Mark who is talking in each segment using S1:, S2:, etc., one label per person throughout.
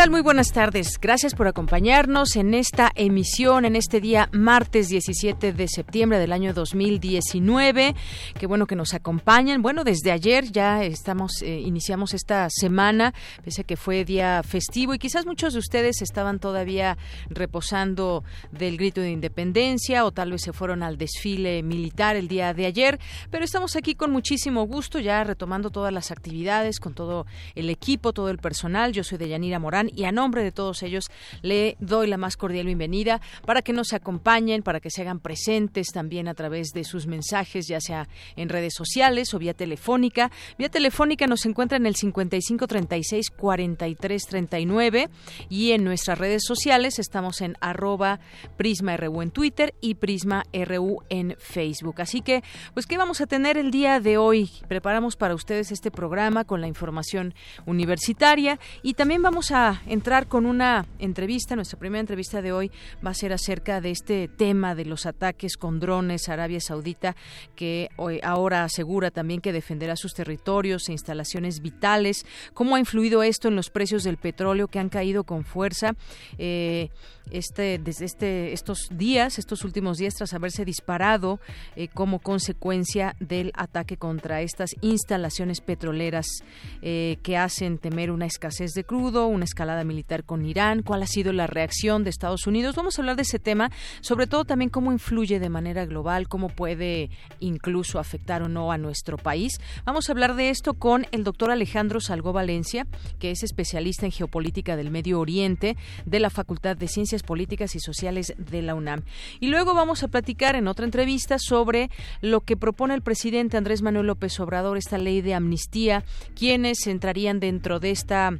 S1: Tal? Muy buenas tardes. Gracias por acompañarnos en esta emisión, en este día martes 17 de septiembre del año 2019. Qué bueno que nos acompañan. Bueno, desde ayer ya estamos, eh, iniciamos esta semana, pese a que fue día festivo y quizás muchos de ustedes estaban todavía reposando del grito de independencia o tal vez se fueron al desfile militar el día de ayer, pero estamos aquí con muchísimo gusto ya retomando todas las actividades con todo el equipo, todo el personal. Yo soy Deyanira Morán y a nombre de todos ellos le doy la más cordial bienvenida para que nos acompañen, para que se hagan presentes también a través de sus mensajes, ya sea en redes sociales o vía telefónica. Vía telefónica nos encuentra en el 5536 4339 y en nuestras redes sociales estamos en arroba Prisma RU en Twitter y Prisma RU en Facebook. Así que, pues, ¿qué vamos a tener el día de hoy? Preparamos para ustedes este programa con la información universitaria y también vamos a entrar con una entrevista. Nuestra primera entrevista de hoy va a ser acerca de este tema de los ataques con drones a Arabia Saudita, que hoy, ahora asegura también que defenderá sus territorios e instalaciones vitales. ¿Cómo ha influido esto en los precios del petróleo que han caído con fuerza? Eh, este, desde este, estos días, estos últimos días, tras haberse disparado eh, como consecuencia del ataque contra estas instalaciones petroleras eh, que hacen temer una escasez de crudo, una escalada militar con Irán, cuál ha sido la reacción de Estados Unidos. Vamos a hablar de ese tema, sobre todo también cómo influye de manera global, cómo puede incluso afectar o no a nuestro país. Vamos a hablar de esto con el doctor Alejandro Salgó Valencia, que es especialista en geopolítica del Medio Oriente de la Facultad de Ciencias Políticas y Sociales de la UNAM. Y luego vamos a platicar en otra entrevista sobre lo que propone el presidente Andrés Manuel López Obrador, esta ley de amnistía, quienes entrarían dentro de esta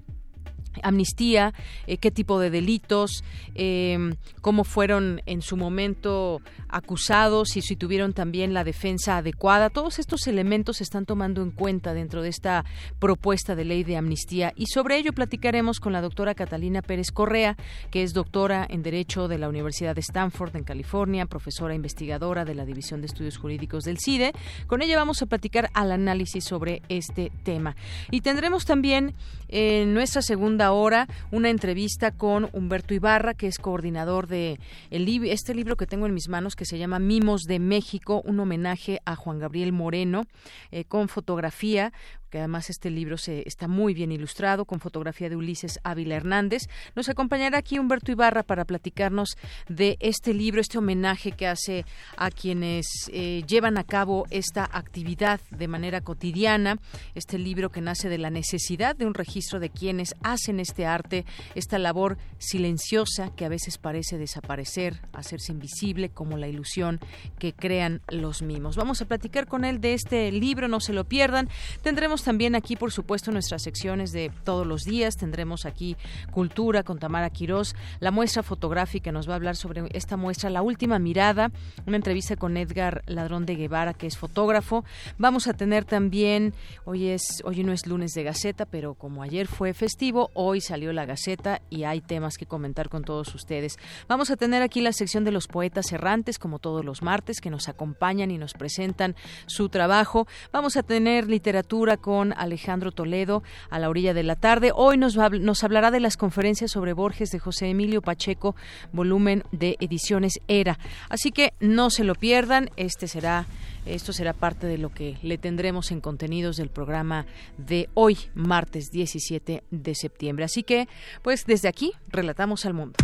S1: amnistía, eh, qué tipo de delitos, eh, cómo fueron en su momento acusados y si tuvieron también la defensa adecuada. Todos estos elementos se están tomando en cuenta dentro de esta propuesta de ley de amnistía y sobre ello platicaremos con la doctora Catalina Pérez Correa, que es doctora en Derecho de la Universidad de Stanford en California, profesora investigadora de la División de Estudios Jurídicos del CIDE. Con ella vamos a platicar al análisis sobre este tema. Y tendremos también en nuestra segunda hora una entrevista con Humberto Ibarra, que es coordinador de este libro que tengo en mis manos que se llama Mimos de México, un homenaje a Juan Gabriel Moreno, eh, con fotografía, que además este libro se, está muy bien ilustrado con fotografía de Ulises Ávila Hernández. Nos acompañará aquí Humberto Ibarra para platicarnos de este libro, este homenaje que hace a quienes eh, llevan a cabo esta actividad de manera cotidiana, este libro que nace de la necesidad de un registro de quienes hacen este arte, esta labor silenciosa que a veces parece desaparecer, hacerse invisible como la ilusión que crean los mimos. Vamos a platicar con él de este libro, no se lo pierdan. Tendremos también aquí, por supuesto, nuestras secciones de todos los días. Tendremos aquí Cultura con Tamara Quirós, la muestra fotográfica nos va a hablar sobre esta muestra, La Última Mirada, una entrevista con Edgar Ladrón de Guevara, que es fotógrafo. Vamos a tener también, hoy es, hoy no es lunes de Gaceta, pero como ayer fue festivo, hoy salió la Gaceta y hay temas que comentar con todos ustedes. Vamos a tener aquí la sección de los poetas errantes, como todos los martes, que nos acompañan y nos presentan su trabajo. Vamos a tener literatura con con Alejandro Toledo a la orilla de la tarde. Hoy nos, nos hablará de las conferencias sobre Borges de José Emilio Pacheco, volumen de ediciones ERA. Así que no se lo pierdan, este será esto será parte de lo que le tendremos en contenidos del programa de hoy, martes 17 de septiembre. Así que, pues desde aquí, relatamos al mundo.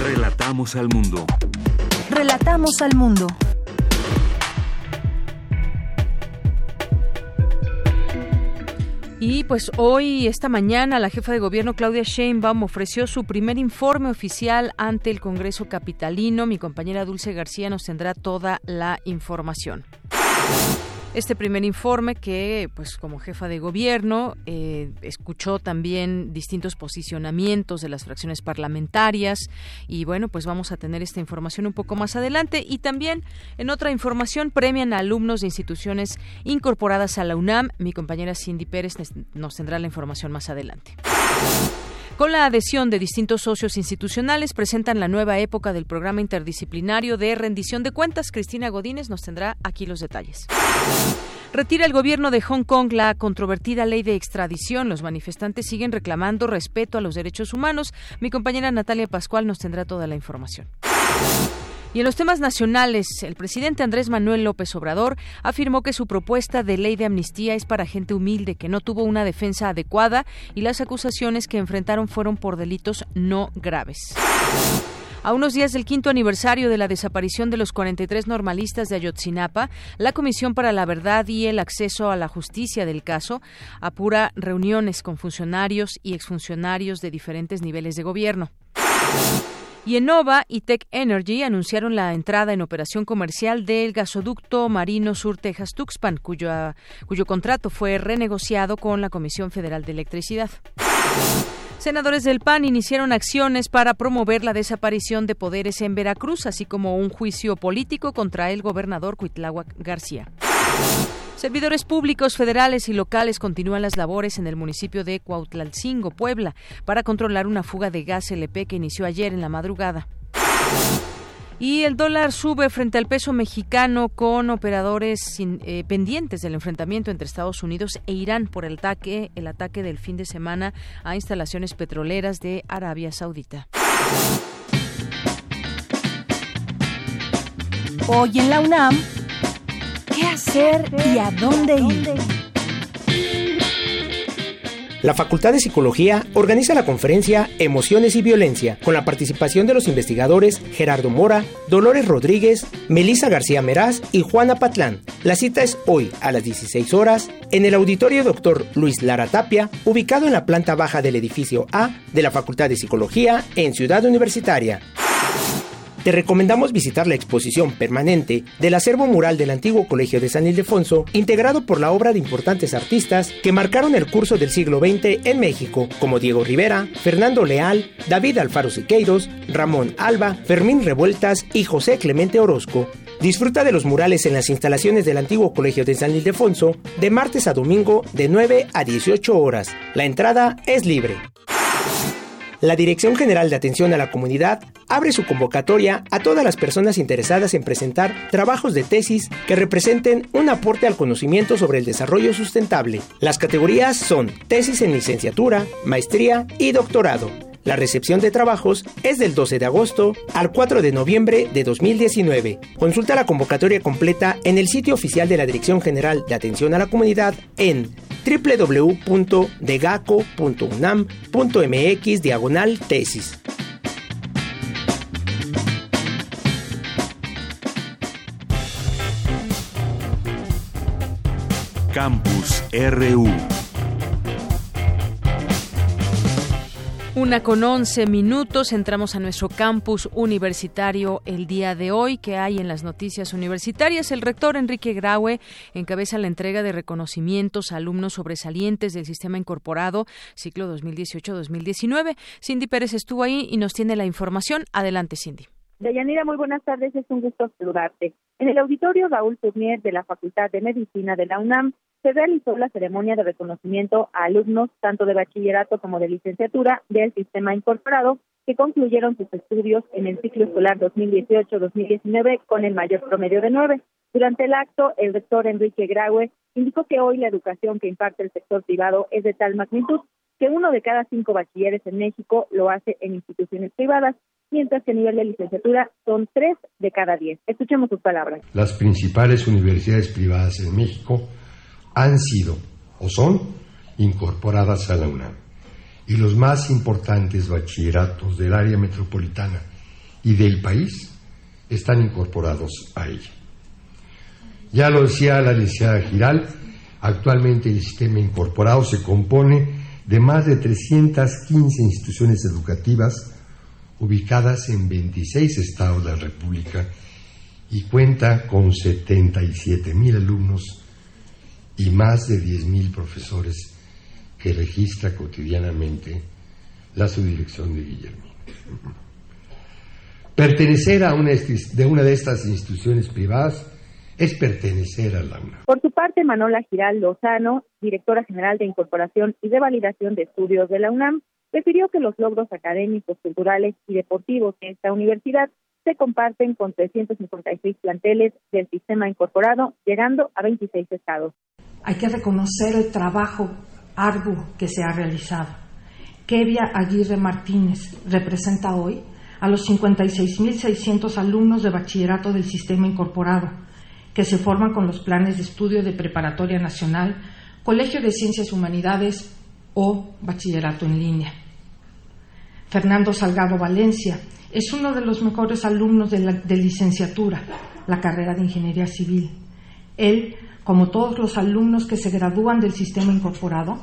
S2: Relatamos al mundo.
S3: Relatamos al mundo.
S1: Y pues hoy, esta mañana, la jefa de gobierno Claudia Sheinbaum ofreció su primer informe oficial ante el Congreso Capitalino. Mi compañera Dulce García nos tendrá toda la información este primer informe que, pues como jefa de gobierno, eh, escuchó también distintos posicionamientos de las fracciones parlamentarias y bueno, pues vamos a tener esta información un poco más adelante y también en otra información premian a alumnos de instituciones incorporadas a la UNAM. Mi compañera Cindy Pérez nos tendrá la información más adelante. Con la adhesión de distintos socios institucionales, presentan la nueva época del programa interdisciplinario de rendición de cuentas. Cristina Godínez nos tendrá aquí los detalles. Retira el gobierno de Hong Kong la controvertida ley de extradición. Los manifestantes siguen reclamando respeto a los derechos humanos. Mi compañera Natalia Pascual nos tendrá toda la información. Y en los temas nacionales, el presidente Andrés Manuel López Obrador afirmó que su propuesta de ley de amnistía es para gente humilde que no tuvo una defensa adecuada y las acusaciones que enfrentaron fueron por delitos no graves. A unos días del quinto aniversario de la desaparición de los 43 normalistas de Ayotzinapa, la Comisión para la Verdad y el Acceso a la Justicia del caso apura reuniones con funcionarios y exfuncionarios de diferentes niveles de gobierno. Y Enova y Tech Energy anunciaron la entrada en operación comercial del gasoducto marino Sur Texas Tuxpan, cuyo, cuyo contrato fue renegociado con la Comisión Federal de Electricidad. Senadores del PAN iniciaron acciones para promover la desaparición de poderes en Veracruz, así como un juicio político contra el gobernador Cuitláhuac García. Servidores públicos federales y locales continúan las labores en el municipio de Cuautlalcingo, Puebla, para controlar una fuga de gas LP que inició ayer en la madrugada. Y el dólar sube frente al peso mexicano con operadores eh, pendientes del enfrentamiento entre Estados Unidos e Irán por el ataque, el ataque del fin de semana a instalaciones petroleras de Arabia Saudita.
S3: Hoy en la UNAM ¿Qué hacer y a dónde ir?
S4: La Facultad de Psicología organiza la conferencia Emociones y Violencia con la participación de los investigadores Gerardo Mora, Dolores Rodríguez, Melisa García Meraz y Juana Patlán. La cita es hoy a las 16 horas en el auditorio Dr. Luis Lara Tapia, ubicado en la planta baja del edificio A de la Facultad de Psicología en Ciudad Universitaria te recomendamos visitar la exposición permanente del acervo mural del antiguo Colegio de San Ildefonso, integrado por la obra de importantes artistas que marcaron el curso del siglo XX en México, como Diego Rivera, Fernando Leal, David Alfaro Siqueiros, Ramón Alba, Fermín Revueltas y José Clemente Orozco. Disfruta de los murales en las instalaciones del antiguo Colegio de San Ildefonso de martes a domingo de 9 a 18 horas. La entrada es libre la Dirección General de Atención a la Comunidad abre su convocatoria a todas las personas interesadas en presentar trabajos de tesis que representen un aporte al conocimiento sobre el desarrollo sustentable. Las categorías son tesis en licenciatura, maestría y doctorado. La recepción de trabajos es del 12 de agosto al 4 de noviembre de 2019. Consulta la convocatoria completa en el sitio oficial de la Dirección General de Atención a la Comunidad en www.degaco.unam.mx diagonal tesis.
S2: Campus RU
S1: Una con once minutos, entramos a nuestro campus universitario el día de hoy. que hay en las noticias universitarias? El rector Enrique Graue encabeza la entrega de reconocimientos a alumnos sobresalientes del sistema incorporado ciclo 2018-2019. Cindy Pérez estuvo ahí y nos tiene la información. Adelante, Cindy.
S5: Deyanira, muy buenas tardes, es un gusto saludarte. En el auditorio Raúl Tournier de la Facultad de Medicina de la UNAM se realizó la ceremonia de reconocimiento a alumnos tanto de bachillerato como de licenciatura del sistema incorporado que concluyeron sus estudios en el ciclo escolar 2018-2019 con el mayor promedio de nueve. Durante el acto, el rector Enrique Graue indicó que hoy la educación que imparte el sector privado es de tal magnitud que uno de cada cinco bachilleres en México lo hace en instituciones privadas, mientras que a nivel de licenciatura son tres de cada diez. Escuchemos sus palabras.
S6: Las principales universidades privadas en México han sido o son incorporadas a la UNAM. Y los más importantes bachilleratos del área metropolitana y del país están incorporados a ella. Ya lo decía la licenciada Giral, Actualmente el sistema incorporado se compone de más de 315 instituciones educativas ubicadas en 26 estados de la República y cuenta con 77 mil alumnos y más de 10 mil profesores que registra cotidianamente la subdirección de Guillermo. Pertenecer a una de una de estas instituciones privadas es pertenecer a la UNAM.
S5: Por su parte, Manola Giral Lozano, directora general de Incorporación y de Validación de Estudios de la UNAM, refirió que los logros académicos, culturales y deportivos de esta universidad se comparten con 356 planteles del sistema incorporado, llegando a 26 estados.
S7: Hay que reconocer el trabajo arduo que se ha realizado. Kevia Aguirre Martínez representa hoy a los 56.600 alumnos de bachillerato del sistema incorporado, que se forman con los planes de estudio de preparatoria nacional, Colegio de Ciencias Humanidades o bachillerato en línea. Fernando Salgado Valencia es uno de los mejores alumnos de, la, de licenciatura, la carrera de Ingeniería Civil. Él, como todos los alumnos que se gradúan del sistema incorporado,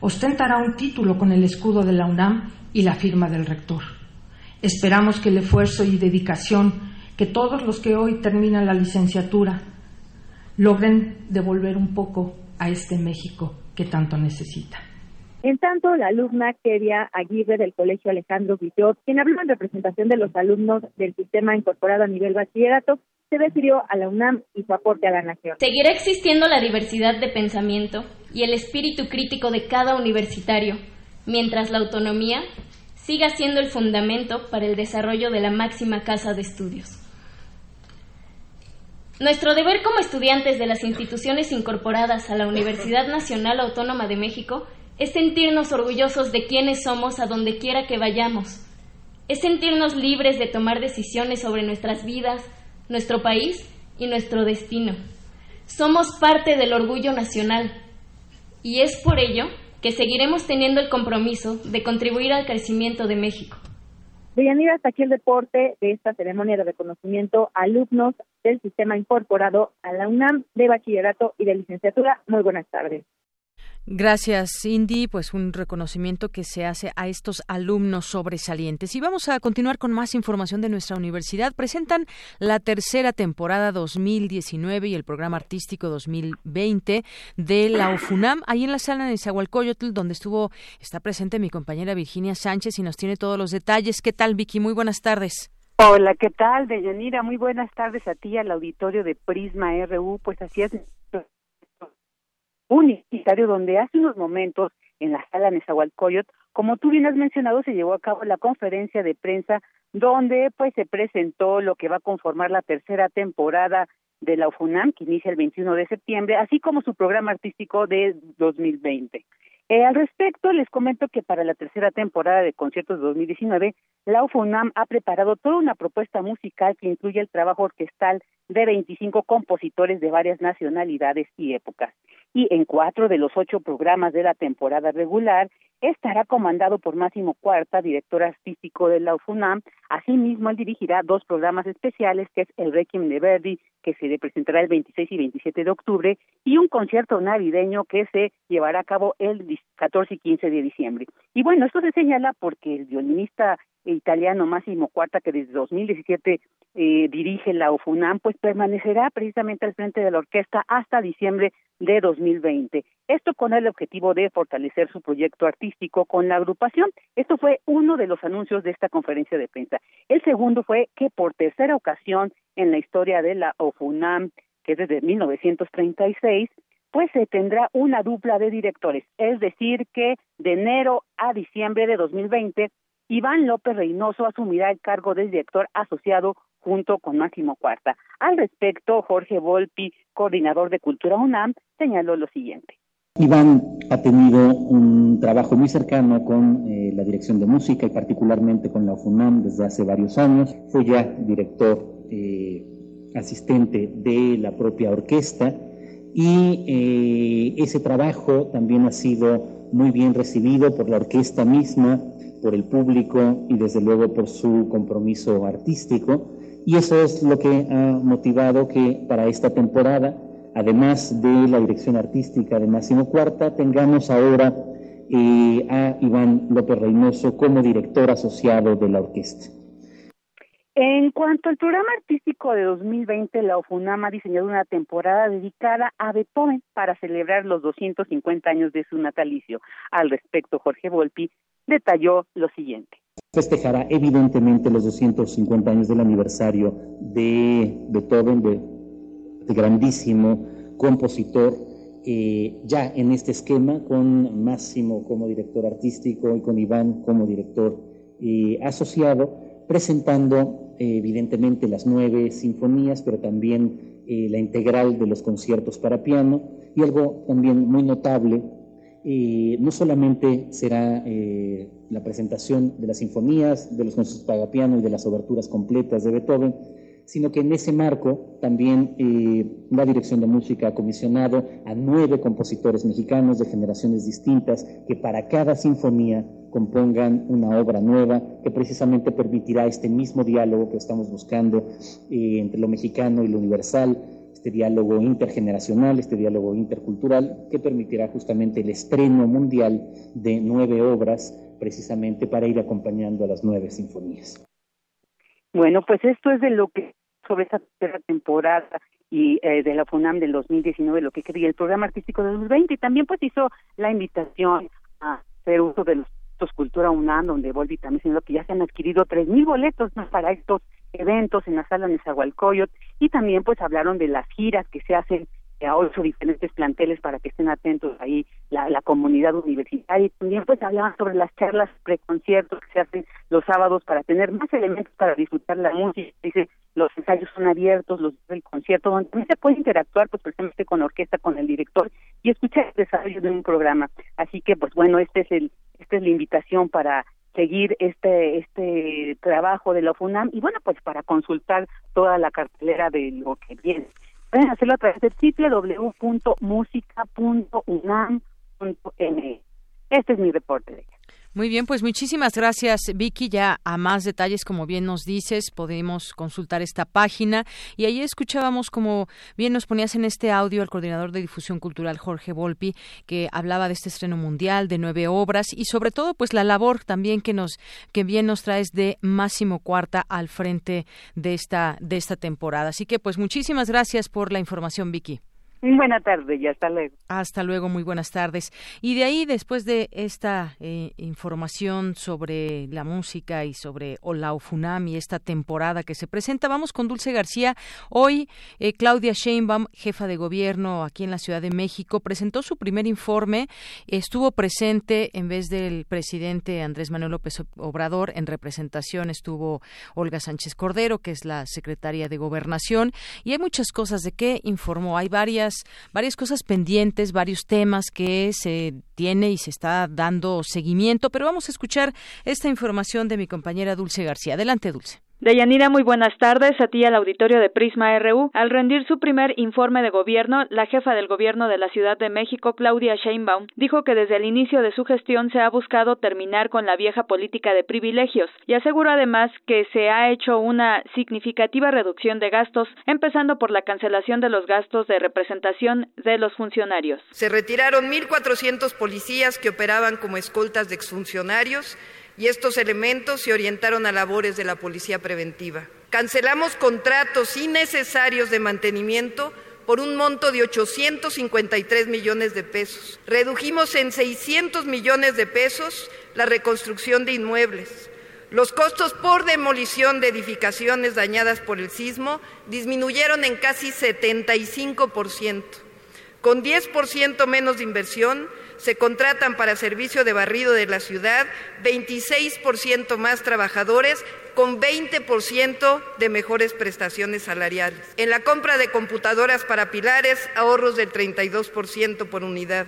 S7: ostentará un título con el escudo de la UNAM y la firma del rector. Esperamos que el esfuerzo y dedicación que todos los que hoy terminan la licenciatura logren devolver un poco a este México que tanto necesita.
S5: En tanto, la alumna Keria Aguirre del Colegio Alejandro Guillot, quien habló en representación de los alumnos del sistema incorporado a nivel bachillerato, se refirió a la UNAM y su aporte a la nación.
S8: Seguirá existiendo la diversidad de pensamiento y el espíritu crítico de cada universitario, mientras la autonomía siga siendo el fundamento para el desarrollo de la máxima casa de estudios. Nuestro deber como estudiantes de las instituciones incorporadas a la Universidad Nacional Autónoma de México es sentirnos orgullosos de quienes somos a donde quiera que vayamos. Es sentirnos libres de tomar decisiones sobre nuestras vidas, nuestro país y nuestro destino. Somos parte del orgullo nacional y es por ello que seguiremos teniendo el compromiso de contribuir al crecimiento de México.
S5: Deyanira, hasta aquí el deporte de esta ceremonia de reconocimiento a alumnos del sistema incorporado a la UNAM de bachillerato y de licenciatura. Muy buenas tardes.
S1: Gracias, Cindy. Pues un reconocimiento que se hace a estos alumnos sobresalientes. Y vamos a continuar con más información de nuestra universidad. Presentan la tercera temporada 2019 y el programa artístico 2020 de la UFUNAM, ahí en la sala de Zahualcoyotl, donde estuvo, está presente mi compañera Virginia Sánchez y nos tiene todos los detalles. ¿Qué tal, Vicky? Muy buenas tardes.
S9: Hola, ¿qué tal, Deyanira? Muy buenas tardes a ti, al auditorio de Prisma RU. Pues así es, universitario donde hace unos momentos en la sala Nezahualcóyotl, como tú bien has mencionado, se llevó a cabo la conferencia de prensa donde pues se presentó lo que va a conformar la tercera temporada de la UFUNAM, que inicia el 21 de septiembre, así como su programa artístico de 2020. Eh, al respecto, les comento que para la tercera temporada de conciertos de 2019, la UFUNAM ha preparado toda una propuesta musical que incluye el trabajo orquestal de 25 compositores de varias nacionalidades y épocas. Y en cuatro de los ocho programas de la temporada regular estará comandado por Máximo Cuarta, director artístico de la UFUNAM. Asimismo, él dirigirá dos programas especiales, que es el Requiem de Verdi, que se presentará el 26 y 27 de octubre, y un concierto navideño que se llevará a cabo el 14 y 15 de diciembre. Y bueno, esto se señala porque el violinista italiano Máximo Cuarta, que desde 2017 eh, dirige la UFUNAM, pues permanecerá precisamente al frente de la orquesta hasta diciembre de 2020. Esto con el objetivo de fortalecer su proyecto artístico con la agrupación. Esto fue uno de los anuncios de esta conferencia de prensa. El segundo fue que por tercera ocasión en la historia de la UFUNAM, que es desde 1936, pues se tendrá una dupla de directores, es decir, que de enero a diciembre de 2020 Iván López Reynoso asumirá el cargo de director asociado junto con Máximo Cuarta. Al respecto, Jorge Volpi, coordinador de Cultura UNAM, señaló lo siguiente.
S10: Iván ha tenido un trabajo muy cercano con eh, la dirección de música y particularmente con la UFUNAM desde hace varios años. Fue ya director eh, asistente de la propia orquesta y eh, ese trabajo también ha sido muy bien recibido por la orquesta misma por el público y desde luego por su compromiso artístico. Y eso es lo que ha motivado que para esta temporada además de la dirección artística de Máximo Cuarta, tengamos ahora eh, a Iván López Reynoso como director asociado de la orquesta.
S9: En cuanto al programa artístico de 2020, la OFUNAM ha diseñado una temporada dedicada a Beethoven para celebrar los 250 años de su natalicio. Al respecto, Jorge Volpi detalló lo siguiente.
S10: Festejará evidentemente los 250 años del aniversario de Beethoven, de, grandísimo compositor, eh, ya en este esquema con Máximo como director artístico y con Iván como director eh, asociado, presentando evidentemente las nueve sinfonías, pero también eh, la integral de los conciertos para piano y algo también muy notable, eh, no solamente será eh, la presentación de las sinfonías, de los conciertos para piano y de las oberturas completas de Beethoven, sino que en ese marco también la Dirección de Música ha comisionado a nueve compositores mexicanos de generaciones distintas que para cada sinfonía compongan una obra nueva que precisamente permitirá este mismo diálogo que estamos buscando eh, entre lo mexicano y lo universal, este diálogo intergeneracional, este diálogo intercultural, que permitirá justamente el estreno mundial de nueve obras precisamente para ir acompañando a las nueve sinfonías.
S9: Bueno, pues esto es de lo que sobre esta tercera temporada y eh, de la FUNAM del 2019, lo que quería el programa artístico de 2020 y también pues hizo la invitación a hacer uso de los Cultura UNAM, donde Volvi también señaló que ya se han adquirido tres mil boletos para estos eventos en la sala Nezahualcóyotl y también pues hablaron de las giras que se hacen a ocho diferentes planteles para que estén atentos ahí la, la comunidad universitaria y también pues hablaban sobre las charlas preconciertos que se hacen los sábados para tener más elementos para disfrutar la música dice los ensayos son abiertos los del concierto donde también se puede interactuar pues precisamente con la orquesta con el director y escuchar el desarrollo de un programa. Así que pues bueno este es el esta es la invitación para seguir este este trabajo de la FUNAM y bueno pues para consultar toda la cartelera de lo que viene. Pueden hacerlo a través de www.musica.unam.mx este es mi reporte de
S1: muy bien, pues muchísimas gracias, Vicky. Ya a más detalles, como bien nos dices, podemos consultar esta página. Y ahí escuchábamos, como bien nos ponías en este audio, al coordinador de difusión cultural, Jorge Volpi, que hablaba de este estreno mundial, de nueve obras y sobre todo, pues la labor también que nos, que bien nos traes de Máximo Cuarta al frente de esta, de esta temporada. Así que, pues muchísimas gracias por la información, Vicky.
S9: Buenas tardes y hasta luego.
S1: Hasta luego, muy buenas tardes. Y de ahí, después de esta eh, información sobre la música y sobre Olao Funami, esta temporada que se presenta, vamos con Dulce García. Hoy, eh, Claudia Sheinbaum, jefa de gobierno aquí en la Ciudad de México, presentó su primer informe. Estuvo presente, en vez del presidente Andrés Manuel López Obrador, en representación estuvo Olga Sánchez Cordero, que es la secretaria de Gobernación. Y hay muchas cosas de qué informó. Hay varias varias, cosas pendientes, varios temas que se tiene y se está dando seguimiento, pero vamos a escuchar esta información de mi compañera Dulce García. Adelante, Dulce.
S11: Deyanira, muy buenas tardes a ti al auditorio de Prisma RU. Al rendir su primer informe de gobierno, la jefa del gobierno de la Ciudad de México, Claudia Sheinbaum, dijo que desde el inicio de su gestión se ha buscado terminar con la vieja política de privilegios y aseguró además que se ha hecho una significativa reducción de gastos, empezando por la cancelación de los gastos de representación de los funcionarios.
S12: Se retiraron 1.400 policías que operaban como escoltas de exfuncionarios y estos elementos se orientaron a labores de la policía preventiva. Cancelamos contratos innecesarios de mantenimiento por un monto de 853 millones de pesos. Redujimos en 600 millones de pesos la reconstrucción de inmuebles. Los costos por demolición de edificaciones dañadas por el sismo disminuyeron en casi 75%. Con 10% menos de inversión, se contratan para servicio de barrido de la ciudad 26% más trabajadores con 20% de mejores prestaciones salariales. En la compra de computadoras para pilares, ahorros del 32% por unidad.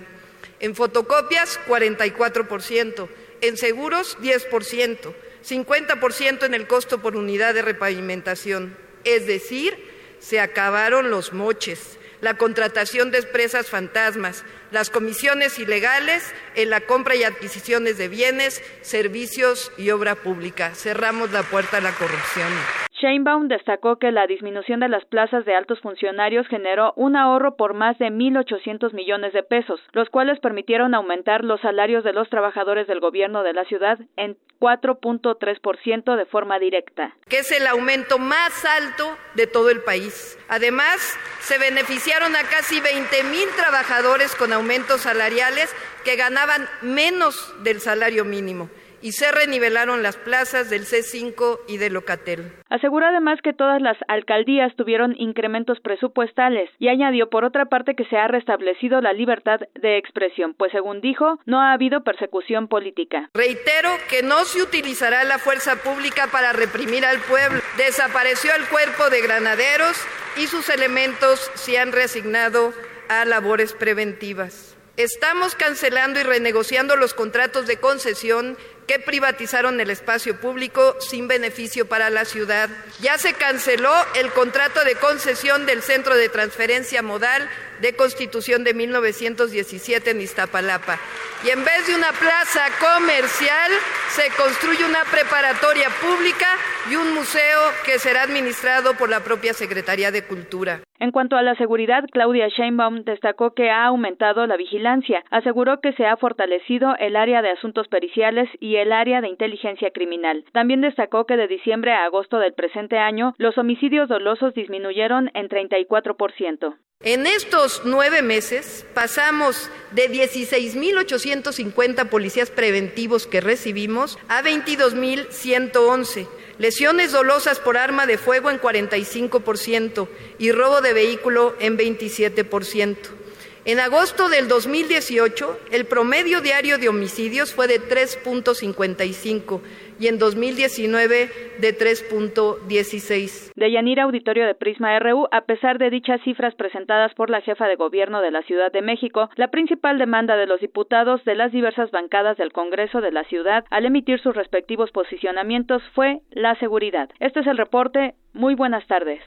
S12: En fotocopias, 44%. En seguros, 10%. 50% en el costo por unidad de repavimentación. Es decir, se acabaron los moches la contratación de empresas fantasmas, las comisiones ilegales en la compra y adquisiciones de bienes, servicios y obra pública. Cerramos la puerta a la corrupción.
S11: Sheinbaum destacó que la disminución de las plazas de altos funcionarios generó un ahorro por más de 1.800 millones de pesos, los cuales permitieron aumentar los salarios de los trabajadores del gobierno de la ciudad en 4.3% de forma directa.
S12: Que es el aumento más alto de todo el país. Además, se beneficiaron a casi 20 mil trabajadores con aumentos salariales que ganaban menos del salario mínimo y se renivelaron las plazas del C5 y de Locatel.
S11: Aseguró además que todas las alcaldías tuvieron incrementos presupuestales y añadió por otra parte que se ha restablecido la libertad de expresión, pues según dijo, no ha habido persecución política.
S12: Reitero que no se utilizará la fuerza pública para reprimir al pueblo. Desapareció el cuerpo de granaderos y sus elementos se han reasignado a labores preventivas. Estamos cancelando y renegociando los contratos de concesión que privatizaron el espacio público sin beneficio para la ciudad. Ya se canceló el contrato de concesión del Centro de Transferencia Modal de Constitución de 1917 en Iztapalapa. Y en vez de una plaza comercial, se construye una preparatoria pública y un museo que será administrado por la propia Secretaría de Cultura.
S11: En cuanto a la seguridad, Claudia Sheinbaum destacó que ha aumentado la vigilancia. Aseguró que se ha fortalecido el área de asuntos periciales y el área de inteligencia criminal. También destacó que de diciembre a agosto del presente año, los homicidios dolosos disminuyeron en 34%.
S12: En estos nueve meses pasamos de 16.850 policías preventivos que recibimos a 22.111. Lesiones dolosas por arma de fuego en 45% y robo de vehículo en 27%. En agosto del 2018, el promedio diario de homicidios fue de 3.55 y en 2019 de 3.16.
S11: De Yanira Auditorio de Prisma RU, a pesar de dichas cifras presentadas por la jefa de gobierno de la Ciudad de México, la principal demanda de los diputados de las diversas bancadas del Congreso de la ciudad al emitir sus respectivos posicionamientos fue la seguridad. Este es el reporte. Muy buenas tardes.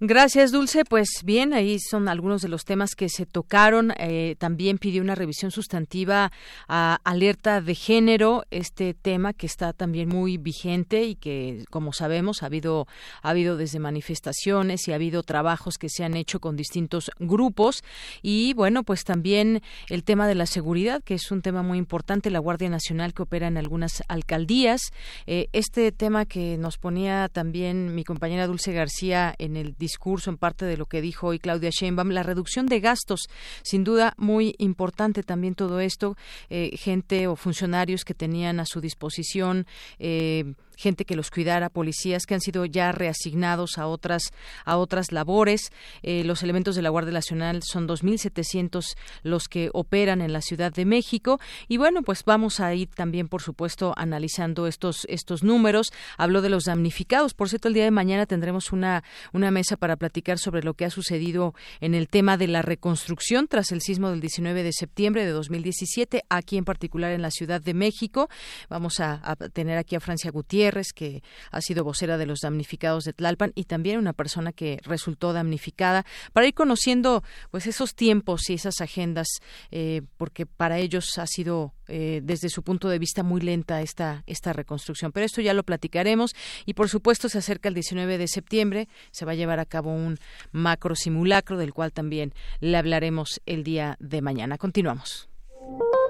S1: Gracias, Dulce. Pues bien, ahí son algunos de los temas que se tocaron. Eh, también pidió una revisión sustantiva a alerta de género, este tema que está también muy vigente y que, como sabemos, ha habido, ha habido desde manifestaciones y ha habido trabajos que se han hecho con distintos grupos. Y bueno, pues también el tema de la seguridad, que es un tema muy importante, la Guardia Nacional que opera en algunas alcaldías. Eh, este tema que nos ponía también mi compañera Dulce García en el discurso en parte de lo que dijo hoy Claudia Sheinbaum, la reducción de gastos, sin duda muy importante también todo esto, eh, gente o funcionarios que tenían a su disposición eh, gente que los cuidara, policías que han sido ya reasignados a otras a otras labores. Eh, los elementos de la Guardia Nacional son 2.700 los que operan en la Ciudad de México y bueno, pues vamos a ir también, por supuesto, analizando estos estos números. Habló de los damnificados. Por cierto, el día de mañana tendremos una una mesa para platicar sobre lo que ha sucedido en el tema de la reconstrucción tras el sismo del 19 de septiembre de 2017, aquí en particular en la Ciudad de México. Vamos a, a tener aquí a Francia Gutiérrez que ha sido vocera de los damnificados de Tlalpan y también una persona que resultó damnificada, para ir conociendo pues esos tiempos y esas agendas, eh, porque para ellos ha sido eh, desde su punto de vista muy lenta esta, esta reconstrucción. Pero esto ya lo platicaremos y por supuesto se acerca el 19 de septiembre, se va a llevar a cabo un macro simulacro del cual también le hablaremos el día de mañana. Continuamos.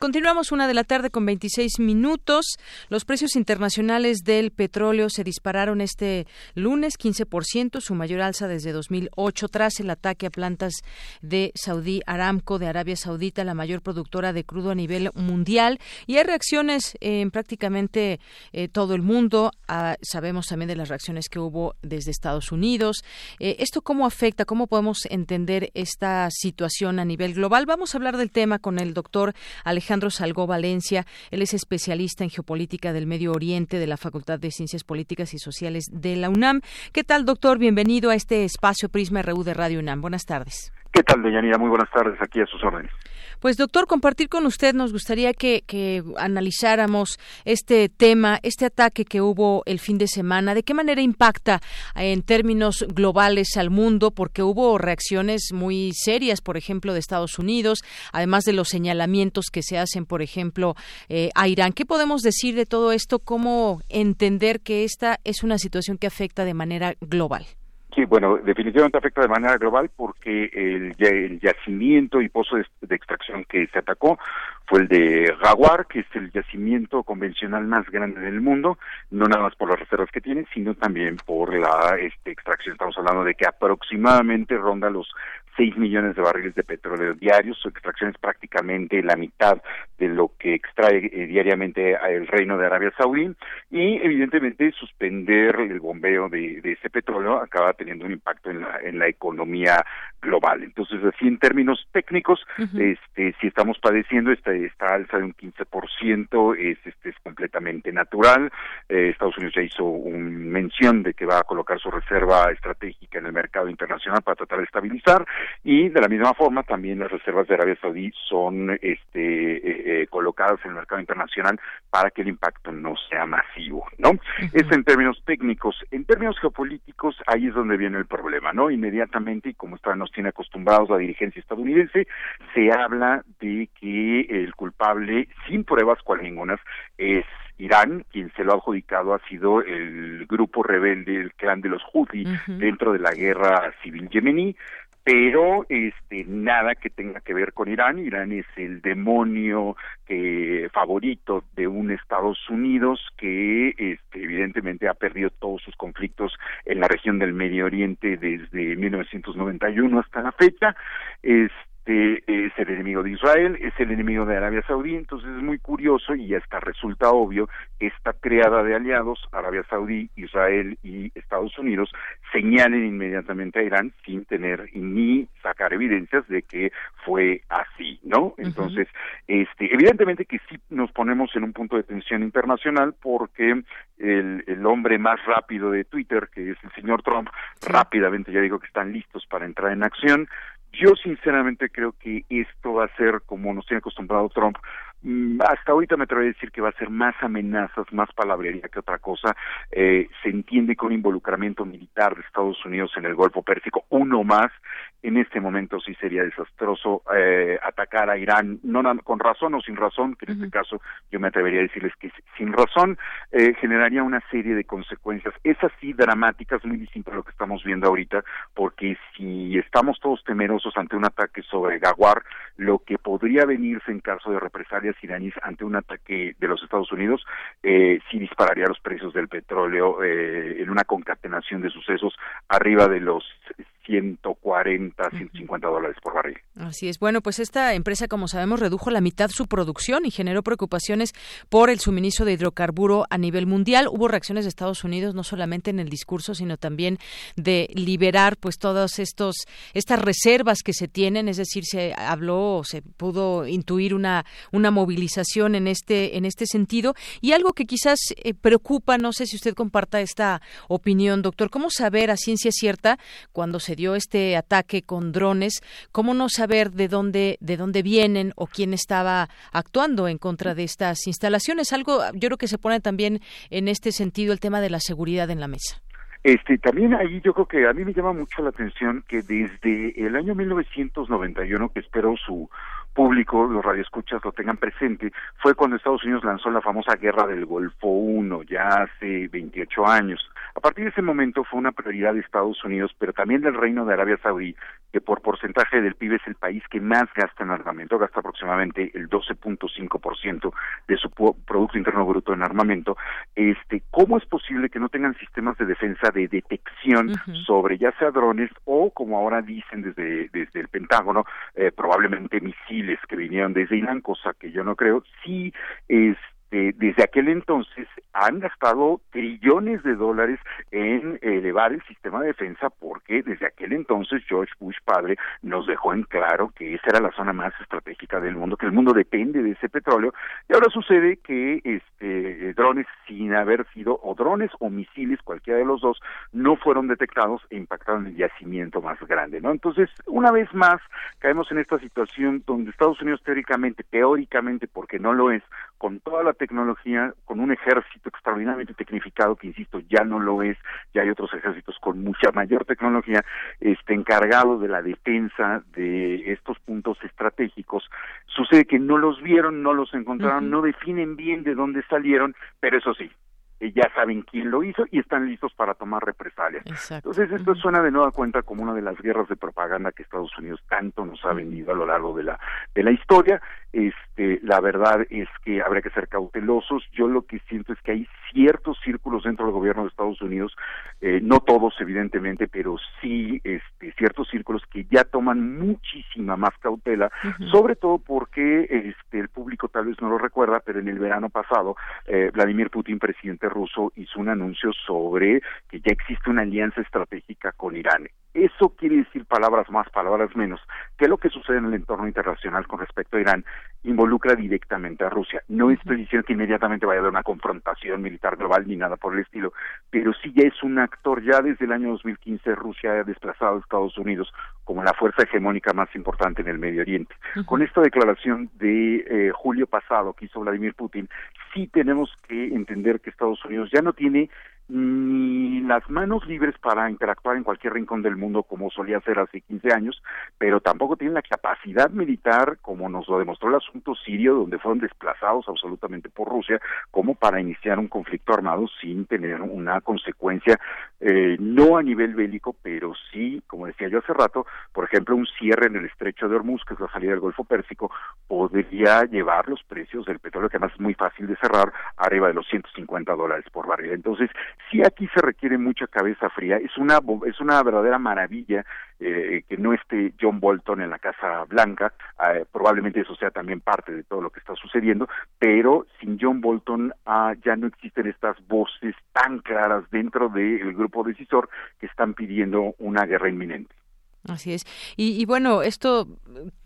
S1: Continuamos una de la tarde con 26 minutos. Los precios internacionales del petróleo se dispararon este lunes 15%, su mayor alza desde 2008 tras el ataque a plantas de Saudi Aramco de Arabia Saudita, la mayor productora de crudo a nivel mundial. Y hay reacciones en prácticamente eh, todo el mundo. Ah, sabemos también de las reacciones que hubo desde Estados Unidos. Eh, ¿Esto cómo afecta? ¿Cómo podemos entender esta situación a nivel global? Vamos a hablar del tema con el doctor Alejandro Alejandro Salgó Valencia. Él es especialista en geopolítica del Medio Oriente de la Facultad de Ciencias Políticas y Sociales de la UNAM. ¿Qué tal, doctor? Bienvenido a este espacio Prisma RU de Radio UNAM. Buenas tardes.
S13: ¿Qué tal, Deyanira? Muy buenas tardes, aquí a sus órdenes.
S1: Pues doctor, compartir con usted nos gustaría que, que, analizáramos este tema, este ataque que hubo el fin de semana, de qué manera impacta en términos globales al mundo, porque hubo reacciones muy serias, por ejemplo, de Estados Unidos, además de los señalamientos que se hacen, por ejemplo, eh, a Irán. ¿Qué podemos decir de todo esto? ¿Cómo entender que esta es una situación que afecta de manera global?
S13: Sí, bueno, definitivamente afecta de manera global porque el, yacimiento y pozo de, extracción que se atacó fue el de Jaguar, que es el yacimiento convencional más grande del mundo, no nada más por las reservas que tiene, sino también por la este, extracción. Estamos hablando de que aproximadamente ronda los 6 millones de barriles de petróleo diarios, su extracción es prácticamente la mitad de lo que extrae eh, diariamente el Reino de Arabia Saudí y evidentemente suspender el bombeo de, ese petróleo acaba teniendo un impacto en la, en la economía global. Entonces, así en términos técnicos, este, si estamos padeciendo esta, esta alza de un 15%, es, este, es completamente natural. Eh, Estados Unidos ya hizo una mención de que va a colocar su reserva estratégica en el mercado internacional para tratar de estabilizar y de la misma forma también las reservas de Arabia Saudí son este, eh, eh, colocadas en el mercado internacional para que el impacto no sea masivo, ¿no? Es en términos técnicos. En términos geopolíticos, ahí es donde viene el problema, ¿no? Inmediatamente, y como está, nos tiene acostumbrados la dirigencia estadounidense, se habla de que el culpable, sin pruebas cual ninguna, es Irán, quien se lo ha adjudicado ha sido el grupo rebelde, el clan de los Houthi, dentro de la guerra civil yemení pero este nada que tenga que ver con Irán. Irán es el demonio que favorito de un Estados Unidos que este, evidentemente ha perdido todos sus conflictos en la región del Medio Oriente desde 1991 hasta la fecha. Este, es el enemigo de Israel, es el enemigo de Arabia Saudí, entonces es muy curioso y hasta resulta obvio esta creada de aliados, Arabia Saudí, Israel y Estados Unidos, señalen inmediatamente a Irán sin tener ni sacar evidencias de que fue así, ¿no? Entonces, este, evidentemente que sí nos ponemos en un punto de tensión internacional porque el, el hombre más rápido de Twitter, que es el señor Trump, rápidamente ya digo que están listos para entrar en acción, yo sinceramente creo que esto va a ser, como nos tiene acostumbrado Trump, hasta ahorita me atrevo a decir que va a ser más amenazas, más palabrería que otra cosa. Eh, se entiende que un involucramiento militar de Estados Unidos en el Golfo Pérsico, uno más, en este momento sí sería desastroso eh, atacar a Irán, no con razón o sin razón, que en este caso yo me atrevería a decirles que sin razón, eh, generaría una serie de consecuencias, esas sí dramáticas, muy distinto a lo que estamos viendo ahorita, porque si estamos todos temerosos ante un ataque sobre Gaguar, lo que podría venirse en caso de iraníes ante un ataque de los Estados Unidos, eh, sí dispararía los precios del petróleo eh, en una concatenación de sucesos arriba de los 140, 150 dólares por barril.
S1: Así es. Bueno, pues esta empresa, como sabemos, redujo la mitad su producción y generó preocupaciones por el suministro de hidrocarburo a nivel mundial. Hubo reacciones de Estados Unidos no solamente en el discurso, sino también de liberar pues todas estos estas reservas que se tienen, es decir, se habló, se pudo intuir una una movilización en este en este sentido y algo que quizás eh, preocupa, no sé si usted comparta esta opinión, doctor, cómo saber a ciencia cierta cuando se dio este ataque con drones, cómo no saber de dónde de dónde vienen o quién estaba actuando en contra de estas instalaciones. Algo yo creo que se pone también en este sentido el tema de la seguridad en la mesa.
S13: Este, también ahí yo creo que a mí me llama mucho la atención que desde el año 1991, que espero su público, los radioescuchas lo tengan presente, fue cuando Estados Unidos lanzó la famosa Guerra del Golfo I, ya hace 28 años. A partir de ese momento fue una prioridad de Estados Unidos, pero también del Reino de Arabia Saudí, que por porcentaje del PIB es el país que más gasta en armamento, gasta aproximadamente el 12.5% de su Producto Interno Bruto en armamento. Este, ¿Cómo es posible que no tengan sistemas de defensa de detección sobre ya sea drones o, como ahora dicen desde, desde el Pentágono, eh, probablemente misiles que vinieron desde Irán, cosa que yo no creo, sí es este, desde aquel entonces han gastado trillones de dólares en elevar el sistema de defensa porque desde aquel entonces George Bush padre nos dejó en claro que esa era la zona más estratégica del mundo, que el mundo depende de ese petróleo y ahora sucede que este drones sin haber sido o drones o misiles cualquiera de los dos no fueron detectados e impactaron el yacimiento más grande, ¿no? Entonces, una vez más caemos en esta situación donde Estados Unidos teóricamente, teóricamente porque no lo es, con toda la tecnología, con un ejército extraordinariamente tecnificado que insisto ya no lo es, ya hay otros ejércitos con mucha mayor tecnología, este encargado de la defensa de estos puntos estratégicos, sucede que no los vieron, no los encontraron, no definen bien de dónde salieron, pero eso sí, ya saben quién lo hizo y están listos para tomar represalias. Entonces esto suena de nueva cuenta como una de las guerras de propaganda que Estados Unidos tanto nos ha vendido a lo largo de la de la historia. Este, la verdad es que habría que ser cautelosos. Yo lo que siento es que hay ciertos círculos dentro del gobierno de Estados Unidos, eh, no todos evidentemente, pero sí este, ciertos círculos que ya toman muchísima más cautela, sobre todo porque este, el público tal vez no lo recuerda, pero en el verano pasado eh, Vladimir Putin, presidente ruso hizo un anuncio sobre que ya existe una alianza estratégica con Irán. Eso quiere decir palabras más, palabras menos, que lo que sucede en el entorno internacional con respecto a Irán involucra directamente a Rusia. No estoy diciendo que inmediatamente vaya a haber una confrontación militar global ni nada por el estilo, pero sí ya es un actor, ya desde el año 2015 Rusia ha desplazado a Estados Unidos como la fuerza hegemónica más importante en el Medio Oriente. Con esta declaración de eh, julio pasado que hizo Vladimir Putin, sí tenemos que entender que Estados Unidos ya no tiene ni las manos libres para interactuar en cualquier rincón del mundo como solía hacer hace 15 años, pero tampoco tienen la capacidad militar, como nos lo demostró el asunto sirio, donde fueron desplazados absolutamente por Rusia, como para iniciar un conflicto armado sin tener una consecuencia, eh, no a nivel bélico, pero sí, como decía yo hace rato, por ejemplo, un cierre en el estrecho de Hormuz, que es la salida del Golfo Pérsico, podría llevar los precios del petróleo, que además es muy fácil de cerrar, arriba de los 150 dólares por barril. Entonces, sí aquí se requiere mucha cabeza fría. Es una es una verdadera maravilla eh, que no esté John Bolton en la Casa Blanca. Eh, probablemente eso sea también parte de todo lo que está sucediendo, pero sin John Bolton ah, ya no existen estas voces tan claras dentro del grupo decisor que están pidiendo una guerra inminente.
S1: Así es. Y, y, bueno, esto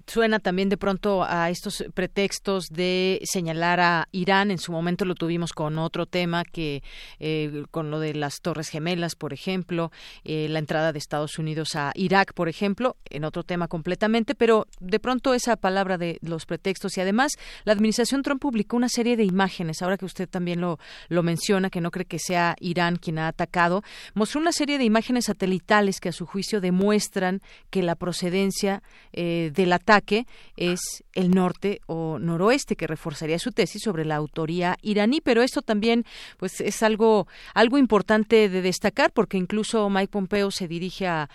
S1: suena también de pronto a estos pretextos de señalar a Irán. En su momento lo tuvimos con otro tema que eh, con lo de las Torres Gemelas, por ejemplo, eh, la entrada de Estados Unidos a Irak, por ejemplo, en otro tema completamente. Pero de pronto esa palabra de los pretextos y además la administración Trump publicó una serie de imágenes. Ahora que usted también lo lo menciona, que no cree que sea Irán quien ha atacado, mostró una serie de imágenes satelitales que a su juicio demuestran que la procedencia eh, del ataque que es el norte o noroeste, que reforzaría su tesis sobre la autoría iraní. Pero esto también pues, es algo, algo importante de destacar, porque incluso Mike Pompeo se dirige a,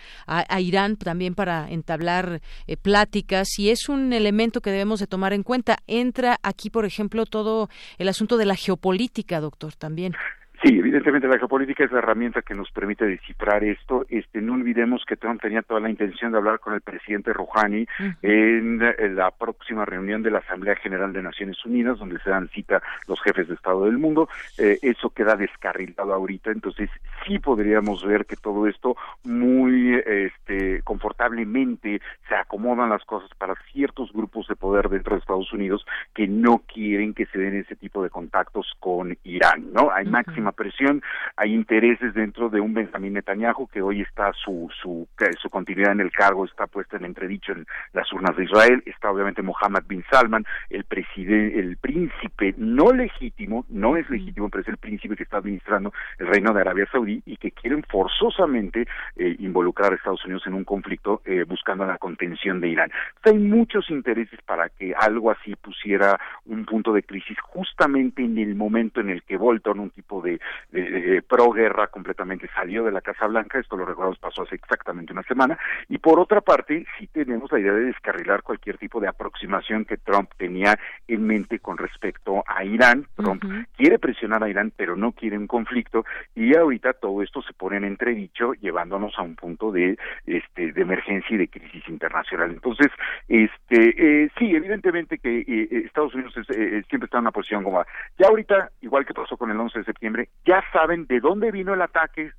S1: Irán también para entablar eh, pláticas y es un elemento que debemos de tomar en cuenta. Entra aquí, por ejemplo, todo el asunto de la geopolítica, doctor, también.
S13: Sí, evidentemente la geopolítica es la herramienta que nos permite descifrar esto. Este, no olvidemos que Trump tenía toda la intención de hablar con el presidente Rouhani en, la próxima reunión de la Asamblea General de Naciones Unidas, donde se dan cita los jefes de Estado del mundo. Eh, eso queda descarrilado ahorita, entonces sí podríamos ver que todo esto muy este, confortablemente se acomodan las cosas para ciertos grupos de poder dentro de Estados Unidos que no quieren que se den ese tipo de contactos con Irán, ¿no? Hay máxima presión, hay intereses dentro de un Benjamín Netanyahu que hoy está su, su, su continuidad en el cargo está puesta en entredicho en las urnas de Israel, está obviamente Mohammed bin Salman, el presidente, el príncipe no legítimo, no es legítimo, pero es el príncipe que está administrando el reino de Arabia Saudí y que quieren forzosamente eh, involucrar a Estados Unidos en un conflicto eh, buscando la contención de Irán. hay muchos intereses para que algo así pusiera un punto de crisis justamente en el momento en el que Bolton, un tipo de de, pro guerra completamente salió de la Casa Blanca, esto lo recordamos pasó hace exactamente una semana, y por otra parte sí tenemos la idea de descarrilar cualquier tipo de aproximación que Trump tenía en mente con respecto a Irán. Trump quiere presionar a Irán, pero no quiere un conflicto, y ahorita todo esto se pone en entredicho, llevándonos a un punto de, este, de emergencia y de crisis internacional. Entonces, este, eh, sí, evidentemente que eh, Estados Unidos eh, siempre está en una posición como, ya ahorita, igual que pasó con el 11 de septiembre, ya saben de dónde vino el ataque,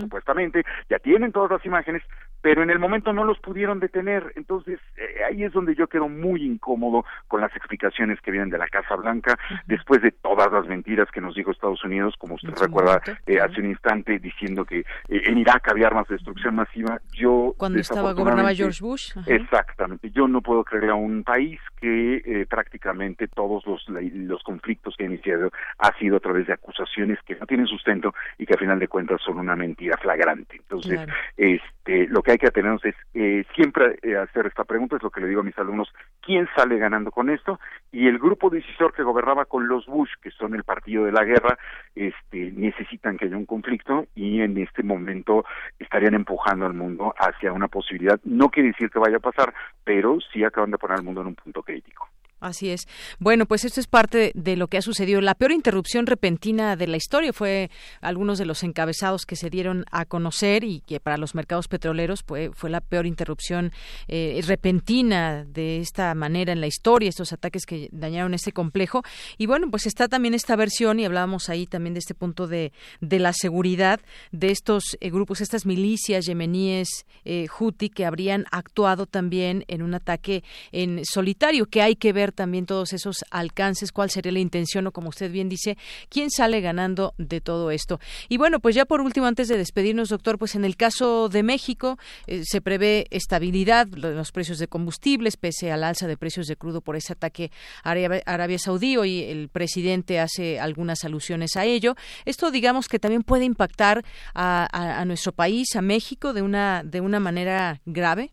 S13: supuestamente, ya tienen todas las imágenes, pero en el momento no los pudieron detener. Entonces, eh, ahí es donde yo quedo muy incómodo con las explicaciones que vienen de la Casa Blanca, después de todas las mentiras que nos dijo Estados Unidos, como usted recuerda eh, hace un instante, diciendo que eh, en Irak había armas de destrucción masiva. Yo
S1: Cuando estaba gobernaba George Bush.
S13: Exactamente. Yo no puedo creer a un país que prácticamente todos los, los conflictos que ha iniciado ha sido a través de acusaciones que no tienen sustento y que a final de cuentas son una mentira flagrante. Entonces, este, lo que hay que atenernos es eh, siempre eh, hacer esta pregunta, es lo que le digo a mis alumnos, ¿quién sale ganando con esto? Y el grupo decisor que gobernaba con los Bush, que son el partido de la guerra, este, necesitan que haya un conflicto y en este momento estarían empujando al mundo hacia una posibilidad. No quiere decir que vaya a pasar, pero sí acaban de poner al mundo en un punto crítico.
S1: Así es. Bueno, pues esto es parte de lo que ha sucedido. La peor interrupción repentina de la historia fue algunos de los encabezados que se dieron a conocer y que para los mercados petroleros fue, fue la peor interrupción eh, repentina de esta manera en la historia, estos ataques que dañaron este complejo. Y bueno, pues está también esta versión, y hablábamos ahí también de este punto de, de la seguridad de estos eh, grupos, estas milicias yemeníes eh, Houthi que habrían actuado también en un ataque en solitario, que hay que ver también todos esos alcances, cuál sería la intención o como usted bien dice, quién sale ganando de todo esto. Y bueno, pues ya por último, antes de despedirnos, doctor, pues en el caso de México eh, se prevé estabilidad de los precios de combustibles pese al alza de precios de crudo por ese ataque a Arabia, Saudí. y el presidente hace algunas alusiones a ello. Esto, digamos, que también puede impactar a, a nuestro país, a México, de una, de una manera grave.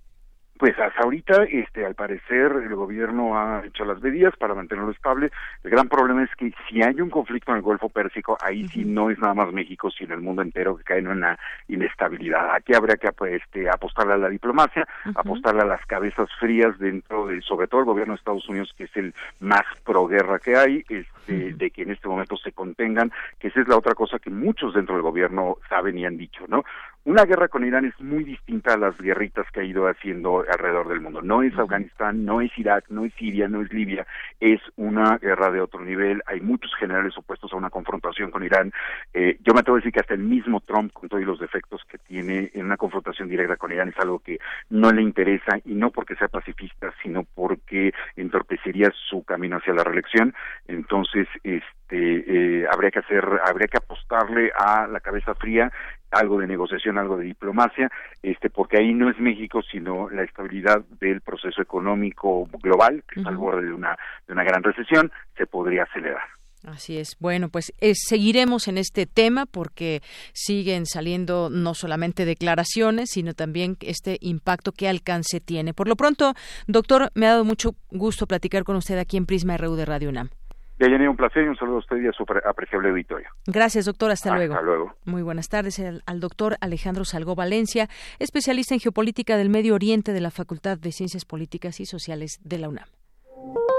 S13: Pues hasta ahorita, este, al parecer, el gobierno ha hecho las medidas para mantenerlo estable. El gran problema es que si hay un conflicto en el Golfo Pérsico, ahí sí no es nada más México, sino el mundo entero que cae en una inestabilidad. Aquí habría que pues, este, apostarle a la diplomacia, apostarle a las cabezas frías dentro de, sobre todo el gobierno de Estados Unidos, que es el más pro guerra que hay, este, de que en este momento se contengan, que esa es la otra cosa que muchos dentro del gobierno saben y han dicho, ¿no? Una guerra con Irán es muy distinta a las guerritas que ha ido haciendo alrededor del mundo. No es Afganistán, no es Irak, no es Siria, no es Libia, es una guerra de otro nivel. Hay muchos generales opuestos a una confrontación con Irán. Eh, yo me atrevo a decir que hasta el mismo Trump, con todos los defectos que tiene en una confrontación directa con Irán, es algo que no le interesa y no porque sea pacifista, sino porque entorpecería su camino hacia la reelección. Entonces, este eh, habría que hacer, habría que apostarle a la cabeza fría algo de negociación, algo de diplomacia, este, porque ahí no es México, sino la estabilidad del proceso económico global, que está al borde de una, de una gran recesión, se podría acelerar.
S1: Así es. Bueno, pues eh, seguiremos en este tema porque siguen saliendo no solamente declaraciones, sino también este impacto que alcance tiene. Por lo pronto, doctor, me ha dado mucho gusto platicar con usted aquí en Prisma RU de Radio UNAM.
S13: Deyanira, un placer y un saludo a usted y a su apreciable auditorio.
S1: Gracias, doctor. Hasta, luego.
S13: Hasta luego.
S1: Muy buenas tardes al, doctor Alejandro Salgó Valencia, especialista en geopolítica del Medio Oriente de la Facultad de Ciencias Políticas y Sociales de la UNAM.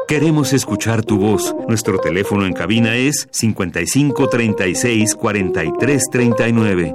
S2: Queremos escuchar tu voz. Nuestro teléfono en cabina es 55 36 43 39.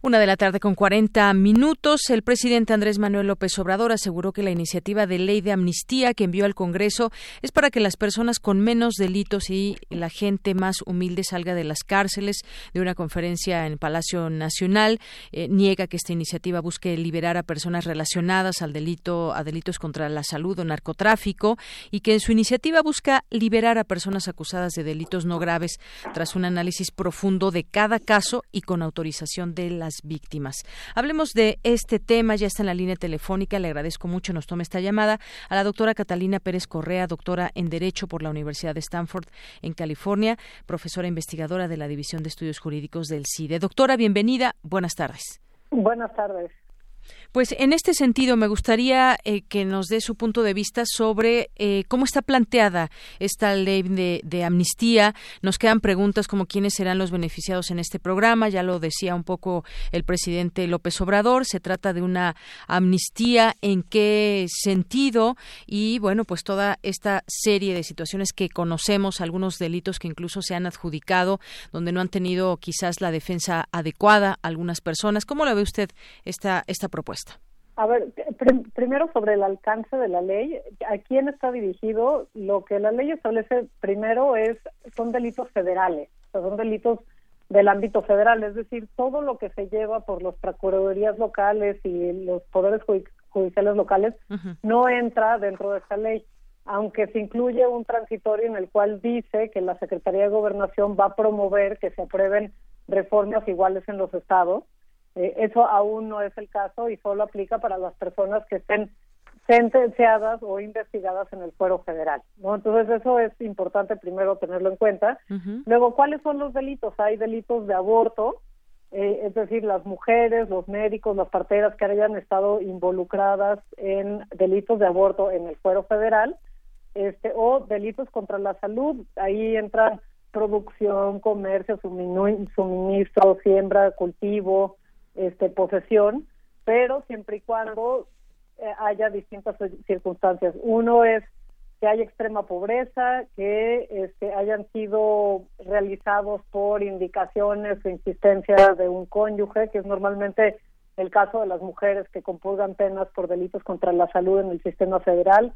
S1: Una de la tarde con 40 minutos. El presidente Andrés Manuel López Obrador aseguró que la iniciativa de ley de amnistía que envió al Congreso es para que las personas con menos delitos y la gente más humilde salga de las cárceles. De una conferencia en Palacio Nacional, eh, niega que esta iniciativa busque liberar a personas relacionadas al delito, a delitos contra la salud o narcotráfico y que en su iniciativa busca liberar a personas acusadas de delitos no graves tras un análisis profundo de cada caso y con autorización de la víctimas. Hablemos de este tema, ya está en la línea telefónica, le agradezco mucho, nos tome esta llamada a la doctora Catalina Pérez Correa, doctora en Derecho por la Universidad de Stanford en California, profesora investigadora de la División de Estudios Jurídicos del CIDE. Doctora, bienvenida, buenas tardes.
S14: Buenas tardes.
S1: Pues en este sentido me gustaría eh, que nos dé su punto de vista sobre eh, cómo está planteada esta ley de, amnistía. Nos quedan preguntas como quiénes serán los beneficiados en este programa. Ya lo decía un poco el presidente López Obrador. Se trata de una amnistía. ¿En qué sentido? Y bueno, pues toda esta serie de situaciones que conocemos, algunos delitos que incluso se han adjudicado, donde no han tenido quizás la defensa adecuada algunas personas. ¿Cómo lo ve usted esta esta propuesta?
S14: A ver, primero sobre el alcance de la ley, ¿a quién está dirigido? Lo que la ley establece primero es son delitos federales, son delitos del ámbito federal, es decir, todo lo que se lleva por las procuradurías locales y los poderes judiciales locales no entra dentro de esta ley, aunque se incluye un transitorio en el cual dice que la Secretaría de Gobernación va a promover que se aprueben reformas iguales en los estados eh, eso aún no es el caso y solo aplica para las personas que estén sentenciadas o investigadas en el fuero federal. ¿no? Entonces eso es importante primero tenerlo en cuenta. Luego, ¿cuáles son los delitos? Hay delitos de aborto, eh, es decir, las mujeres, los médicos, las parteras que hayan estado involucradas en delitos de aborto en el fuero federal, este, o delitos contra la salud. Ahí entran producción, comercio, suministro, siembra, cultivo, este, posesión, pero siempre y cuando eh, haya distintas circunstancias. Uno es que haya extrema pobreza, que este, hayan sido realizados por indicaciones o insistencia de un cónyuge, que es normalmente el caso de las mujeres que compurgan penas por delitos contra la salud en el sistema federal,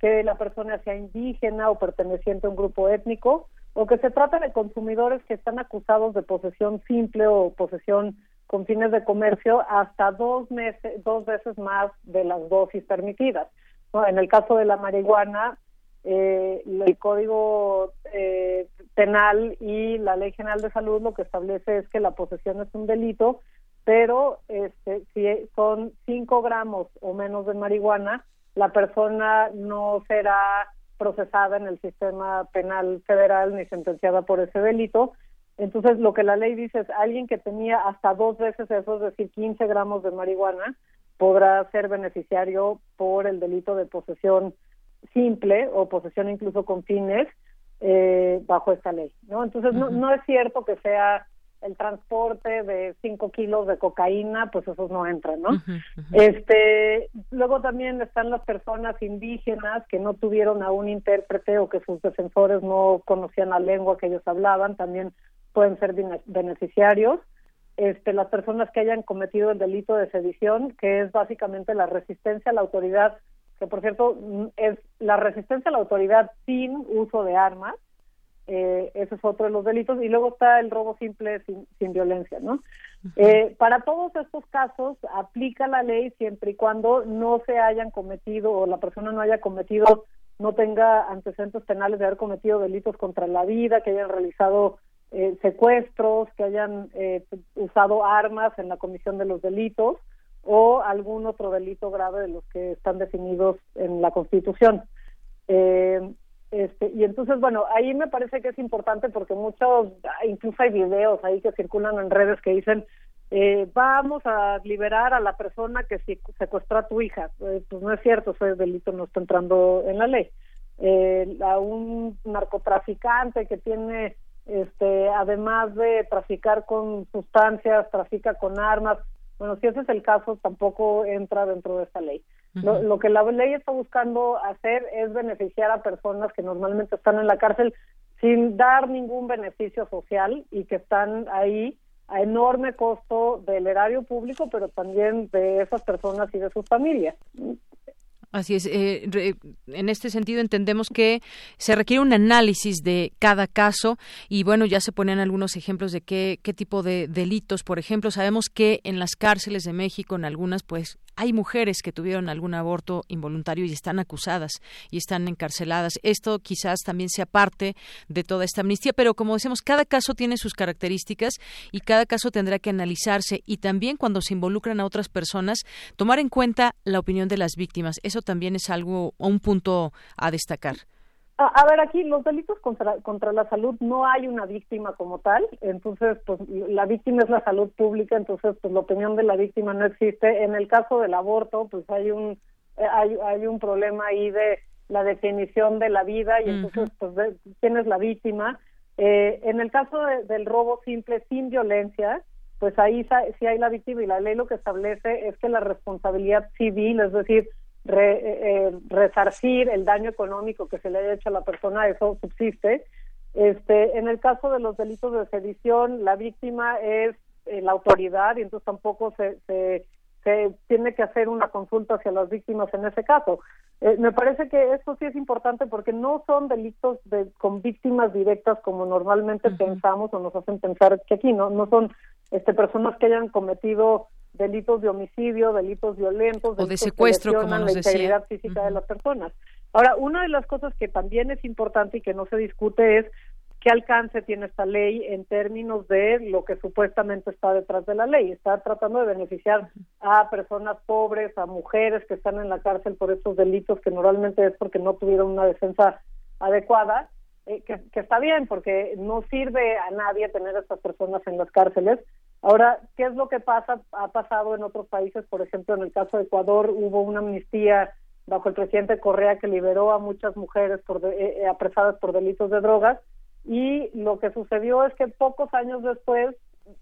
S14: que la persona sea indígena o perteneciente a un grupo étnico, o que se trata de consumidores que están acusados de posesión simple o posesión con fines de comercio hasta dos meses, dos veces más de las dosis permitidas. En el caso de la marihuana, eh, el Código eh, Penal y la Ley General de Salud lo que establece es que la posesión es un delito, pero este, si son 5 gramos o menos de marihuana, la persona no será procesada en el sistema penal federal ni sentenciada por ese delito, entonces, lo que la ley dice es alguien que tenía hasta dos veces eso, es decir, 15 gramos de marihuana, podrá ser beneficiario por el delito de posesión simple o posesión incluso con fines eh, bajo esta ley, ¿no? Entonces, no, no es cierto que sea el transporte de 5 kilos de cocaína, pues esos no entran, ¿no? Este, luego también están las personas indígenas que no tuvieron a un intérprete o que sus defensores no conocían la lengua que ellos hablaban, también pueden ser beneficiarios. Este, las personas que hayan cometido el delito de sedición, que es básicamente la resistencia a la autoridad, que por cierto mm, es la resistencia a la autoridad sin uso de armas, eh, ese es otro de los delitos, y luego está el robo simple sin, violencia, ¿no? Eh, para todos estos casos aplica la ley siempre y cuando no se hayan cometido o la persona no haya cometido, no tenga antecedentes penales de haber cometido delitos contra la vida, que hayan realizado eh, secuestros, que hayan eh, usado armas en la comisión de los delitos o algún otro delito grave de los que están definidos en la Constitución. Eh, este, y entonces, bueno, ahí me parece que es importante porque muchos, incluso hay videos ahí que circulan en redes que dicen, vamos a liberar a la persona que secuestró a tu hija. pues no es cierto, ese delito no está entrando en la ley. a un narcotraficante que tiene este, además de traficar con sustancias, trafica con armas. Bueno, si ese es el caso, tampoco entra dentro de esta ley. lo, que la ley está buscando hacer es beneficiar a personas que normalmente están en la cárcel sin dar ningún beneficio social y que están ahí a enorme costo del erario público, pero también de esas personas y de sus familias.
S1: Así es. Eh, en este sentido entendemos que se requiere un análisis de cada caso y bueno, ya se ponen algunos ejemplos de qué, qué tipo de delitos. Por ejemplo, sabemos que en las cárceles de México, en algunas, pues hay mujeres que tuvieron algún aborto involuntario y están acusadas y están encarceladas. Esto quizás también sea parte de toda esta amnistía, pero como decimos, cada caso tiene sus características y cada caso tendrá que analizarse y también cuando se involucran a otras personas, tomar en cuenta la opinión de las víctimas. Eso también es algo, un punto a destacar.
S14: A, ver, aquí los delitos contra, contra la salud no hay una víctima como tal, entonces pues la víctima es la salud pública, entonces pues la opinión de la víctima no existe. En el caso del aborto, pues hay un eh, hay, hay un problema ahí de la definición de la vida y entonces pues quién es la víctima. Eh, en el caso del robo simple sin violencia, pues ahí sí hay la víctima y la ley lo que establece es que la responsabilidad civil, es decir, re, eh, resarcir el daño económico que se le haya hecho a la persona, eso subsiste. Este, en el caso de los delitos de sedición, la víctima es eh, la autoridad y entonces tampoco se, se, se, tiene que hacer una consulta hacia las víctimas en ese caso. Eh, me parece que esto sí es importante porque no son delitos de, con víctimas directas como normalmente pensamos o nos hacen pensar que aquí no no son este personas que hayan cometido delitos de homicidio, delitos violentos,
S1: o de secuestro, como nos
S14: la integridad física de las personas. Ahora, una de las cosas que también es importante y que no se discute es qué alcance tiene esta ley en términos de lo que supuestamente está detrás de la ley. Está tratando de beneficiar a personas pobres, a mujeres que están en la cárcel por estos delitos que normalmente es porque no tuvieron una defensa adecuada, eh, que, que, está bien porque no sirve a nadie tener a estas personas en las cárceles, Ahora, ¿qué es lo que pasa? Ha pasado en otros países, por ejemplo, en el caso de Ecuador hubo una amnistía bajo el presidente Correa que liberó a muchas mujeres por eh, eh, apresadas por delitos de drogas y lo que sucedió es que pocos años después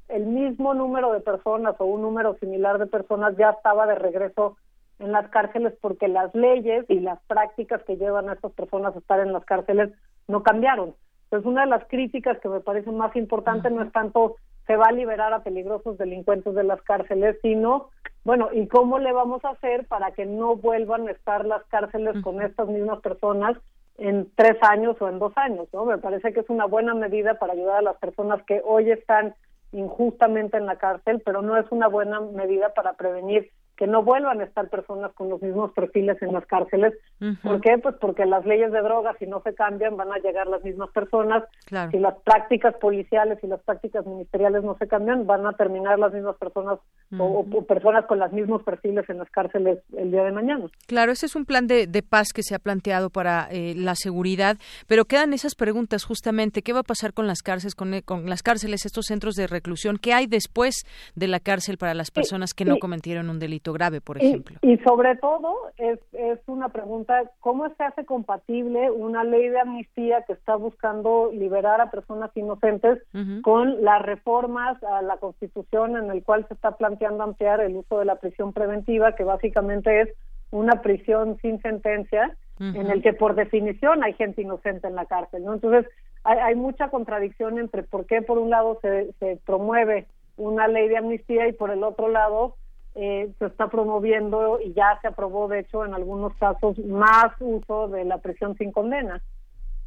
S14: el mismo número de personas o un número similar de personas ya estaba de regreso en las cárceles porque las leyes y las prácticas que llevan a estas personas a estar en las cárceles no cambiaron. Entonces, una de las críticas que me parece más importante no es tanto se va a liberar a peligrosos delincuentes de las cárceles, sino, bueno, ¿y cómo le vamos a hacer para que no vuelvan a estar las cárceles con estas mismas personas en tres años o en dos años? ¿no? Me parece que es una buena medida para ayudar a las personas que hoy están injustamente en la cárcel, pero no es una buena medida para prevenir que no vuelvan a estar personas con los mismos perfiles en las cárceles. ¿Por qué? Pues porque las leyes de drogas, si no se cambian, van a llegar las mismas personas. Si las prácticas policiales y las prácticas ministeriales no se cambian, van a terminar las mismas personas o, personas con los mismos perfiles en las cárceles el día de mañana.
S1: Claro, ese es un plan de, paz que se ha planteado para eh, la seguridad, pero quedan esas preguntas justamente, ¿qué va a pasar con las cárceles, con, eh, con las cárceles, estos centros de reclusión? ¿Qué hay después de la cárcel para las personas que no cometieron un delito? Grave, por ejemplo.
S14: Y, sobre todo es, es una pregunta, ¿cómo se hace compatible una ley de amnistía que está buscando liberar a personas inocentes con las reformas a la Constitución en el cual se está planteando ampliar el uso de la prisión preventiva, que básicamente es una prisión sin sentencia, en el que por definición hay gente inocente en la cárcel, ¿no? Entonces, hay, hay mucha contradicción entre por qué por un lado se, se promueve una ley de amnistía y por el otro lado eh, se está promoviendo y ya se aprobó, de hecho, en algunos casos, más uso de la prisión sin condena.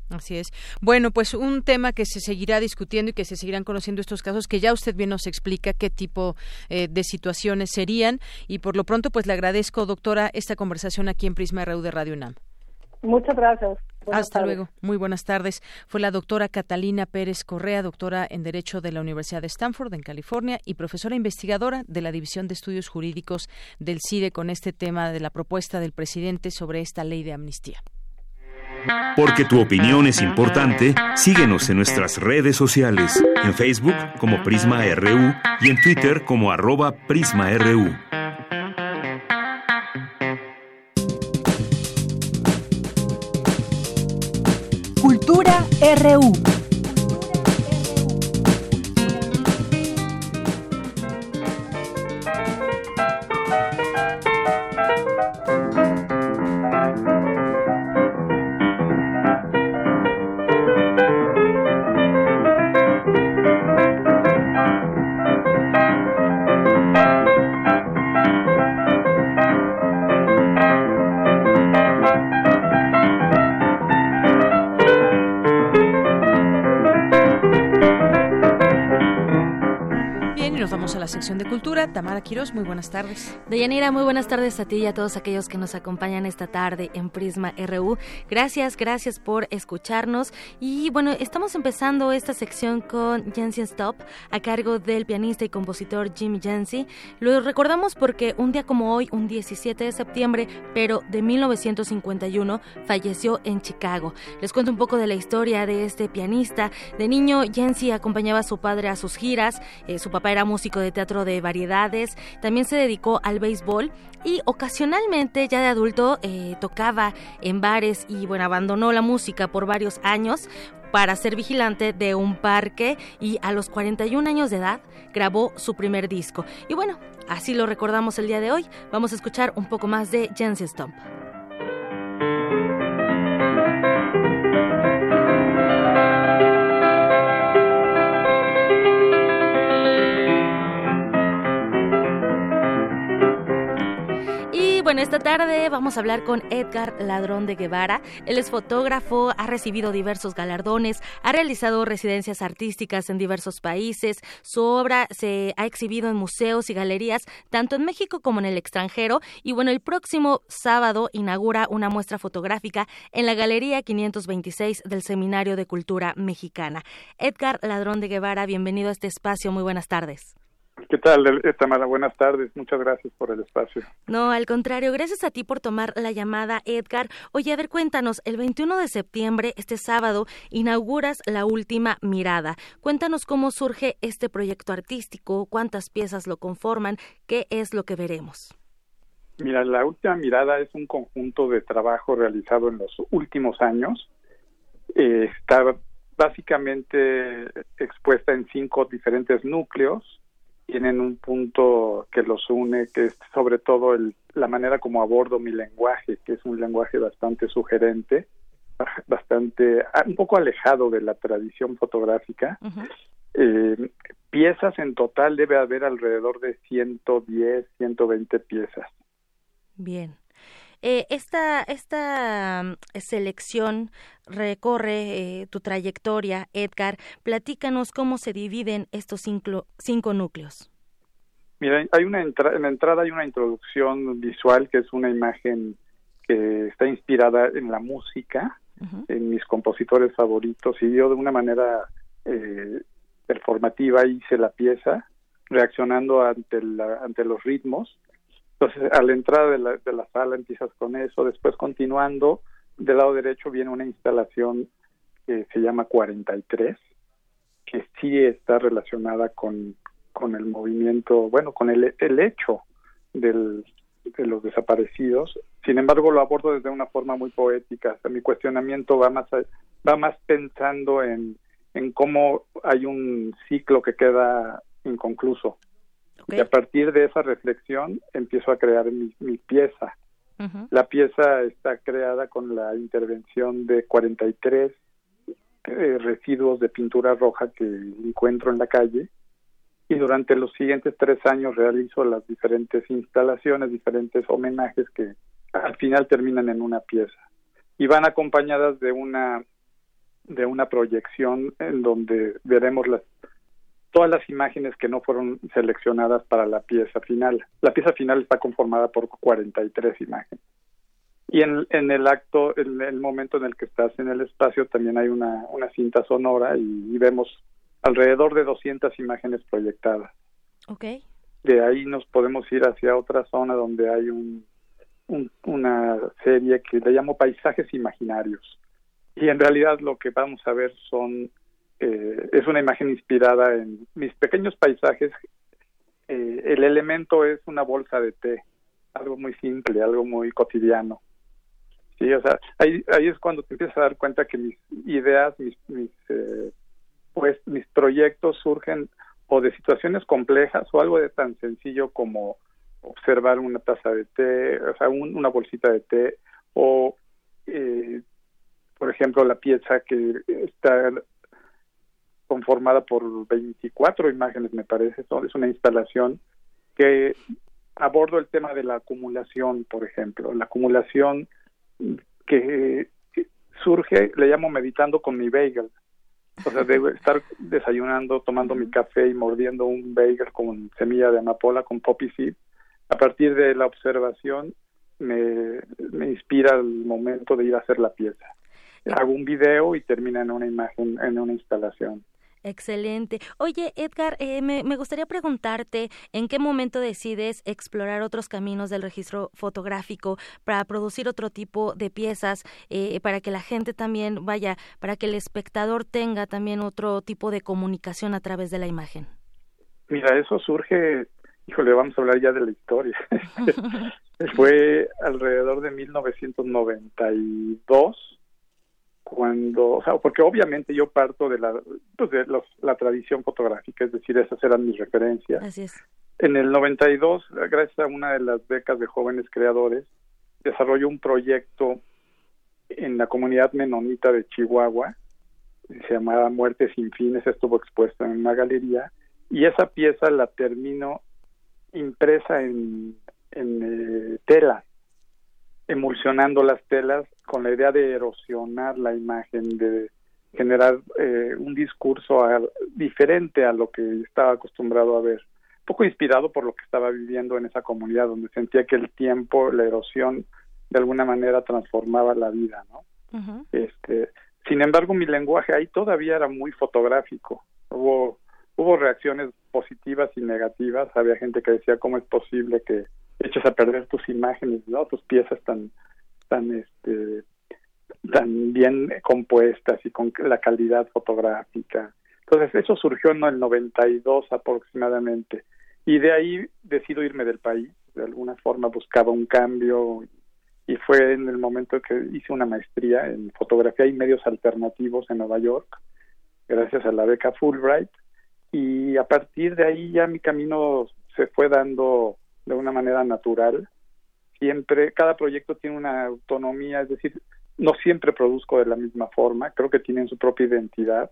S1: Así es. Bueno, pues un tema que se seguirá discutiendo y que se seguirán conociendo estos casos, que ya usted bien nos explica qué tipo eh, de situaciones serían. Y por lo pronto, pues le agradezco, doctora, esta conversación aquí en Prisma RU de Radio UNAM.
S14: Muchas gracias.
S1: Hasta luego. Muy buenas tardes. Fue la doctora Catalina Pérez Correa, doctora en Derecho de la Universidad de Stanford, en California, y profesora investigadora de la División de Estudios Jurídicos del CIDE con este tema de la propuesta del presidente sobre esta ley de amnistía.
S2: Porque tu opinión es importante, síguenos en nuestras redes sociales, en Facebook como Prisma RU y en Twitter como arroba PrismaRU.
S3: RU.
S1: Sección de cultura. Tamara Quiroz, muy buenas tardes.
S15: Deyanira, muy buenas tardes a ti y a todos aquellos que nos acompañan esta tarde en Prisma RU. Gracias, gracias por escucharnos. Y bueno, estamos empezando esta sección con Jensen Stop a cargo del pianista y compositor Jim Jensen. Lo recordamos porque un día como hoy, un 17 de septiembre, pero de 1951, falleció en Chicago. Les cuento un poco de la historia de este pianista. De niño, Jensen acompañaba a su padre a sus giras. Eh, su papá era músico de teatro de variedades. También se dedicó al béisbol y ocasionalmente, ya de adulto, eh, tocaba en bares y bueno, abandonó la música por varios años para ser vigilante de un parque y a los 41 años de edad grabó su primer disco. Y bueno, así lo recordamos el día de hoy. Vamos a escuchar un poco más de Jensen Stomp. Bueno, esta tarde vamos a hablar con Edgar Ladrón de Guevara. Él es fotógrafo, ha recibido diversos galardones, ha realizado residencias artísticas en diversos países. Su obra se ha exhibido en museos y galerías, tanto en México como en el extranjero. Y bueno, el próximo sábado inaugura una muestra fotográfica en la Galería 526 del Seminario de Cultura Mexicana. Edgar Ladrón de Guevara, bienvenido a este espacio. Muy buenas tardes.
S16: ¿Qué tal, Tamara? Buenas tardes. Muchas gracias por el espacio.
S15: No, al contrario, gracias a ti por tomar la llamada, Edgar. Oye, a ver, cuéntanos, el 21 de septiembre, este sábado, inauguras La Última Mirada. Cuéntanos cómo surge este proyecto artístico, cuántas piezas lo conforman, qué es lo que veremos.
S16: Mira, La Última Mirada es un conjunto de trabajo realizado en los últimos años. Eh, está básicamente expuesta en cinco diferentes núcleos tienen un punto que los une, que es sobre todo el, la manera como abordo mi lenguaje, que es un lenguaje bastante sugerente, bastante, ah, un poco alejado de la tradición fotográfica. eh, piezas en total debe haber alrededor de 110, 120 piezas.
S15: Bien. Eh, esta, esta mm, selección recorre eh, tu trayectoria, Edgar. Platícanos cómo se dividen estos cinco, cinco núcleos.
S16: Mira, hay una en la entrada hay una introducción visual que es una imagen que está inspirada en la música, en mis compositores favoritos, y yo de una manera eh, performativa hice la pieza, reaccionando ante, la, ante los ritmos entonces, a la entrada de la, de la sala empiezas con eso, después continuando, del lado derecho viene una instalación que se llama 43, que sí está relacionada con, con el movimiento, bueno, con el, el hecho del, de los desaparecidos. Sin embargo, lo abordo desde una forma muy poética. mi cuestionamiento va más, va más pensando en, en cómo hay un ciclo que queda inconcluso. Y a partir de esa reflexión empiezo a crear mi, pieza. La pieza está creada con la intervención de 43 eh, residuos de pintura roja que encuentro en la calle. Y durante los siguientes tres años realizo las diferentes instalaciones, diferentes homenajes que al final terminan en una pieza. Y van acompañadas de una de una proyección en donde veremos las todas las imágenes que no fueron seleccionadas para la pieza final. La pieza final está conformada por 43 imágenes. Y en, en el acto, en el momento en el que estás en el espacio, también hay una, una cinta sonora y, vemos alrededor de 200 imágenes proyectadas.
S15: Okay.
S16: De ahí nos podemos ir hacia otra zona donde hay un, una serie que le llamo paisajes imaginarios. Y en realidad lo que vamos a ver son eh, es una imagen inspirada en mis pequeños paisajes. Eh, el elemento es una bolsa de té, algo muy simple, algo muy cotidiano. Sí, o sea, ahí, ahí es cuando te empiezas a dar cuenta que mis ideas, mis, mis, eh, pues, mis proyectos surgen o de situaciones complejas o algo de tan sencillo como observar una taza de té, o sea, una bolsita de té o, por ejemplo, la pieza que está conformada por 24 imágenes, me parece. Es una instalación que abordo el tema de la acumulación, por ejemplo. La acumulación que surge, le llamo meditando con mi bagel. O sea, de estar desayunando, tomando mi café y mordiendo un bagel con semilla de amapola, con poppy seed. A partir de la observación me, me inspira el momento de ir a hacer la pieza. Hago un video y termina en una imagen, en una instalación.
S15: Excelente. Oye, Edgar, eh, me, gustaría preguntarte en qué momento decides explorar otros caminos del registro fotográfico para producir otro tipo de piezas, eh, para que la gente también vaya, para que el espectador tenga también otro tipo de comunicación a través de la imagen.
S16: Mira, eso surge, híjole, vamos a hablar ya de la historia. Fue alrededor de 1992 cuando, o sea, porque obviamente yo parto de la, pues de los, la tradición fotográfica, es decir, esas eran mis referencias.
S15: Así es.
S16: En el 92, gracias a una de las becas de jóvenes creadores, desarrolló un proyecto en la comunidad menonita de Chihuahua, se llamaba Muerte sin fines, estuvo expuesta en una galería, y esa pieza la termino impresa en, en eh, tela, emulsionando las telas con la idea de erosionar la imagen, de generar eh, un discurso diferente a lo que estaba acostumbrado a ver. Un poco inspirado por lo que estaba viviendo en esa comunidad, donde sentía que el tiempo, la erosión, de alguna manera transformaba la vida, ¿no? este, sin embargo, mi lenguaje ahí todavía era muy fotográfico. Hubo, hubo reacciones positivas y negativas. Había gente que decía, ¿cómo es posible que eches a perder tus imágenes, ¿no? Tus piezas tan tan este tan bien compuestas y con la calidad fotográfica. Entonces eso surgió en el 92 aproximadamente y de ahí decido irme del país. De alguna forma buscaba un cambio y fue en el momento que hice una maestría en fotografía y medios alternativos en Nueva York, gracias a la beca Fulbright. Y a partir de ahí ya mi camino se fue dando de una manera natural. Siempre, cada proyecto tiene una autonomía, es decir, no siempre produzco de la misma forma, creo que tienen su propia identidad.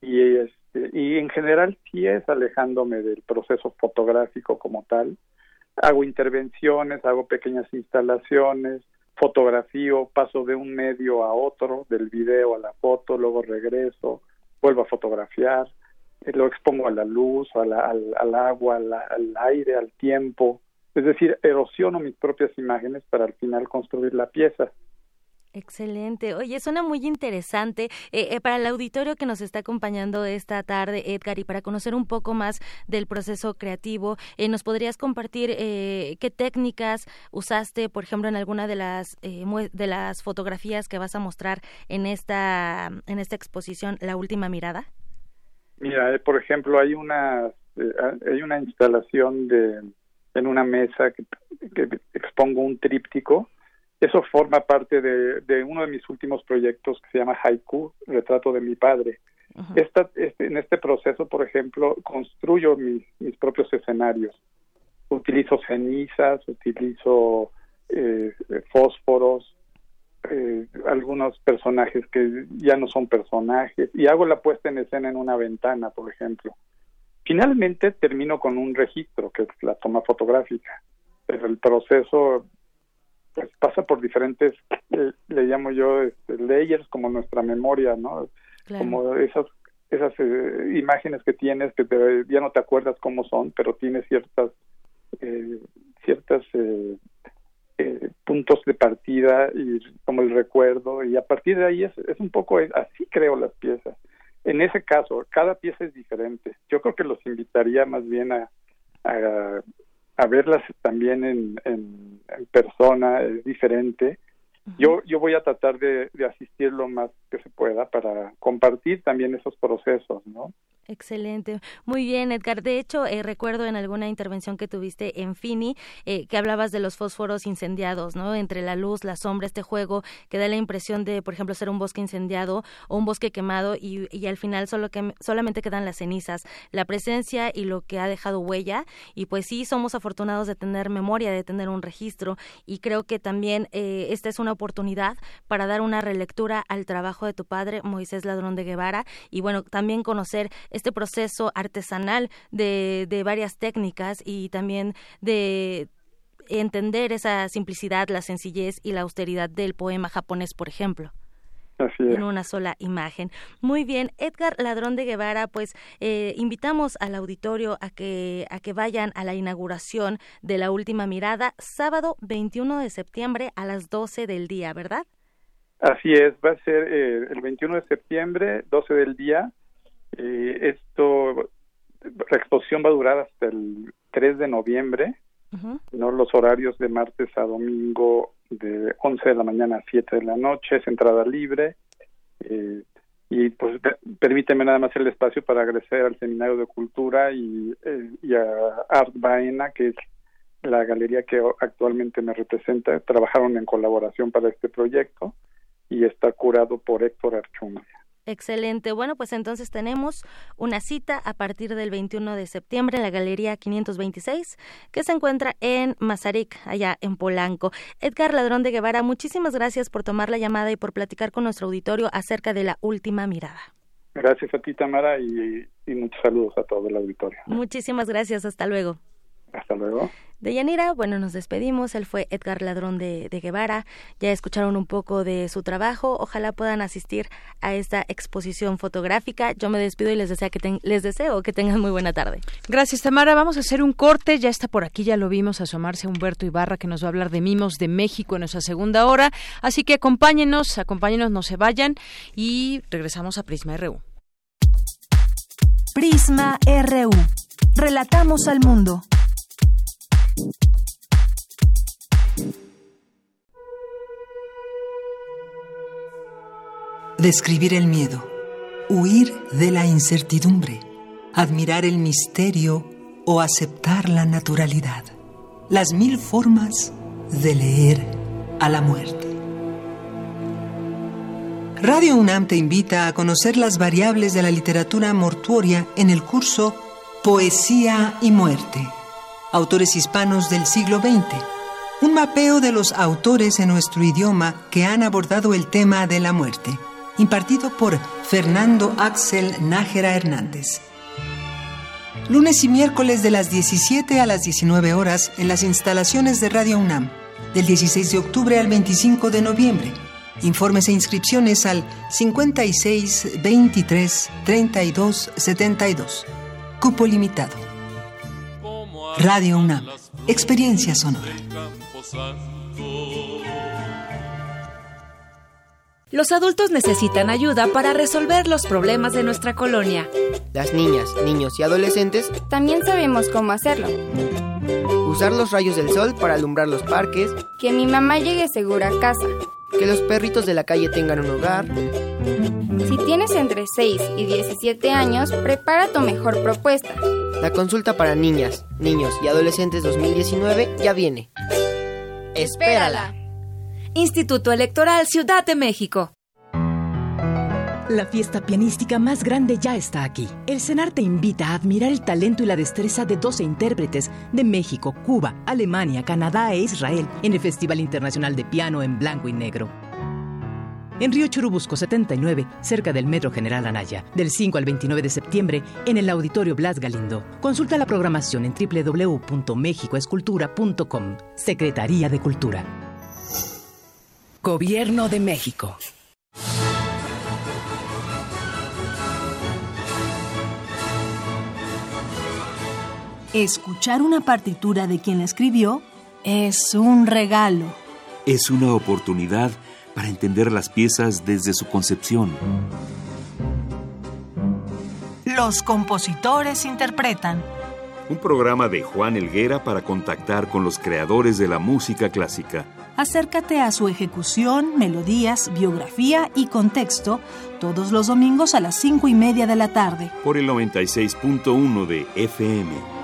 S16: Y este, y en general sí es alejándome del proceso fotográfico como tal. Hago intervenciones, hago pequeñas instalaciones, fotografío, paso de un medio a otro, del video a la foto, luego regreso, vuelvo a fotografiar, lo expongo a la luz, al, agua, al aire, al tiempo, es decir, erosiono mis propias imágenes para al final construir la pieza.
S15: Excelente. Oye, suena muy interesante. Eh, eh, para el auditorio que nos está acompañando esta tarde, Edgar, y para conocer un poco más del proceso creativo, eh, ¿nos podrías compartir qué técnicas usaste, por ejemplo, en alguna de las de las fotografías que vas a mostrar en esta en esta exposición, La Última Mirada?
S16: Mira, por ejemplo, hay una hay una instalación de en una mesa que, expongo un tríptico. Eso forma parte de, uno de mis últimos proyectos que se llama Haiku, Retrato de mi padre. Esta, este, en este proceso, por ejemplo, construyo mis, mis propios escenarios. Utilizo cenizas, utilizo eh, fósforos, eh, algunos personajes que ya no son personajes, y hago la puesta en escena en una ventana, por ejemplo. Finalmente termino con un registro, que es la toma fotográfica, pero el proceso pues pasa por diferentes, eh, le llamo yo, este, layers, como nuestra memoria, ¿no? Como esas esas eh, imágenes que tienes que ya no te acuerdas cómo son, pero tienes ciertas eh, puntos de partida y como el recuerdo y a partir de ahí es, es un poco así creo las piezas en ese caso, cada pieza es diferente. Yo creo que los invitaría más bien a, a, verlas también en, en, persona, es diferente. Yo, yo voy a tratar de, de asistir lo más que se pueda para compartir también esos procesos, ¿no?
S15: Excelente. Muy bien, Edgar. De hecho, eh, recuerdo en alguna intervención que tuviste en Fini eh, que hablabas de los fósforos incendiados, ¿no? Entre la luz, la sombra, este juego que da la impresión de, por ejemplo, ser un bosque incendiado o un bosque quemado y, y al final solo que, solamente quedan las cenizas, la presencia y lo que ha dejado huella. Y pues sí, somos afortunados de tener memoria, de tener un registro y creo que también eh, esta es una oportunidad para dar una relectura al trabajo de tu padre, Moisés Ladrón de Guevara, y bueno, también conocer este proceso artesanal de, de varias técnicas y también de entender esa simplicidad, la sencillez y la austeridad del poema japonés, por ejemplo. en una sola imagen. Muy bien, Edgar Ladrón de Guevara, pues eh, invitamos al auditorio a que, a que vayan a la inauguración de la última mirada, sábado 21 de septiembre a las 12 del día, ¿verdad?
S16: Así es, va a ser eh, el 21 de septiembre, 12 del día. Eh, esto, la exposición va a durar hasta el 3 de noviembre, no los horarios de martes a domingo de 11 de la mañana a 7 de la noche, es entrada libre. Eh, y pues permíteme nada más el espacio para agradecer al Seminario de Cultura y, eh, y a Art Baena, que es la galería que actualmente me representa. Trabajaron en colaboración para este proyecto y está curado por Héctor Archundia.
S15: Excelente. Bueno, pues entonces tenemos una cita a partir del 21 de septiembre en la Galería 526, que se encuentra en Mazarik, allá en Polanco. Edgar Ladrón de Guevara, muchísimas gracias por tomar la llamada y por platicar con nuestro auditorio acerca de la última mirada.
S16: Gracias a ti, Tamara, y, y muchos saludos a todo el auditorio.
S15: Muchísimas gracias. Hasta luego.
S16: Hasta luego.
S15: De Yanira, bueno, nos despedimos. Él fue Edgar Ladrón de, Guevara. Ya escucharon un poco de su trabajo. Ojalá puedan asistir a esta exposición fotográfica. Yo me despido y les, deseo que les deseo que tengan muy buena tarde.
S1: Gracias, Tamara. Vamos a hacer un corte. Ya está por aquí, ya lo vimos asomarse Humberto Ibarra, que nos va a hablar de mimos de México en nuestra segunda hora. Así que acompáñenos, acompáñenos, no se vayan y regresamos a Prisma RU.
S3: Prisma RU. Relatamos al mundo.
S17: Describir el miedo, huir de la incertidumbre, admirar el misterio o aceptar la naturalidad. Las mil formas de leer a la muerte. Radio UNAM te invita a conocer las variables de la literatura mortuoria en el curso Poesía y Muerte autores hispanos del siglo XX. Un mapeo de los autores en nuestro idioma que han abordado el tema de la muerte, impartido por Fernando Axel Nájera Hernández. Lunes y miércoles de las 17 a las 19 horas en las instalaciones de Radio UNAM, del 16 de octubre al 25 de noviembre. Informes e inscripciones al 56 23 32 72. Cupo limitado. Radio UNAM, experiencia sonora.
S18: Los adultos necesitan ayuda para resolver los problemas de nuestra colonia.
S19: Las niñas, niños y adolescentes
S20: también sabemos cómo hacerlo.
S19: Usar los rayos del sol para alumbrar los parques.
S20: Que mi mamá llegue segura a casa.
S19: Que los perritos de la calle tengan un hogar.
S20: Si tienes entre 6 y 17 años, prepara tu mejor propuesta.
S19: La consulta para niñas, niños y adolescentes 2019 ya viene.
S18: Espérala. Instituto Electoral Ciudad de México.
S21: La fiesta pianística más grande ya está aquí. El CENAR te invita a admirar el talento y la destreza de 12 intérpretes de México, Cuba, Alemania, Canadá e Israel en el Festival Internacional de Piano en Blanco y Negro en Río Churubusco 79, cerca del Metro General Anaya, del 5 al 29 de septiembre en el Auditorio Blas Galindo. Consulta la programación en www.mexicoescultura.com. Secretaría de Cultura.
S22: Gobierno de México.
S3: Escuchar una partitura de quien la escribió es un regalo.
S2: Es una oportunidad para entender las piezas desde su concepción.
S3: Los compositores interpretan.
S2: Un programa de Juan Elguera para contactar con los creadores de la música clásica.
S3: Acércate a su ejecución, melodías, biografía y contexto todos los domingos a las cinco y media de la tarde.
S2: Por el 96.1 de FM.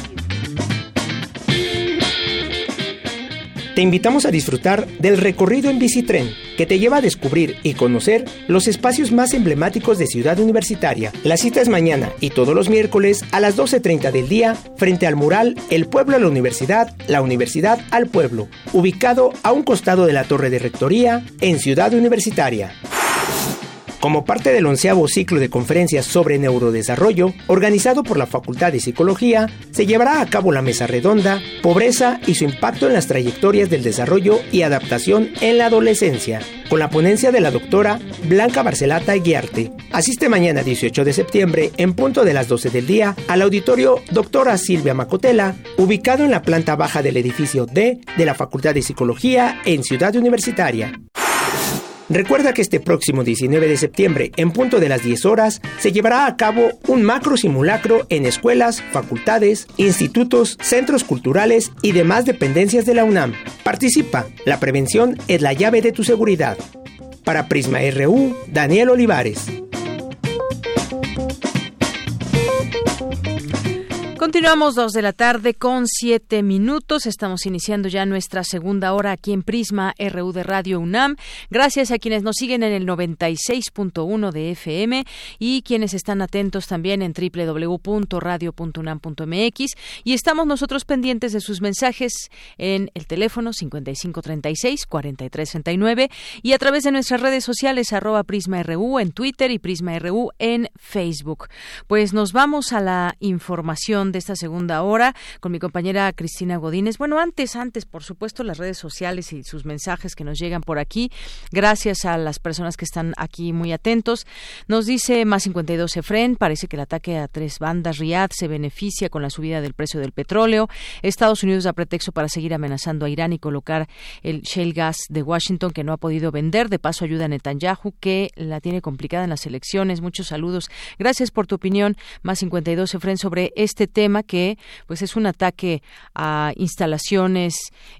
S4: Te invitamos a disfrutar del recorrido en bicitren, que te lleva a descubrir y conocer los espacios más emblemáticos de Ciudad Universitaria. La cita es mañana y todos los miércoles a las 12.30 del día, frente al mural El Pueblo a la Universidad, la Universidad al Pueblo, ubicado a un costado de la Torre de Rectoría en Ciudad Universitaria. Como parte del onceavo ciclo de conferencias sobre neurodesarrollo, organizado por la Facultad de Psicología, se llevará a cabo la mesa redonda Pobreza y su impacto en las trayectorias del desarrollo y adaptación en la adolescencia, con la ponencia de la doctora Blanca Barcelata Guiarte. Asiste mañana 18 de septiembre, en punto de las 12 del día, al auditorio Doctora Silvia Macotela, ubicado en la planta baja del edificio D de la Facultad de Psicología en Ciudad Universitaria. Recuerda que este próximo 19 de septiembre, en punto de las 10 horas, se llevará a cabo un macro simulacro en escuelas, facultades, institutos, centros culturales y demás dependencias de la UNAM. Participa, la prevención es la llave de tu seguridad. Para Prisma RU, Daniel Olivares.
S1: Continuamos dos de la tarde con siete minutos. Estamos iniciando ya nuestra segunda hora aquí en Prisma RU de Radio UNAM. Gracias a quienes nos siguen en el 96.1 de FM y quienes están atentos también en www.radio.unam.mx. Y estamos nosotros pendientes de sus mensajes en el teléfono 5536-4339 y a través de nuestras redes sociales arroba Prisma RU en Twitter y Prisma RU en Facebook. Pues nos vamos a la información de esta segunda hora con mi compañera Cristina Godínez. Bueno, antes, antes, por supuesto, las redes sociales y sus mensajes que nos llegan por aquí. Gracias a las personas que están aquí muy atentos. Nos dice más 52 Efren, parece que el ataque a tres bandas Riad se beneficia con la subida del precio del petróleo. Estados Unidos da pretexto para seguir amenazando a Irán y colocar el shale gas de Washington que no ha podido vender. De paso ayuda a Netanyahu que la tiene complicada en las elecciones. Muchos saludos. Gracias por tu opinión. Más 52 Efren sobre este tema tema que pues es un ataque a instalaciones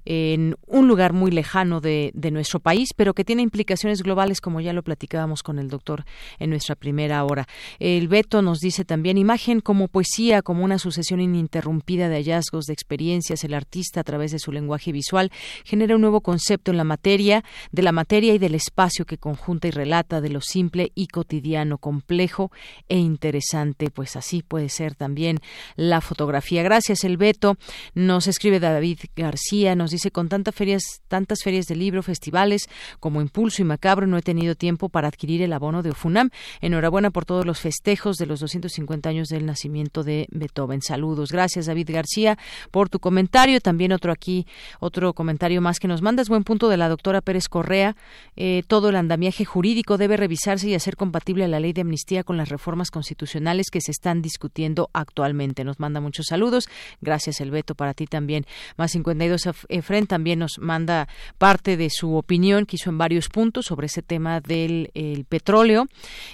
S1: en un lugar muy lejano de, de nuestro país, pero que tiene implicaciones globales, como ya lo platicábamos con el doctor en nuestra primera hora. El Beto nos dice también imagen como poesía, como una sucesión ininterrumpida de hallazgos, de experiencias. El artista, a través de su lenguaje visual, genera un nuevo concepto en la materia, de la materia y del espacio que conjunta y relata de lo simple y cotidiano, complejo e interesante. Pues así puede ser también la fotografía. Gracias, el Beto. Nos escribe David García, nos dice con tantas ferias, tantas ferias de libro, festivales como Impulso y Macabro, no he tenido tiempo para adquirir el abono de Ofunam. Enhorabuena por todos los festejos de los 250 años del nacimiento de Beethoven. Saludos. Gracias, David García, por tu comentario. También otro aquí, otro comentario más que nos mandas. Buen punto de la doctora Pérez Correa. Eh, todo el andamiaje jurídico debe revisarse y hacer compatible la ley de amnistía con las reformas constitucionales que se están discutiendo actualmente. Nos manda muchos saludos. Gracias, El Beto, para ti también. Más 52 Efren también nos manda parte de su opinión que hizo en varios puntos sobre ese tema del petróleo.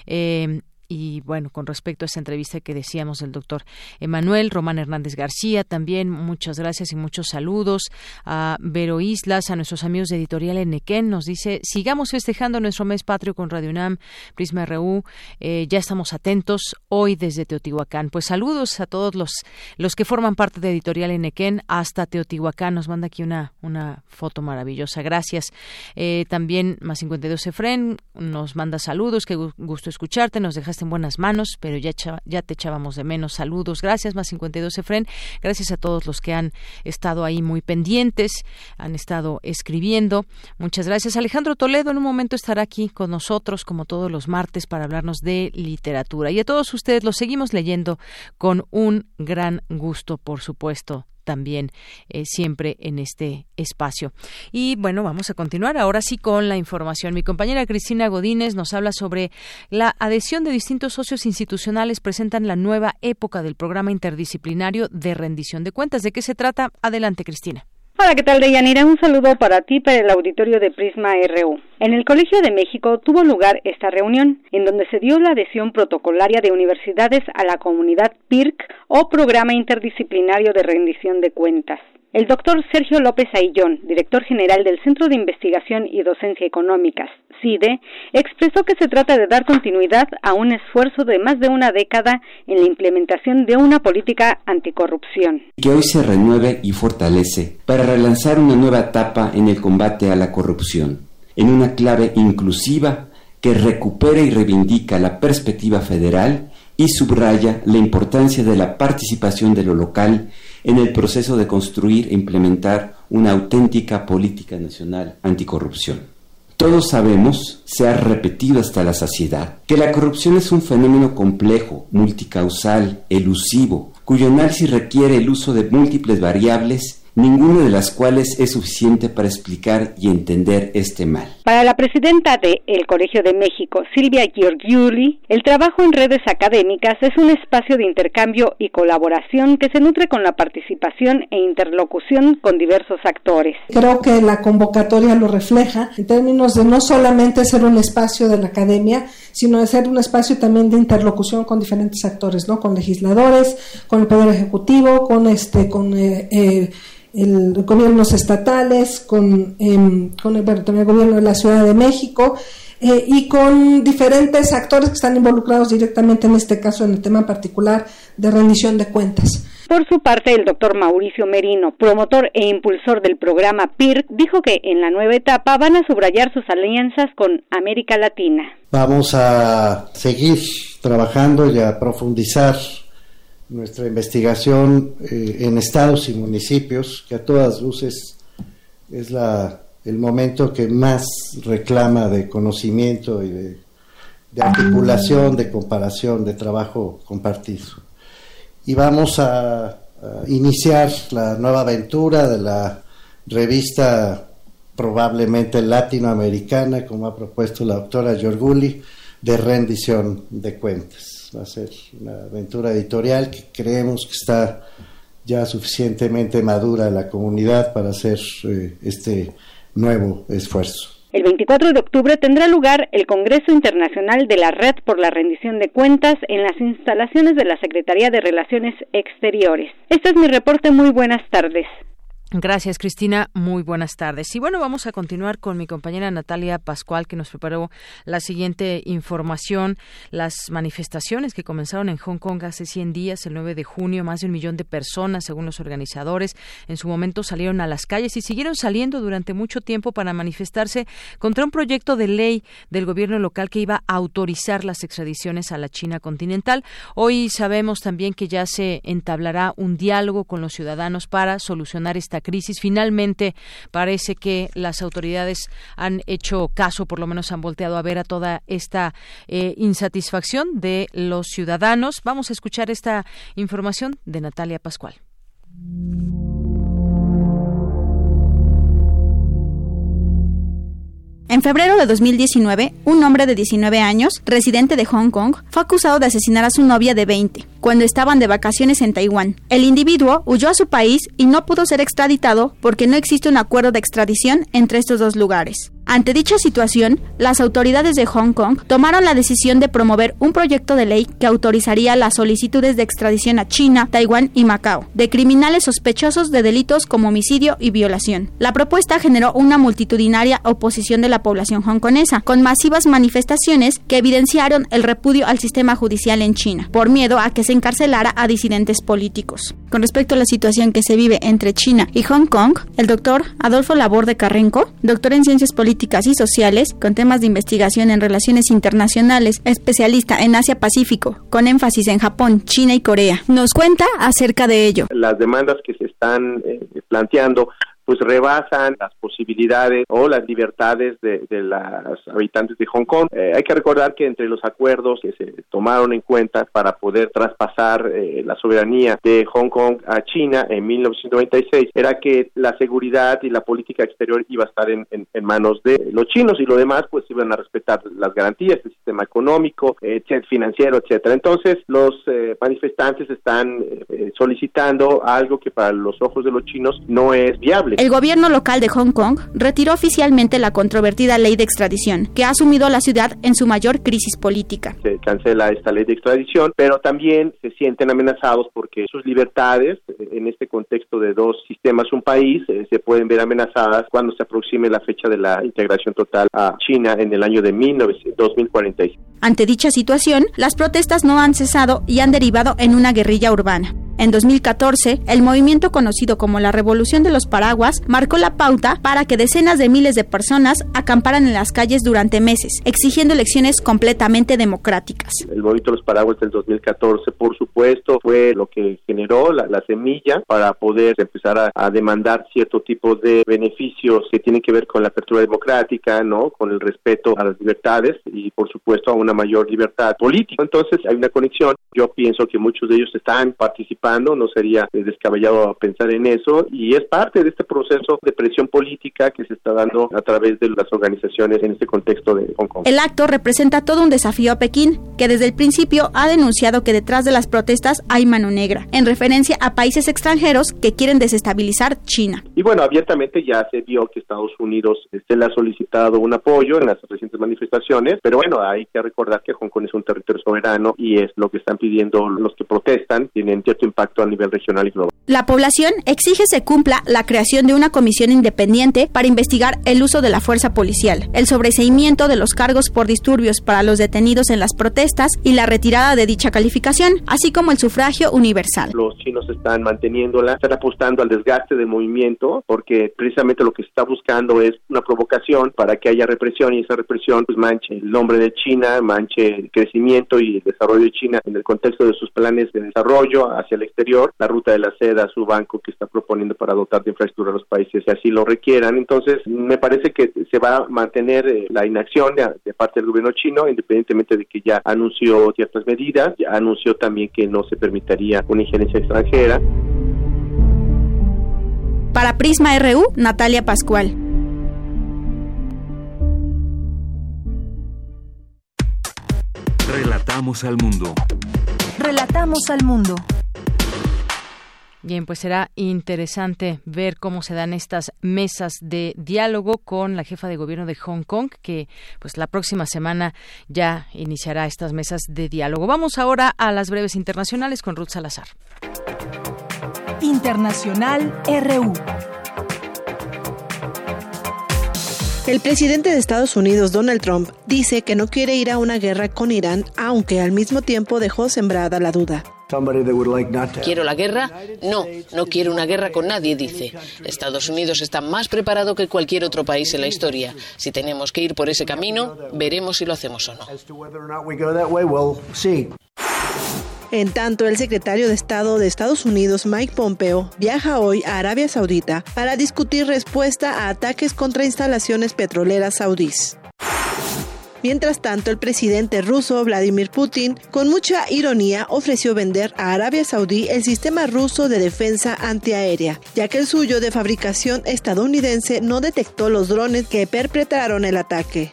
S1: Eh, y bueno, con respecto a esa entrevista que decíamos del doctor Emanuel, Román Hernández García, también muchas gracias y muchos saludos a Vero Islas, a nuestros amigos de Editorial Enequén, nos dice, sigamos festejando nuestro mes patrio con Radio UNAM, Prisma RU, eh, ya estamos atentos hoy desde Teotihuacán. Pues saludos a todos los, los que forman parte de Editorial Enequén hasta Teotihuacán, nos manda aquí una, una foto maravillosa, gracias. Eh, también más 52 Efren nos manda saludos, qué gusto escucharte, nos dejaste en buenas manos, pero ya, ya te echábamos de menos. Saludos, gracias, más 52 Efren. Gracias a todos los que han estado ahí muy pendientes, han estado escribiendo. Muchas gracias. Alejandro Toledo en un momento estará aquí con nosotros, como todos los martes, para hablarnos de literatura. Y a todos ustedes los seguimos leyendo con un gran gusto, por supuesto también eh, siempre en este espacio. Y bueno, vamos a continuar ahora sí con la información. Mi compañera Cristina Godínez nos habla sobre la adhesión de distintos socios institucionales presentan la nueva época del programa interdisciplinario de rendición de cuentas. ¿De qué se trata? Adelante, Cristina.
S22: Hola, ¿qué tal, Deyanira? Un saludo para ti, para el auditorio de Prisma RU. En el Colegio de México tuvo lugar esta reunión, en donde se dio la adhesión protocolaria de universidades a la comunidad PIRC o Programa Interdisciplinario de Rendición de Cuentas. El doctor Sergio López Aillón, director general del Centro de Investigación y Docencia Económicas, CIDE, expresó que se trata de dar continuidad a un esfuerzo de más de una década en la implementación de una política anticorrupción.
S23: Que hoy se renueve y fortalece para relanzar una nueva etapa en el combate a la corrupción, en una clave inclusiva que recupera y reivindica la perspectiva federal y subraya la importancia de la participación de lo local en el proceso de construir e implementar una auténtica política nacional anticorrupción. Todos sabemos, se ha repetido hasta la saciedad, que la corrupción es un fenómeno complejo, multicausal, elusivo, cuyo análisis requiere el uso de múltiples variables ninguna de las cuales es suficiente para explicar y entender este mal.
S22: Para la presidenta de El Colegio de México, Silvia Giorgiuli, el trabajo en redes académicas es un espacio de intercambio y colaboración que se nutre con la participación e interlocución con diversos actores.
S24: Creo que la convocatoria lo refleja en términos de no solamente ser un espacio de la academia, sino de ser un espacio también de interlocución con diferentes actores, ¿no? Con legisladores, con el poder ejecutivo, con este, con eh, eh, el, gobiernos estatales, con, em, con el, el, gobierno de la Ciudad de México eh, y con diferentes actores que están involucrados directamente en este caso, en el tema particular de rendición de cuentas.
S22: Por su parte, el doctor Mauricio Merino, promotor e impulsor del programa PIRC, dijo que en la nueva etapa van a subrayar sus alianzas con América Latina.
S25: Vamos a seguir trabajando y a profundizar nuestra investigación eh, en estados y municipios, que a todas luces es la, el momento que más reclama de conocimiento y de, articulación, de comparación, de trabajo compartido. Y vamos a, a, iniciar la nueva aventura de la revista probablemente latinoamericana, como ha propuesto la doctora Giorguli, de rendición de cuentas va a ser una aventura editorial que creemos que está ya suficientemente madura la comunidad para hacer eh, este nuevo esfuerzo.
S22: El 24 de octubre tendrá lugar el Congreso Internacional de la Red por la Rendición de Cuentas en las instalaciones de la Secretaría de Relaciones Exteriores. Este es mi reporte. Muy buenas tardes.
S1: Gracias, Cristina. Muy buenas tardes. Y bueno, vamos a continuar con mi compañera Natalia Pascual, que nos preparó la siguiente información. Las manifestaciones que comenzaron en Hong Kong hace 100 días, el 9 de junio, más de un millón de personas, según los organizadores, en su momento salieron a las calles y siguieron saliendo durante mucho tiempo para manifestarse contra un proyecto de ley del gobierno local que iba a autorizar las extradiciones a la China continental. Hoy sabemos también que ya se entablará un diálogo con los ciudadanos para solucionar esta crisis. Finalmente, parece que las autoridades han hecho caso, por lo menos han volteado a ver a toda esta eh, insatisfacción de los ciudadanos. Vamos a escuchar esta información de Natalia Pascual.
S26: En febrero de 2019, un hombre de 19 años, residente de Hong Kong, fue acusado de asesinar a su novia de 20 cuando estaban de vacaciones en Taiwán. El individuo huyó a su país y no pudo ser extraditado porque no existe un acuerdo de extradición entre estos dos lugares. Ante dicha situación, las autoridades de Hong Kong tomaron la decisión de promover un proyecto de ley que autorizaría las solicitudes de extradición a China, Taiwán y Macao de criminales sospechosos de delitos como homicidio y violación. La propuesta generó una multitudinaria oposición de la población hongkonesa, con masivas manifestaciones que evidenciaron el repudio al sistema judicial en China, por miedo a que se encarcelara a disidentes políticos. Con respecto a la situación que se vive entre China y Hong Kong, el doctor Adolfo Laborde Carrenco, doctor en Ciencias Políticas y Sociales, con temas de investigación en relaciones internacionales, especialista en Asia-Pacífico, con énfasis en Japón, China y Corea, nos cuenta acerca de ello.
S27: Las demandas que se están eh, planteando pues rebasan las posibilidades o las libertades de, de las habitantes de Hong Kong. Eh, hay que recordar que entre los acuerdos que se tomaron en cuenta para poder traspasar eh, la soberanía de Hong Kong a China en 1996 era que la seguridad y la política exterior iba a estar en, en, manos de los chinos y lo demás pues iban a respetar las garantías del sistema económico, eh, financiero, etcétera. Entonces los eh, manifestantes están solicitando algo que para los ojos de los chinos no es viable
S26: El gobierno local de Hong Kong retiró oficialmente la controvertida ley de extradición, que ha sumido a la ciudad en su mayor crisis política.
S27: Se cancela esta ley de extradición, pero también se sienten amenazados porque sus libertades, en este contexto de dos sistemas, un país, eh, se pueden ver amenazadas cuando se aproxime la fecha de la integración total a China en el año de 2045.
S26: Ante dicha situación, las protestas no han cesado y han derivado en una guerrilla urbana. En 2014, el movimiento conocido como la Revolución de los Paraguas marcó la pauta para que decenas de miles de personas acamparan en las calles durante meses, exigiendo elecciones completamente democráticas.
S27: El movimiento de los Paraguas del 2014, por supuesto, fue lo que generó la, semilla para poder empezar a, a, demandar cierto tipo de beneficios que tienen que ver con la apertura democrática, ¿no? Con el respeto a las libertades y, por supuesto, a una mayor libertad política. Entonces, hay una conexión. Yo pienso que muchos de ellos están participando no sería descabellado pensar en eso y es parte de este proceso de presión política que se está dando a través de las organizaciones en este contexto de Hong Kong.
S26: El acto representa todo un desafío a Pekín, que desde el principio ha denunciado que detrás de las protestas hay mano negra, en referencia a países extranjeros que quieren desestabilizar China.
S27: Y bueno, abiertamente ya se vio que Estados Unidos se le ha solicitado un apoyo en las recientes manifestaciones, pero bueno, hay que recordar que Hong Kong es un territorio soberano y es lo que están pidiendo los que protestan, tienen cierto impacto a nivel regional y global.
S26: La población exige se cumpla la creación de una comisión independiente para investigar el uso de la fuerza policial, el sobreseimiento de los cargos por disturbios para los detenidos en las protestas y la retirada de dicha calificación, así como el sufragio universal.
S27: Los chinos están manteniéndola, están apostando al desgaste del movimiento porque precisamente lo que se está buscando es una provocación para que haya represión y esa represión pues manche el nombre de China, manche el crecimiento y el desarrollo de China en el contexto de sus planes de desarrollo hacia el exterior, la ruta de la seda, su banco que está proponiendo para dotar de infraestructura a los países si así lo requieran. Entonces, me parece que se va a mantener eh, la inacción de, parte del gobierno chino, independientemente de que ya anunció ciertas medidas, ya anunció también que no se permitiría una injerencia extranjera.
S26: Para Prisma RU, Natalia Pascual.
S2: Relatamos al mundo.
S3: Relatamos al mundo.
S1: Bien, pues será interesante ver cómo se dan estas mesas de diálogo con la jefa de gobierno de Hong Kong, que pues la próxima semana ya iniciará estas mesas de diálogo. Vamos ahora a las breves internacionales con Ruth Salazar.
S3: Internacional RU.
S12: El presidente de Estados Unidos, Donald Trump, dice que no quiere ir a una guerra con Irán, aunque al mismo tiempo dejó sembrada la duda.
S28: ¿Quiero la guerra? No, no quiero una guerra con nadie, dice. Estados Unidos está más preparado que cualquier otro país en la historia. Si tenemos que ir por ese camino, veremos si lo hacemos o no.
S12: En tanto, el secretario de Estado de Estados Unidos, Mike Pompeo, viaja hoy a Arabia Saudita para discutir respuesta a ataques contra instalaciones petroleras saudíes. Mientras tanto, el presidente ruso Vladimir Putin, con mucha ironía, ofreció vender a Arabia Saudí el sistema ruso de defensa antiaérea, ya que el suyo de fabricación estadounidense no detectó los drones que perpetraron el ataque.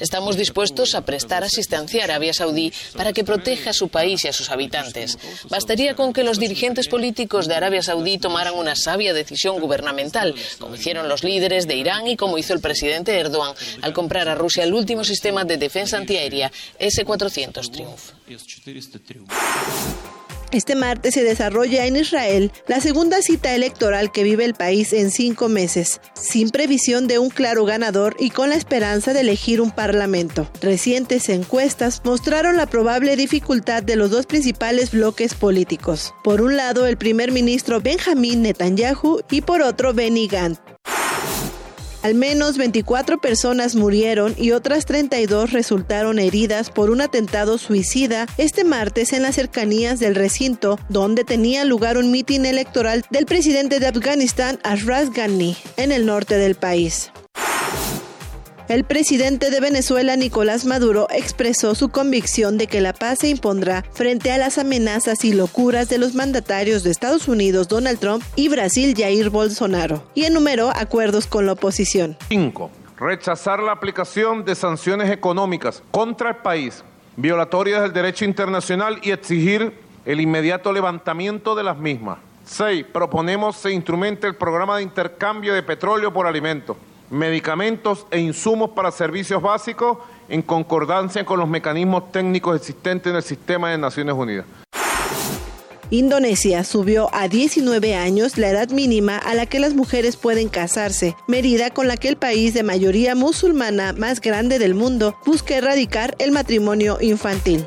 S28: Estamos dispuestos a prestar asistencia a Arabia Saudí para que proteja a su país y a sus habitantes. Bastaría con que los dirigentes políticos de Arabia Saudí tomaran una sabia decisión gubernamental, como hicieron los líderes de Irán y como hizo el presidente Erdogan al comprar a Rusia el último sistema de defensa antiaérea S-400 Triumph.
S12: Este martes se desarrolla en Israel la segunda cita electoral que vive el país en cinco meses, sin previsión de un claro ganador y con la esperanza de elegir un parlamento. Recientes encuestas mostraron la probable dificultad de los dos principales bloques políticos. Por un lado, el primer ministro Benjamin Netanyahu y por otro, Benny Gantz. Al menos 24 personas murieron y otras 32 resultaron heridas por un atentado suicida este martes en las cercanías del recinto donde tenía lugar un mitin electoral del presidente de Afganistán, Ashraf Ghani, en el norte del país. El presidente de Venezuela, Nicolás Maduro, expresó su convicción de que la paz se impondrá frente a las amenazas y locuras de los mandatarios de Estados Unidos, Donald Trump, y Brasil, Jair Bolsonaro, y enumeró acuerdos con la oposición.
S29: 5. Rechazar la aplicación de sanciones económicas contra el país, violatorias del derecho internacional y exigir el inmediato levantamiento de las mismas. Seis, proponemos se instrumente el programa de intercambio de petróleo por alimentos, medicamentos e insumos para servicios básicos en concordancia con los mecanismos técnicos existentes en el sistema de Naciones Unidas.
S30: Indonesia subió a 19 años la edad mínima a la que las mujeres pueden casarse, medida con la que el país de mayoría musulmana más grande del mundo busca erradicar el matrimonio infantil.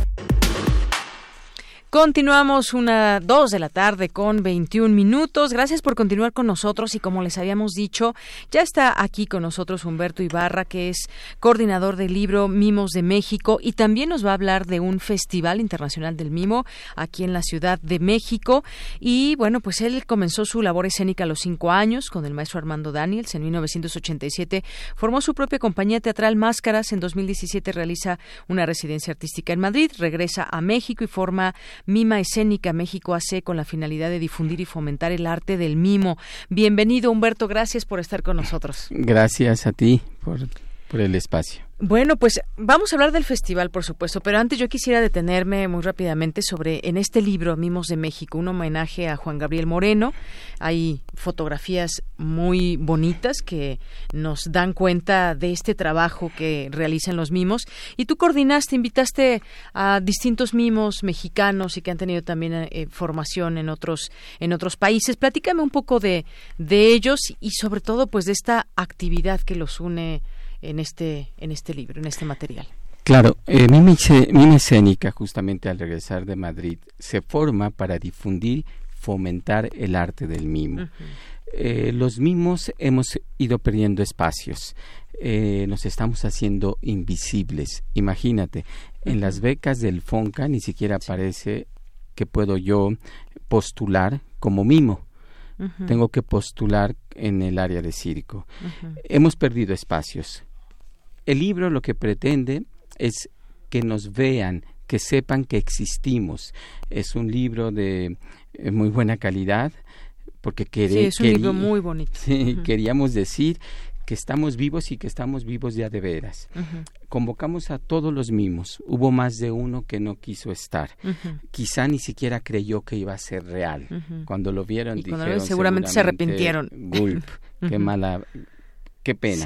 S1: Continuamos una dos de la tarde con 21 minutos. Gracias por continuar con nosotros y como les habíamos dicho, ya está aquí con nosotros Humberto Ibarra, que es coordinador del libro Mimos de México y también nos va a hablar de un festival internacional del mimo aquí en la Ciudad de México. Y bueno, pues él comenzó su labor escénica a los cinco años con el maestro Armando Daniels. En 1987 formó su propia compañía teatral Máscaras. En 2017 realiza una residencia artística en Madrid, regresa a México y forma Mima Escénica México AC con la finalidad de difundir y fomentar el arte del mimo. Bienvenido, Humberto. Gracias por estar con nosotros.
S31: Gracias a ti por, por el espacio.
S1: Bueno, pues vamos a hablar del festival, por supuesto, pero antes yo quisiera detenerme muy rápidamente sobre en este libro Mimos de México, un homenaje a Juan Gabriel Moreno. Hay fotografías muy bonitas que nos dan cuenta de este trabajo que realizan los mimos y tú coordinaste, invitaste a distintos mimos mexicanos y que han tenido también eh, formación en otros en otros países. Platícame un poco de de ellos y sobre todo pues de esta actividad que los une en este, en este libro, en este material.
S31: Claro, eh, mi, mi escénica, justamente al regresar de Madrid, se forma para difundir, fomentar el arte del mimo. Eh, los mimos hemos ido perdiendo espacios, eh, nos estamos haciendo invisibles. Imagínate, en las becas del FONCA ni siquiera parece que puedo yo postular como mimo. Tengo que postular en el área de circo. Hemos perdido espacios el libro lo que pretende es que nos vean, que sepan que existimos. Es un libro de eh, muy buena calidad porque
S1: sí, es un libro muy bonito.
S31: queríamos decir que estamos vivos y que estamos vivos ya de veras. Convocamos a todos los mimos. Hubo más de uno que no quiso estar. Quizá ni siquiera creyó que iba a ser real. Cuando lo vieron, dijeron,
S1: seguramente, se arrepintieron.
S31: Gulp, qué mala Qué pena.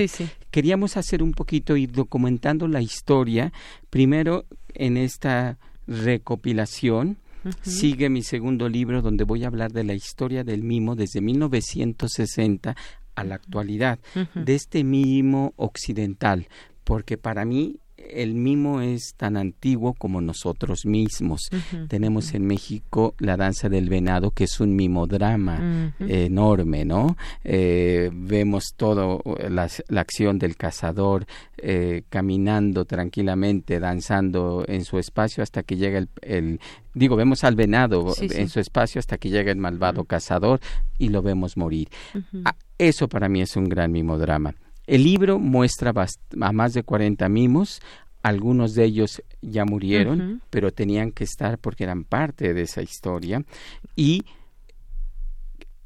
S31: Queríamos hacer un poquito, ir documentando la historia, primero en esta recopilación. Sigue mi segundo libro donde voy a hablar de la historia del mimo desde 1960 a la actualidad, de este mimo occidental, porque para mí el mimo es tan antiguo como nosotros mismos. Tenemos en México la danza del venado, que es un mimodrama enorme, ¿no? Eh, vemos todo la, acción del cazador eh, caminando tranquilamente, danzando en su espacio hasta que llega el, digo, vemos al venado en su espacio hasta que llega el malvado cazador y lo vemos morir. Ah, eso para mí es un gran mimodrama. El libro muestra a más de 40 mimos, algunos de ellos ya murieron, pero tenían que estar porque eran parte de esa historia. Y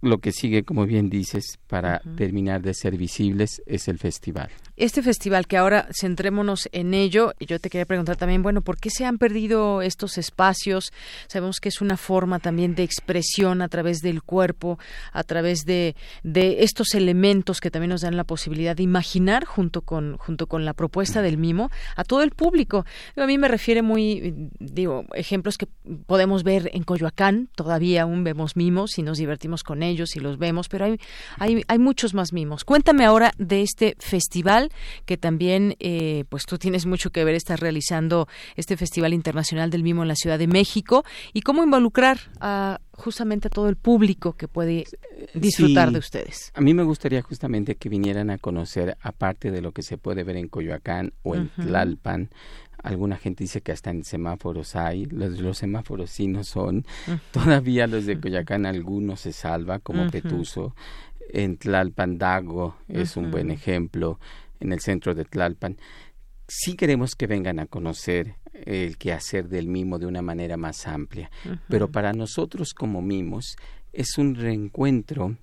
S31: lo que sigue, como bien dices, para terminar de ser visibles es el festival.
S1: Este festival, que ahora centrémonos en ello, y yo te quería preguntar también, bueno, ¿por qué se han perdido estos espacios? Sabemos que es una forma también de expresión a través del cuerpo, a través de, de estos elementos que también nos dan la posibilidad de imaginar junto con, junto con la propuesta del mimo a todo el público. A mí me refiere muy, digo, ejemplos que podemos ver en Coyoacán, todavía aún vemos mimos y nos divertimos con ellos y los vemos, pero hay, hay, hay muchos más mimos. Cuéntame ahora de este festival que también, eh, pues tú tienes mucho que ver, estás realizando este Festival Internacional del Mimo en la Ciudad de México y cómo involucrar a justamente a todo el público que puede disfrutar de ustedes.
S31: A mí me gustaría justamente que vinieran a conocer, aparte de lo que se puede ver en Coyoacán o en Tlalpan, alguna gente dice que hasta en semáforos hay, los, los semáforos sí no son, todavía los de Coyoacán algunos se salva, como Petuso, en Tlalpan Dago es un buen ejemplo, en el centro de Tlalpan. sí queremos que vengan a conocer el quehacer del mimo de una manera más amplia, pero para nosotros como mimos es un reencuentro,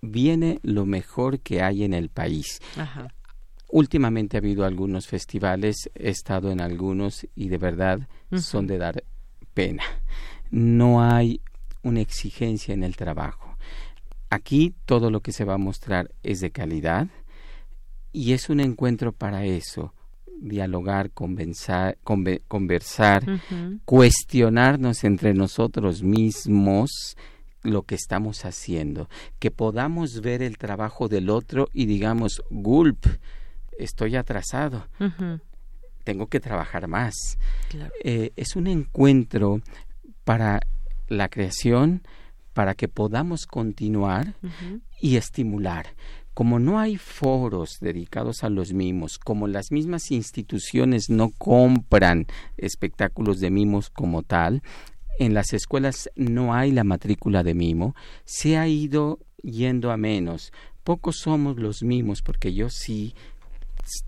S31: viene lo mejor que hay en el país. Últimamente ha habido algunos festivales, he estado en algunos y de verdad son de dar pena. No hay una exigencia en el trabajo. Aquí todo lo que se va a mostrar es de calidad y es un encuentro para eso, dialogar, conversar, cuestionarnos entre nosotros mismos lo que estamos haciendo, que podamos ver el trabajo del otro y digamos, gulp, estoy atrasado, tengo que trabajar más. Eh, es un encuentro para la creación, para que podamos continuar y estimular como no hay foros dedicados a los mimos, como las mismas instituciones no compran espectáculos de mimos como tal, en las escuelas no hay la matrícula de mimo, se ha ido yendo a menos. Pocos somos los mimos, porque yo sí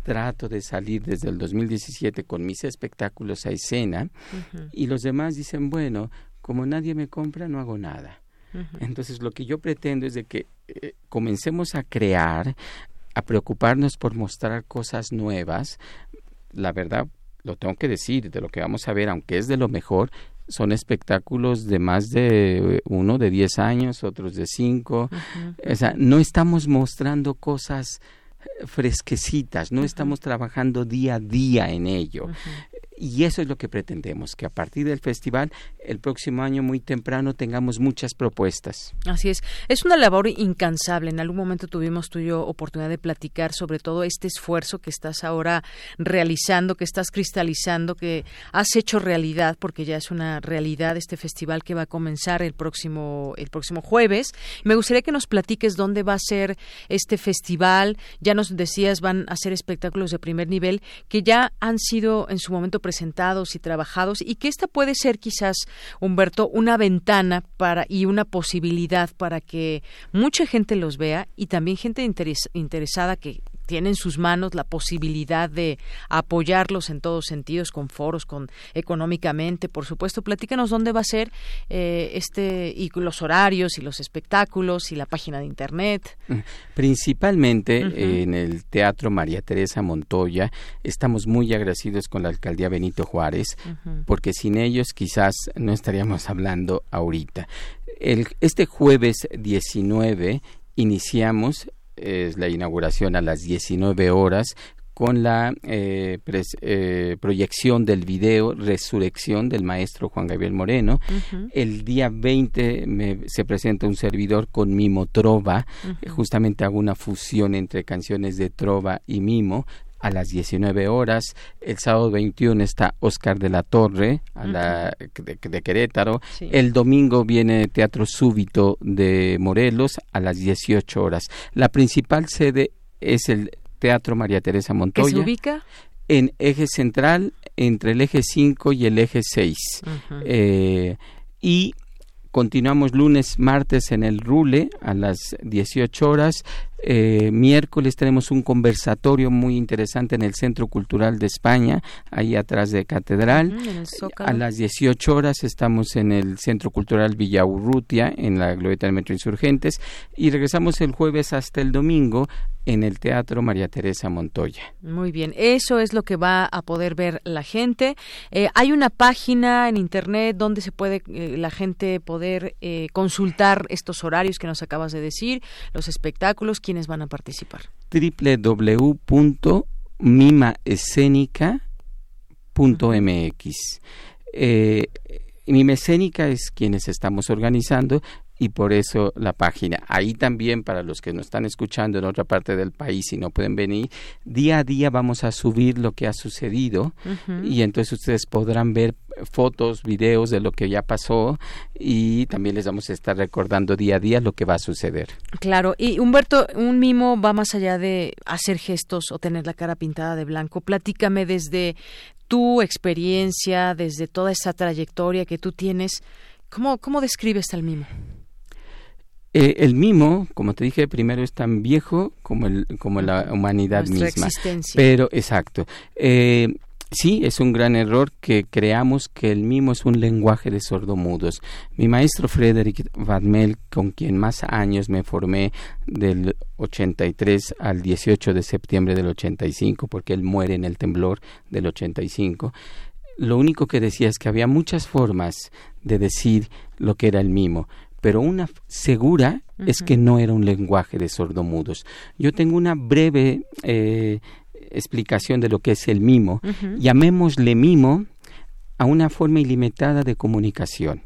S31: trato de salir desde el 2017 con mis espectáculos a escena y los demás dicen, bueno, como nadie me compra, no hago nada. Entonces lo que yo pretendo es de que eh, comencemos a crear, a preocuparnos por mostrar cosas nuevas. La verdad, lo tengo que decir, de lo que vamos a ver, aunque es de lo mejor, son espectáculos de más de uno de diez años, otros de cinco. O sea, no estamos mostrando cosas fresquecitas, no estamos trabajando día a día en ello. Y eso es lo que pretendemos, que a partir del festival el próximo año muy temprano tengamos muchas propuestas.
S1: Así es. Es una labor incansable. En algún momento tuvimos tú y yo oportunidad de platicar sobre todo este esfuerzo que estás ahora realizando, que estás cristalizando, que has hecho realidad, porque ya es una realidad este festival que va a comenzar el próximo, el próximo jueves. Me gustaría que nos platiques dónde va a ser este festival. Ya nos decías, van a ser espectáculos de primer nivel que ya han sido en su momento presentados y trabajados y que esta puede ser quizás, Humberto, una ventana para y una posibilidad para que mucha gente los vea y también gente interesada que tiene en sus manos la posibilidad de apoyarlos en todos sentidos, con foros, con económicamente, por supuesto. Platícanos dónde va a ser eh, este y los horarios y los espectáculos y la página de internet.
S31: Mm, principalmente en el Teatro María Teresa Montoya. Estamos muy agradecidos con la alcaldía Benito Juárez, porque sin ellos quizás no estaríamos hablando ahorita. El, este jueves 19 iniciamos es la inauguración a las 19 horas con la eh, eh, proyección del video Resurrección del maestro Juan Gabriel Moreno. El día 20 se presenta un servidor con Mimo Trova, justamente hago una fusión entre canciones de Trova y Mimo a las 19 horas. El sábado 21 está Oscar de la Torre a la, de, Querétaro. El domingo viene Teatro Súbito de Morelos a las 18 horas. La principal sede es el Teatro María Teresa Montoya. ¿Qué
S1: se ubica?
S31: En eje central, entre el eje 5 y el eje 6. Eh, y continuamos lunes, martes en el Rule a las 18 horas. Eh, miércoles tenemos un conversatorio muy interesante en el Centro Cultural de España, ahí atrás de Catedral. a las 18 horas estamos en el Centro Cultural Villaurrutia, en la Glorieta del Metro Insurgentes, y regresamos el jueves hasta el domingo en el Teatro María Teresa Montoya.
S1: Muy bien, eso es lo que va a poder ver la gente. Eh, hay una página en internet donde se puede eh, la gente poder consultar estos horarios que nos acabas de decir, los espectáculos, quiénes van a participar?
S31: www.mimaescénica.mx. Eh, Mima Escénica es quienes estamos organizando y por eso la página. Ahí también para los que nos están escuchando en otra parte del país y no pueden venir, día a día vamos a subir lo que ha sucedido y entonces ustedes podrán ver fotos, videos de lo que ya pasó y también les vamos a estar recordando día a día lo que va a suceder.
S1: Claro, y Humberto, un mimo va más allá de hacer gestos o tener la cara pintada de blanco. Platícame desde tu experiencia, desde toda esa trayectoria que tú tienes, ¿cómo, cómo describes al mimo?
S31: Eh, el mimo, como te dije primero, es tan viejo como, el, como la humanidad misma.
S1: Existencia.
S31: Pero, exacto. Eh, Sí, es un gran error que creamos que el mimo es un lenguaje de sordomudos. Mi maestro Frederick Vadmel, con quien más años me formé del 83 al 18 de septiembre del 85, porque él muere en el temblor del 85, lo único que decía es que había muchas formas de decir lo que era el mimo, pero una segura es que no era un lenguaje de sordomudos. Yo tengo una breve eh, explicación de lo que es el mimo. Llamémosle mimo a una forma ilimitada de comunicación.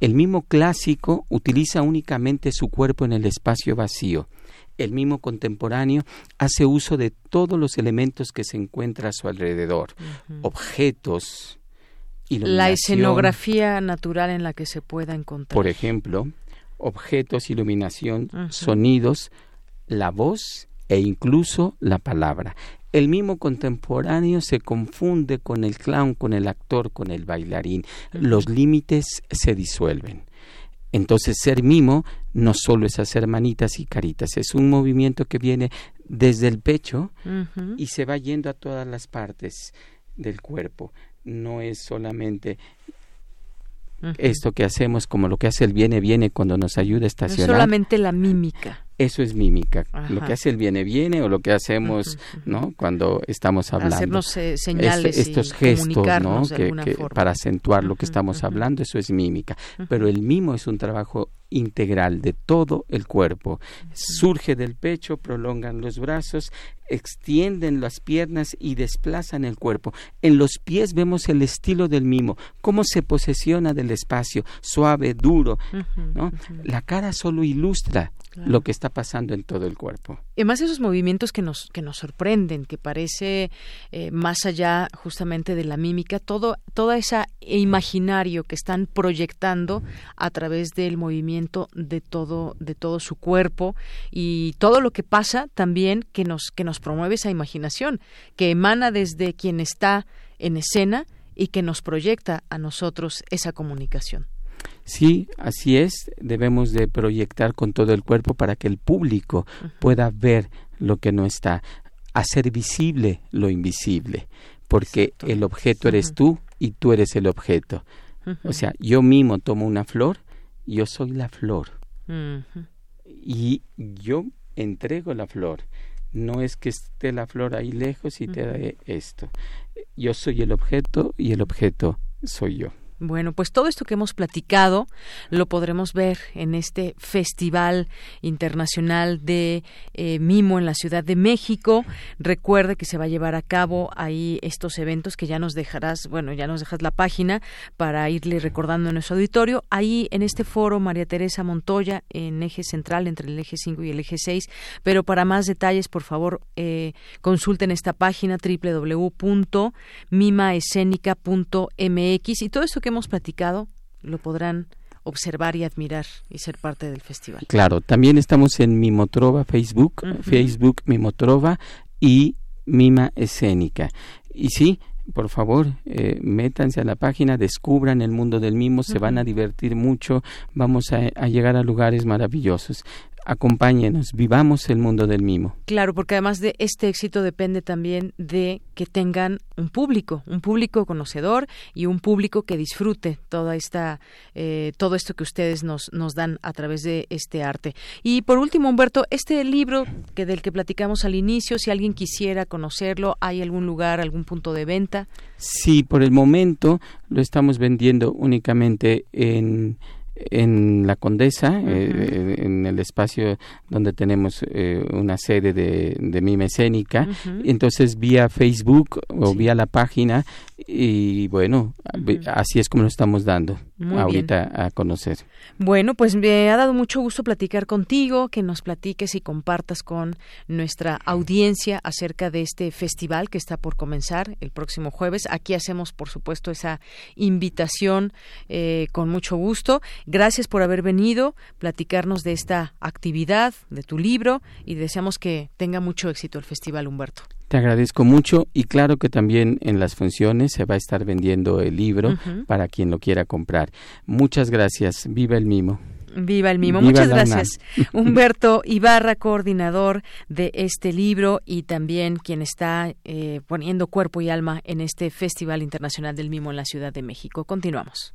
S31: El mimo clásico utiliza únicamente su cuerpo en el espacio vacío. El mimo contemporáneo hace uso de todos los elementos que se encuentran a su alrededor, objetos,
S1: la escenografía natural en la que se pueda encontrar.
S31: Por ejemplo, objetos, iluminación, sonidos, la voz e incluso la palabra el mimo contemporáneo se confunde con el clown, con el actor, con el bailarín. Los límites se disuelven. Entonces ser mimo no solo es hacer manitas y caritas, es un movimiento que viene desde el pecho y se va yendo a todas las partes del cuerpo. No es solamente esto que hacemos como lo que hace el viene viene cuando nos ayuda a estacionar.
S1: No solamente la mímica
S31: eso es mímica. Lo que hace el viene viene o lo que hacemos, ¿no? Cuando estamos hablando.
S1: Hacernos eh, señales
S31: estos gestos, ¿no? Que, para acentuar lo que estamos hablando, eso es mímica. Pero el mimo es un trabajo integral de todo el cuerpo. Surge del pecho, prolongan los brazos, extienden las piernas y desplazan el cuerpo. En los pies vemos el estilo del mimo, cómo se posesiona del espacio, suave, duro, ¿no? La cara solo ilustra lo que está pasando en todo el cuerpo.
S1: Además esos movimientos que nos que nos sorprenden, que parece eh, más allá justamente de la mímica, todo toda esa imaginario que están proyectando a través del movimiento de todo de todo su cuerpo y todo lo que pasa también que nos que nos promueve esa imaginación, que emana desde quien está en escena y que nos proyecta a nosotros esa comunicación.
S31: Sí, así es, debemos de proyectar con todo el cuerpo para que el público pueda ver lo que no está, hacer visible lo invisible, porque el objeto eres tú y tú eres el objeto. O sea, yo mismo tomo una flor, yo soy la flor. Y yo entrego la flor. No es que esté la flor ahí lejos y te dé esto. Yo soy el objeto y el objeto soy yo.
S1: Bueno, pues todo esto que hemos platicado lo podremos ver en este Festival Internacional de eh, Mimo en la Ciudad de México. Recuerde que se va a llevar a cabo ahí estos eventos que ya nos dejarás, bueno, ya nos dejas la página para irle recordando en nuestro auditorio. Ahí en este foro, María Teresa Montoya, en eje central entre el eje 5 y el eje 6. Pero para más detalles, por favor, eh, consulten esta página www.mimaescénica.mx y todo esto que hemos platicado lo podrán observar y admirar y ser parte del festival.
S31: Claro, también estamos en Mimotrova Facebook, Facebook Mimotrova y Mima Escénica. Y sí, por favor, eh, métanse a la página, descubran el mundo del mimo, se van a divertir mucho, vamos a, llegar a lugares maravillosos acompáñenos, vivamos el mundo del mimo.
S1: Claro, porque además de este éxito depende también de que tengan un público, un público conocedor y un público que disfrute toda esta, eh, todo esto que ustedes nos, nos dan a través de este arte. Y por último, Humberto, este libro que del que platicamos al inicio, si alguien quisiera conocerlo, ¿hay algún lugar, algún punto de venta?
S31: Sí, por el momento lo estamos vendiendo únicamente en en la Condesa, eh, en el espacio donde tenemos eh, una sede de, de mime escénica. Entonces, vía Facebook o vía la página, y bueno, así es como lo estamos dando ahorita a conocer.
S1: Bueno, pues me ha dado mucho gusto platicar contigo, que nos platiques y compartas con nuestra audiencia acerca de este festival que está por comenzar el próximo jueves. Aquí hacemos, por supuesto, esa invitación eh, con mucho gusto. Gracias por haber venido, platicarnos de esta actividad, de tu libro y deseamos que tenga mucho éxito el festival, Humberto.
S31: Te agradezco mucho y claro que también en las funciones se va a estar vendiendo el libro para quien lo quiera comprar. Muchas gracias. Viva el mimo.
S1: Viva el mimo. Muchas gracias. Humberto Ibarra, coordinador de este libro y también quien está eh, poniendo cuerpo y alma en este Festival Internacional del Mimo en la Ciudad de México. Continuamos.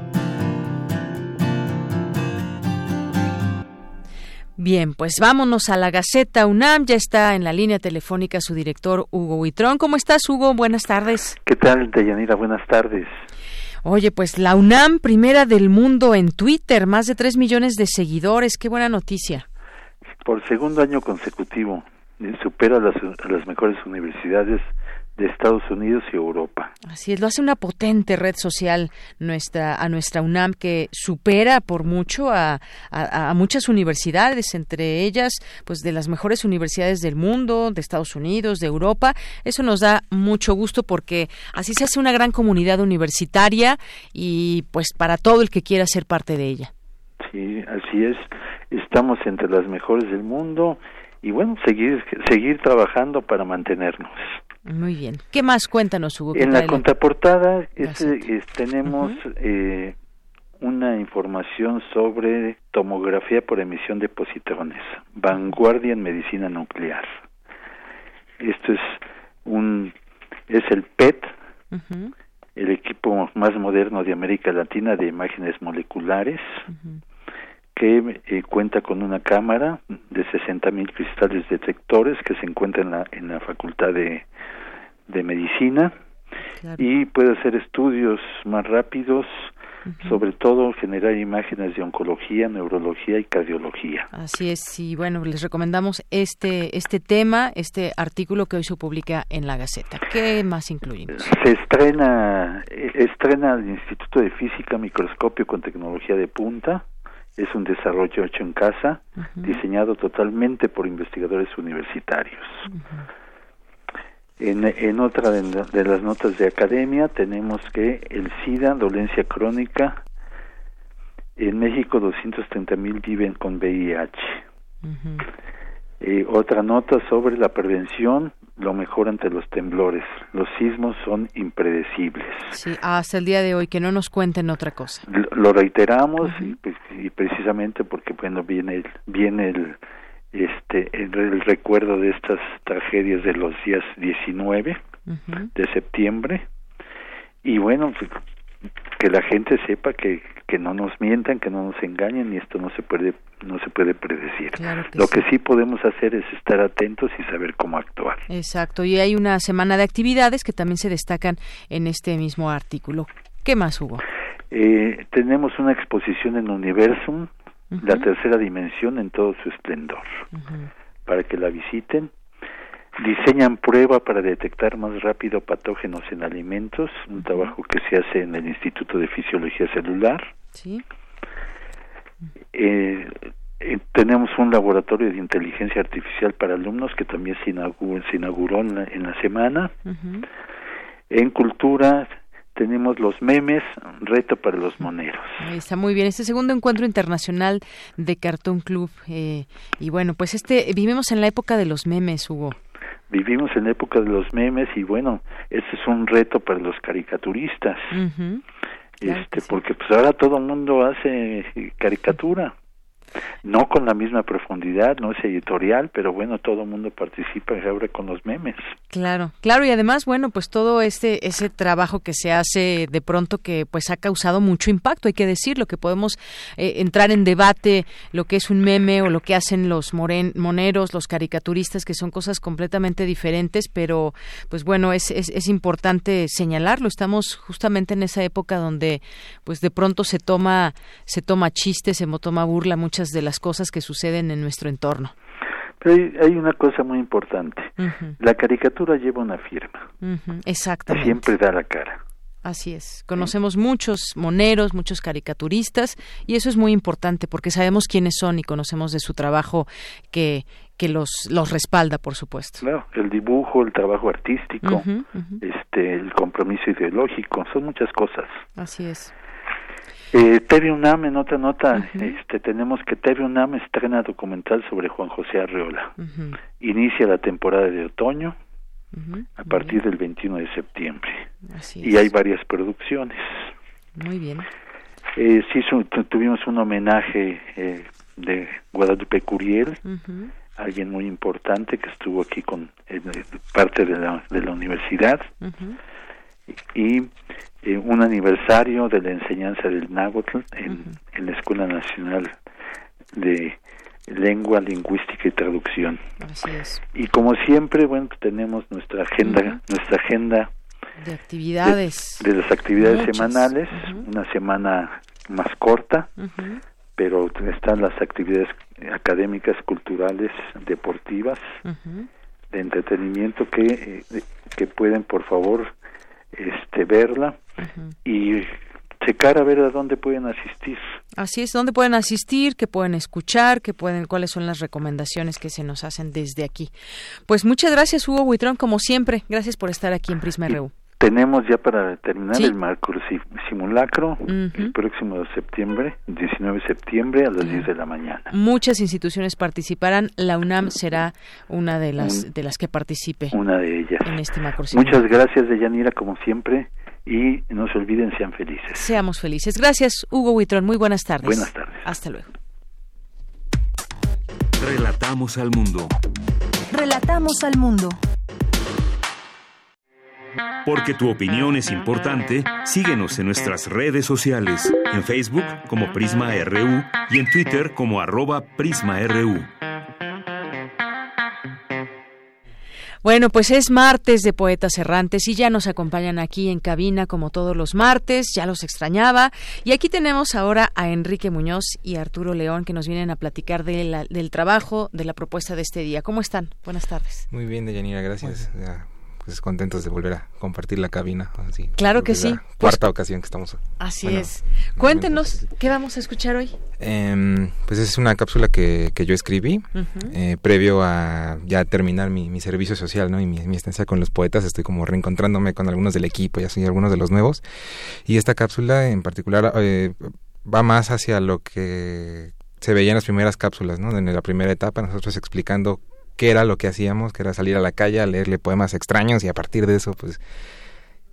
S1: Bien, pues vámonos a la Gaceta UNAM. Ya está en la línea telefónica su director Hugo Huitrón. ¿Cómo estás, Hugo? Buenas tardes.
S32: ¿Qué tal, Deyanira? Buenas tardes.
S1: Oye, pues la UNAM, primera del mundo en Twitter, más de tres millones de seguidores. Qué buena noticia.
S32: Por segundo año consecutivo, eh, supera las, las mejores universidades de Estados Unidos y Europa.
S1: Así es, lo hace una potente red social nuestra, a nuestra UNAM que supera por mucho a, a, muchas universidades, entre ellas, pues de las mejores universidades del mundo, de Estados Unidos, de Europa. Eso nos da mucho gusto porque así se hace una gran comunidad universitaria y pues para todo el que quiera ser parte de ella.
S32: Sí, así es. Estamos entre las mejores del mundo y bueno, seguir seguir trabajando para mantenernos.
S1: Muy bien. ¿Qué más? Cuéntanos, Hugo.
S32: En la contraportada tenemos eh, una información sobre tomografía por emisión de positrones, vanguardia en medicina nuclear. Esto es un es el PET, el equipo más moderno de América Latina de imágenes moleculares, que eh, cuenta con una cámara de 60.000 cristales detectores que se encuentra en la, en la Facultad de de medicina y puede hacer estudios más rápidos, sobre todo generar imágenes de oncología, neurología y cardiología.
S1: Así es, y bueno, les recomendamos este este tema, este artículo que hoy se publica en la Gaceta. ¿Qué más incluimos?
S32: Se estrena estrena el Instituto de Física Microscopio con tecnología de punta. Es un desarrollo hecho en casa, diseñado totalmente por investigadores universitarios. En, en otra de, las notas de academia tenemos que el SIDA, dolencia crónica, en México 230 mil viven con VIH. Eh, otra nota sobre la prevención, lo mejor ante los temblores. Los sismos son impredecibles.
S1: Sí, hasta el día de hoy, que no nos cuenten otra cosa.
S32: Lo, reiteramos y, pues, y, precisamente porque, bueno, viene, viene el este el, recuerdo de estas tragedias de los días 19 de septiembre y bueno pues, que la gente sepa que, que no nos mientan que no nos engañen y esto no se puede no se puede predecir. Lo que sí podemos hacer es estar atentos y saber cómo actuar.
S1: Exacto y hay una semana de actividades que también se destacan en este mismo artículo. Qué más hubo
S32: eh, tenemos una exposición en Universum la tercera dimensión en todo su esplendor, para que la visiten. Diseñan prueba para detectar más rápido patógenos en alimentos, un trabajo que se hace en el Instituto de Fisiología Celular. Sí. Eh, eh, tenemos un laboratorio de inteligencia artificial para alumnos que también se inauguró, se inauguró en, la, semana. En cultura tenemos los memes, reto para los moneros.
S1: Está muy bien, este segundo encuentro internacional de Cartoon Club. Eh, y bueno, pues este, vivimos en la época de los memes, Hugo.
S32: Vivimos en la época de los memes y bueno, este es un reto para los caricaturistas. Este, porque pues ahora todo el mundo hace caricatura no con la misma profundidad, no es editorial, pero bueno, todo el mundo participa ahora con los memes.
S1: Claro, claro, y además, bueno, pues todo este ese trabajo que se hace de pronto que pues ha causado mucho impacto, hay que decirlo, que podemos eh, entrar en debate lo que es un meme o lo que hacen los moren, moneros, los caricaturistas, que son cosas completamente diferentes, pero pues bueno, es, es, es importante señalarlo, estamos justamente en esa época donde pues de pronto se toma se toma chiste, se toma burla muchas de las cosas que suceden en nuestro entorno.
S32: Pero hay, una cosa muy importante. La caricatura lleva una firma.
S1: Exactamente.
S32: Siempre da la cara.
S1: Así es. Conocemos muchos moneros, muchos caricaturistas y eso es muy importante porque sabemos quiénes son y conocemos de su trabajo que, que los, los respalda, por supuesto.
S32: Claro, el dibujo, el trabajo artístico, este, el compromiso ideológico, son muchas cosas.
S1: Así es.
S32: Eh, TV UNAM, en otra nota, este, tenemos que TV UNAM estrena documental sobre Juan José Arreola. Inicia la temporada de otoño a partir del 21 de septiembre. y hay varias producciones.
S1: Muy bien.
S32: Eh, sí, tuvimos un homenaje eh, de Guadalupe Curiel, alguien muy importante que estuvo aquí con parte de la, de la universidad y eh, un aniversario de la enseñanza del náhuatl en, en la Escuela Nacional de Lengua, Lingüística y Traducción. Y como siempre, bueno, tenemos nuestra agenda, nuestra agenda
S1: de actividades,
S32: de, las actividades semanales, una semana más corta, pero están las actividades académicas, culturales, deportivas, de entretenimiento que, eh, que pueden por favor este verla y checar a ver a dónde pueden asistir.
S1: Así es, dónde pueden asistir, qué pueden escuchar, qué pueden, cuáles son las recomendaciones que se nos hacen desde aquí. Pues muchas gracias Hugo Huitrón, como siempre, gracias por estar aquí en Prisma RU.
S32: Tenemos ya para terminar el marco simulacro el próximo septiembre, 19 de septiembre a las 10 de la mañana.
S1: Muchas instituciones participarán, la UNAM será una de las de las que participe.
S32: Una de ellas.
S1: En este macro
S32: Muchas gracias, Deyanira, como siempre y no se olviden, sean felices.
S1: Seamos felices. Gracias, Hugo Huitrón. Muy buenas tardes.
S32: Buenas tardes.
S1: Hasta luego.
S2: Relatamos al mundo.
S3: Relatamos al mundo.
S2: Porque tu opinión es importante, síguenos en nuestras redes sociales, en Facebook como Prisma RU y en Twitter como arroba PrismaRU.
S1: Bueno, pues es martes de Poetas Errantes y ya nos acompañan aquí en cabina como todos los martes, ya los extrañaba. Y aquí tenemos ahora a Enrique Muñoz y Arturo León que nos vienen a platicar del trabajo, de la propuesta de este día. ¿Cómo están? Buenas tardes.
S33: Muy bien, Deyanira, gracias pues contentos de volver a compartir la cabina. Así,
S1: claro que sí.
S33: Cuarta ocasión que estamos.
S1: Así es. Cuéntenos, ¿qué vamos a escuchar hoy?
S33: Eh, pues es una cápsula que, que yo escribí eh, previo a ya terminar mi, mi, servicio social ¿no? y mi, mi, estancia con los poetas. Estoy como reencontrándome con algunos del equipo y así algunos de los nuevos. Y esta cápsula en particular eh, va más hacia lo que se veía en las primeras cápsulas, ¿no? En la primera etapa, nosotros explicando qué era lo que hacíamos, que era salir a la calle a leerle poemas extraños y a partir de eso, pues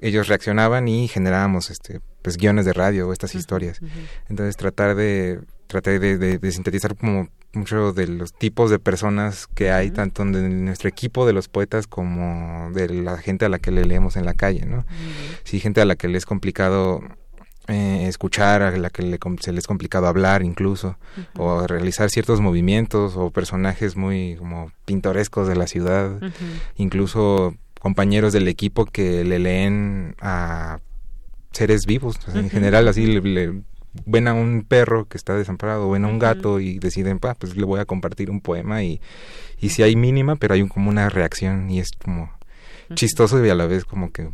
S33: ellos reaccionaban y generábamos este pues guiones de radio o estas historias. Entonces tratar de tratar de, sintetizar como mucho de los tipos de personas que hay tanto en nuestro equipo de los poetas como de la gente a la que le leemos en la calle, ¿no? Sí, gente a la que le es complicado eh, escuchar, a la que le, se les es complicado hablar incluso, o realizar ciertos movimientos o personajes muy como pintorescos de la ciudad, incluso compañeros del equipo que le leen a seres vivos, en general así le, ven a un perro que está desamparado, ven a un gato y deciden, pues le voy a compartir un poema y, y si hay mínima, pero hay como una reacción y es como chistoso y a la vez como que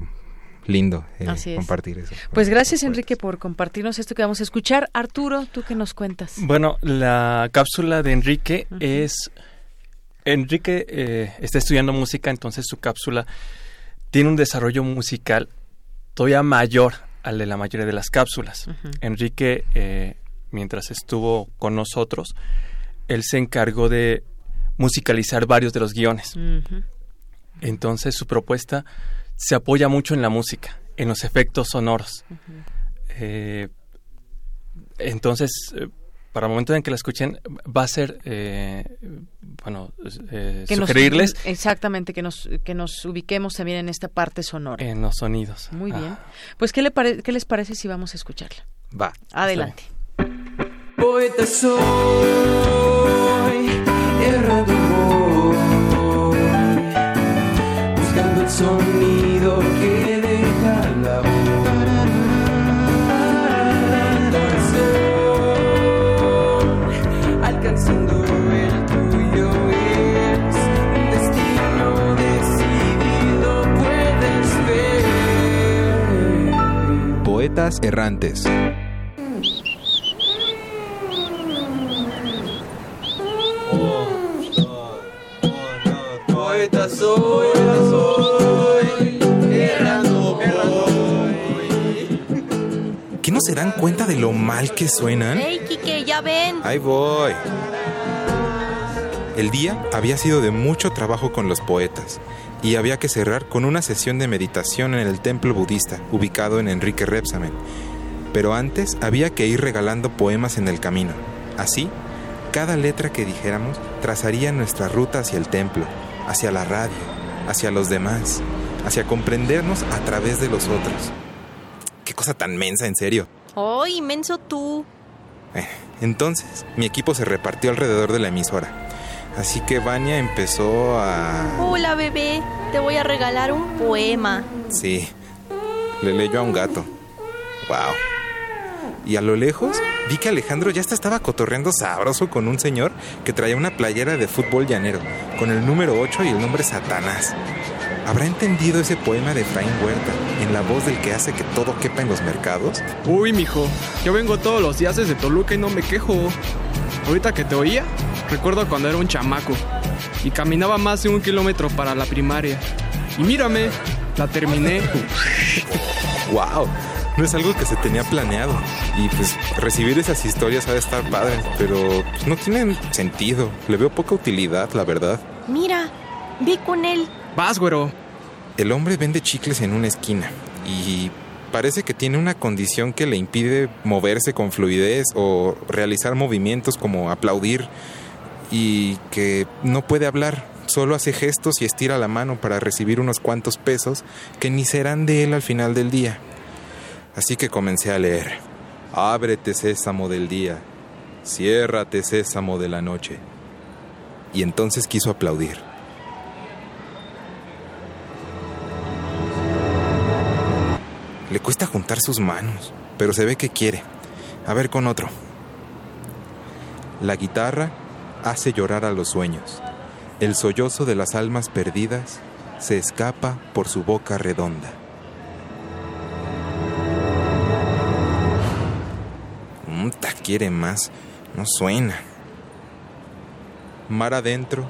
S33: lindo eh, compartir eso.
S1: Pues gracias Enrique por compartirnos esto que vamos a escuchar. Arturo, ¿tú qué nos cuentas?
S34: Bueno, la cápsula de Enrique es... Enrique eh, está estudiando música, entonces su cápsula tiene un desarrollo musical todavía mayor al de la mayoría de las cápsulas. Enrique, eh, mientras estuvo con nosotros, él se encargó de musicalizar varios de los guiones. Entonces su propuesta se apoya mucho en la música, en los efectos sonoros. Eh, entonces, eh, para el momento en que la escuchen, va a ser, eh, bueno, sugerirles...
S1: exactamente, que nos, que nos ubiquemos también en esta parte sonora.
S34: En los sonidos.
S1: Muy bien. Ah. Pues, ¿qué, le ¿qué les parece si vamos a escucharla?
S33: Va.
S1: Adelante.
S35: Poeta soy, sonido voz. alcanzando el tuyo
S33: Poetas Errantes.
S35: Poeta soy, soy,
S33: se dan cuenta de lo mal que suenan?
S36: ¡Ey, Kike, ya ven!
S33: Ahí voy. El día había sido de mucho trabajo con los poetas y había que cerrar con una sesión de meditación en el templo budista ubicado en Enrique Repsamen. Pero antes había que ir regalando poemas en el camino. Así, cada letra que dijéramos trazaría nuestra ruta hacia el templo, hacia la radio, hacia los demás, hacia comprendernos a través de los otros. Qué cosa tan mensa, en serio.
S36: ¡Ay, inmenso tú!
S33: Eh, entonces, mi equipo se repartió alrededor de la emisora. Así que Vania empezó a...
S36: Hola, bebé. Te voy a regalar un poema.
S33: Sí, le leyó a un gato. Wow. Y a lo lejos vi que Alejandro ya hasta estaba cotorreando sabroso con un señor que traía una playera de fútbol llanero, con el número 8 y el nombre Satanás. ¿Habrá entendido ese poema de Efraín Huerta en la voz del que hace que todo quepa en los mercados?
S37: Uy, mijo, yo vengo todos los días desde Toluca y no me quejo. Ahorita que te oía, recuerdo cuando era un chamaco y caminaba más de un kilómetro para la primaria. Y mírame, la terminé.
S33: ¡Wow! No es algo que se tenía planeado. Y pues recibir esas historias ha de estar padre, pero pues, no tienen sentido. Le veo poca utilidad, la verdad.
S36: Mira, ve con él.
S37: Vas, güero.
S33: El hombre vende chicles en una esquina y parece que tiene una condición que le impide moverse con fluidez o realizar movimientos como aplaudir y que no puede hablar, solo hace gestos y estira la mano para recibir unos cuantos pesos que ni serán de él al final del día. Así que comencé a leer. Ábrete sésamo del día, ciérrate sésamo de la noche. Y entonces quiso aplaudir. Le cuesta juntar sus manos, pero se ve que quiere. A ver con otro. La guitarra hace llorar a los sueños. El sollozo de las almas perdidas se escapa por su boca redonda. Mta, quiere más. No suena. Mar adentro,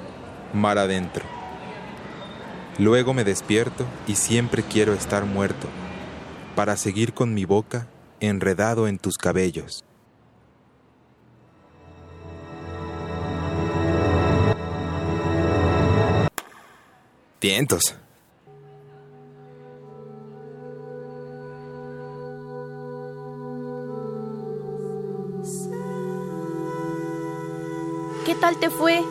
S33: mar adentro. Luego me despierto y siempre quiero estar muerto para seguir con mi boca enredado en tus cabellos. Tientos.
S36: ¿Qué tal te fue?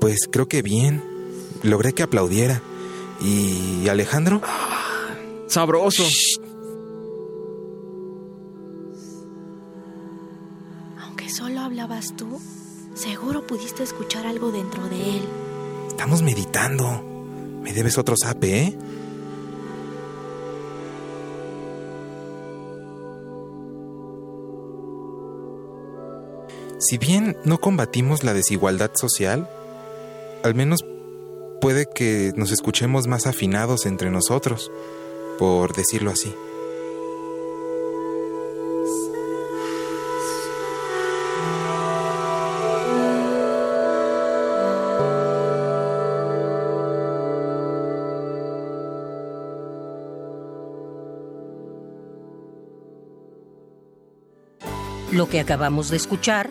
S33: Pues creo que bien. Logré que aplaudiera. ¿Y Alejandro?
S37: Sabroso.
S36: Aunque solo hablabas tú, seguro pudiste escuchar algo dentro de él.
S33: Estamos meditando. Me debes otro zape, ¿eh? Si bien no combatimos la desigualdad social, al menos puede que nos escuchemos más afinados entre nosotros, por decirlo así.
S38: Lo que acabamos de escuchar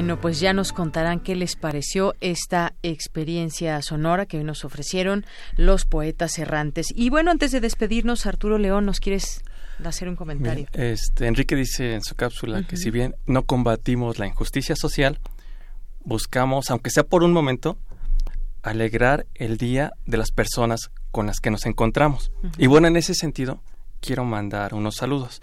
S1: Bueno, pues ya nos contarán qué les pareció esta experiencia sonora que hoy nos ofrecieron los poetas errantes. Y bueno, antes de despedirnos, Arturo León, ¿nos quieres hacer un comentario?
S34: Bien, este, Enrique dice en su cápsula que si bien no combatimos la injusticia social, buscamos, aunque sea por un momento, alegrar el día de las personas con las que nos encontramos. Y bueno, en ese sentido, quiero mandar unos saludos